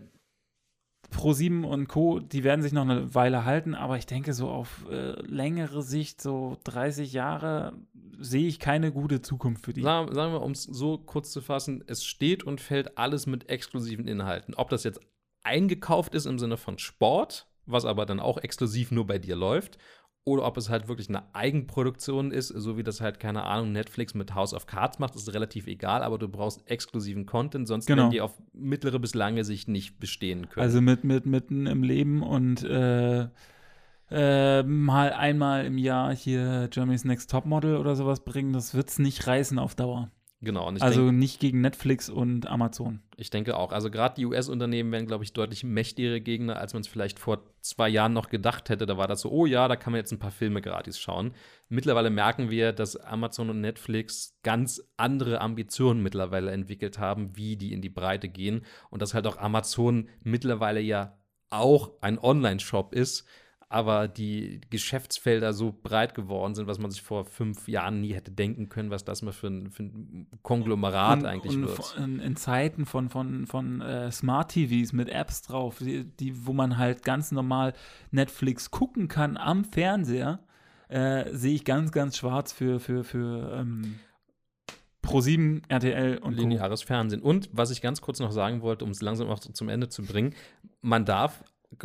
Speaker 2: Pro7 und Co., die werden sich noch eine Weile halten, aber ich denke, so auf äh, längere Sicht, so 30 Jahre, sehe ich keine gute Zukunft für die.
Speaker 3: Sagen, sagen wir, um es so kurz zu fassen, es steht und fällt alles mit exklusiven Inhalten. Ob das jetzt eingekauft ist im Sinne von Sport, was aber dann auch exklusiv nur bei dir läuft, oder ob es halt wirklich eine Eigenproduktion ist, so wie das halt, keine Ahnung, Netflix mit House of Cards macht, ist relativ egal, aber du brauchst exklusiven Content, sonst
Speaker 2: Genau.
Speaker 3: werden die auf mittlere bis lange Sicht nicht bestehen können.
Speaker 2: Also mit, mit mitten im Leben und äh, äh, mal einmal im Jahr hier Germany's Next Topmodel oder sowas bringen, das wird's nicht reißen auf Dauer.
Speaker 3: Genau.
Speaker 2: Also
Speaker 3: denk,
Speaker 2: nicht gegen Netflix und Amazon.
Speaker 3: Ich denke auch. Also gerade die US-Unternehmen werden, glaube ich, deutlich mächtigere Gegner, als man es vielleicht vor zwei Jahren noch gedacht hätte. Da war das so, oh ja, da kann man jetzt ein paar Filme gratis schauen. Mittlerweile merken wir, dass Amazon und Netflix ganz andere Ambitionen mittlerweile entwickelt haben, wie die in die Breite gehen. Und dass halt auch Amazon mittlerweile ja auch ein Online-Shop ist aber die Geschäftsfelder so breit geworden sind, was man sich vor fünf Jahren nie hätte denken können, was das mal für ein, für ein Konglomerat
Speaker 2: und,
Speaker 3: eigentlich
Speaker 2: und
Speaker 3: wird.
Speaker 2: In, in, Zeiten von, von, von äh, Smart TVs mit Apps drauf, die, die, wo man halt ganz normal Netflix gucken kann am Fernseher, äh, sehe ich ganz, ganz schwarz für, für, für ähm, Pro7, RTL und
Speaker 3: lineares Co. Fernsehen. Und was ich ganz kurz noch sagen wollte, um es langsam auch zum Ende zu bringen, man darf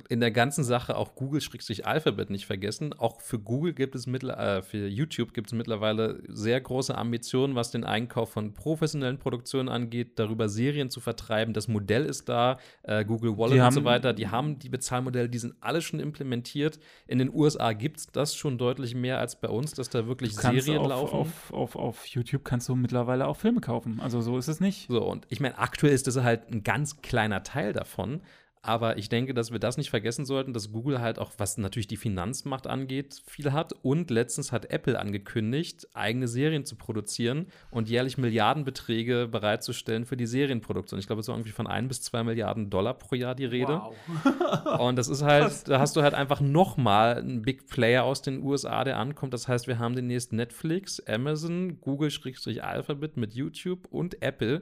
Speaker 3: in der ganzen Sache auch Google-Alphabet nicht vergessen. Auch für Google gibt es mittel, äh, für YouTube gibt es mittlerweile sehr große Ambitionen, was den Einkauf von professionellen Produktionen angeht, darüber Serien zu vertreiben. Das Modell ist da, äh, Google Wallet und so weiter. Die haben die Bezahlmodelle, die sind alle schon implementiert. In den USA gibt es das schon deutlich mehr als bei uns, dass da wirklich Serien
Speaker 2: auf,
Speaker 3: laufen.
Speaker 2: Auf, auf, auf YouTube kannst du mittlerweile auch Filme kaufen. Also so ist es nicht.
Speaker 3: So, und ich meine, aktuell ist das halt ein ganz kleiner Teil davon. Aber ich denke, dass wir das nicht vergessen sollten, dass Google halt auch, was natürlich die Finanzmacht angeht, viel hat. Und letztens hat Apple angekündigt, eigene Serien zu produzieren und jährlich Milliardenbeträge bereitzustellen für die Serienproduktion. Ich glaube, es ist irgendwie von ein bis zwei Milliarden Dollar pro Jahr die Rede. Wow. [laughs] und das ist halt, Krass. da hast du halt einfach noch mal einen Big Player aus den USA, der ankommt. Das heißt, wir haben demnächst Netflix, Amazon, Google-Alphabet mit YouTube und Apple,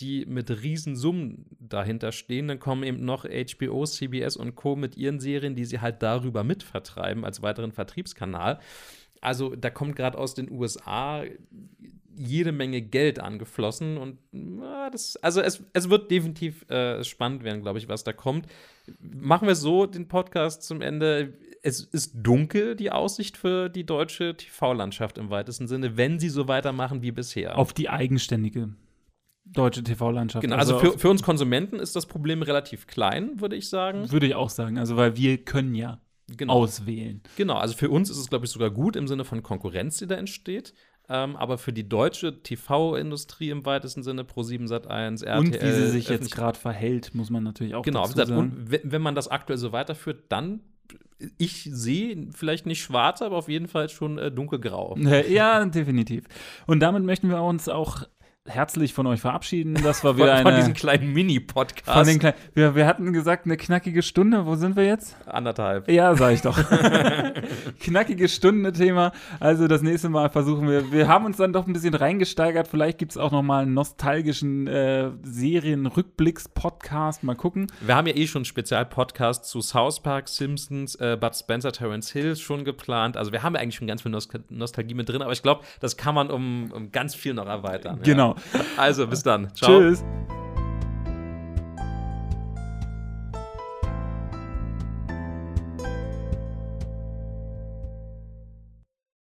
Speaker 3: die mit Riesensummen dahinter stehen. Dann kommen eben noch HBO, CBS und Co. mit ihren Serien, die sie halt darüber mitvertreiben als weiteren Vertriebskanal. Also da kommt gerade aus den USA jede Menge Geld angeflossen und na, das, also es, es wird definitiv äh, spannend werden, glaube ich, was da kommt. Machen wir so den Podcast zum Ende. Es ist dunkel, die Aussicht für die deutsche TV-Landschaft im weitesten Sinne, wenn sie so weitermachen wie bisher.
Speaker 2: Auf die eigenständige deutsche TV-Landschaft.
Speaker 3: Genau, also, also für, für uns Konsumenten ist das Problem relativ klein, würde ich sagen.
Speaker 2: Würde ich auch sagen, also weil wir können ja genau. auswählen.
Speaker 3: Genau, also für uns ist es, glaube ich, sogar gut im Sinne von Konkurrenz, die da entsteht. Ähm, aber für die deutsche TV-Industrie im weitesten Sinne, Pro7 Sat1, RTL.
Speaker 2: Und wie sie sich jetzt gerade verhält, muss man natürlich auch
Speaker 3: genau,
Speaker 2: dazu sagen.
Speaker 3: Genau, und wenn man das aktuell so weiterführt, dann ich sehe vielleicht nicht schwarz, aber auf jeden Fall schon äh, dunkelgrau. [laughs]
Speaker 2: Ja, definitiv. Und damit möchten wir uns auch herzlich von euch verabschieden. Das war [laughs] wieder
Speaker 3: von,
Speaker 2: von
Speaker 3: diesem kleinen Mini-Podcast.
Speaker 2: Kleinen, wir, wir hatten gesagt, eine knackige Stunde. Wo sind wir jetzt?
Speaker 3: Anderthalb.
Speaker 2: Ja, sag ich doch. [laughs] [laughs] knackige Stunde Thema. Also das nächste Mal versuchen wir. Wir haben uns dann doch ein bisschen reingesteigert. Vielleicht gibt es auch noch mal einen nostalgischen äh, Serien-Rückblicks-Podcast. Mal gucken.
Speaker 3: Wir haben ja eh schon einen Spezial-Podcast zu South Park, Simpsons, äh, Bud Spencer, Terence Hill schon geplant. Also wir haben ja eigentlich schon ganz viel Nostalgie mit drin. Aber ich glaube, das kann man um, um ganz viel noch erweitern.
Speaker 2: Genau.
Speaker 3: Also bis dann. Ciao.
Speaker 2: Tschüss.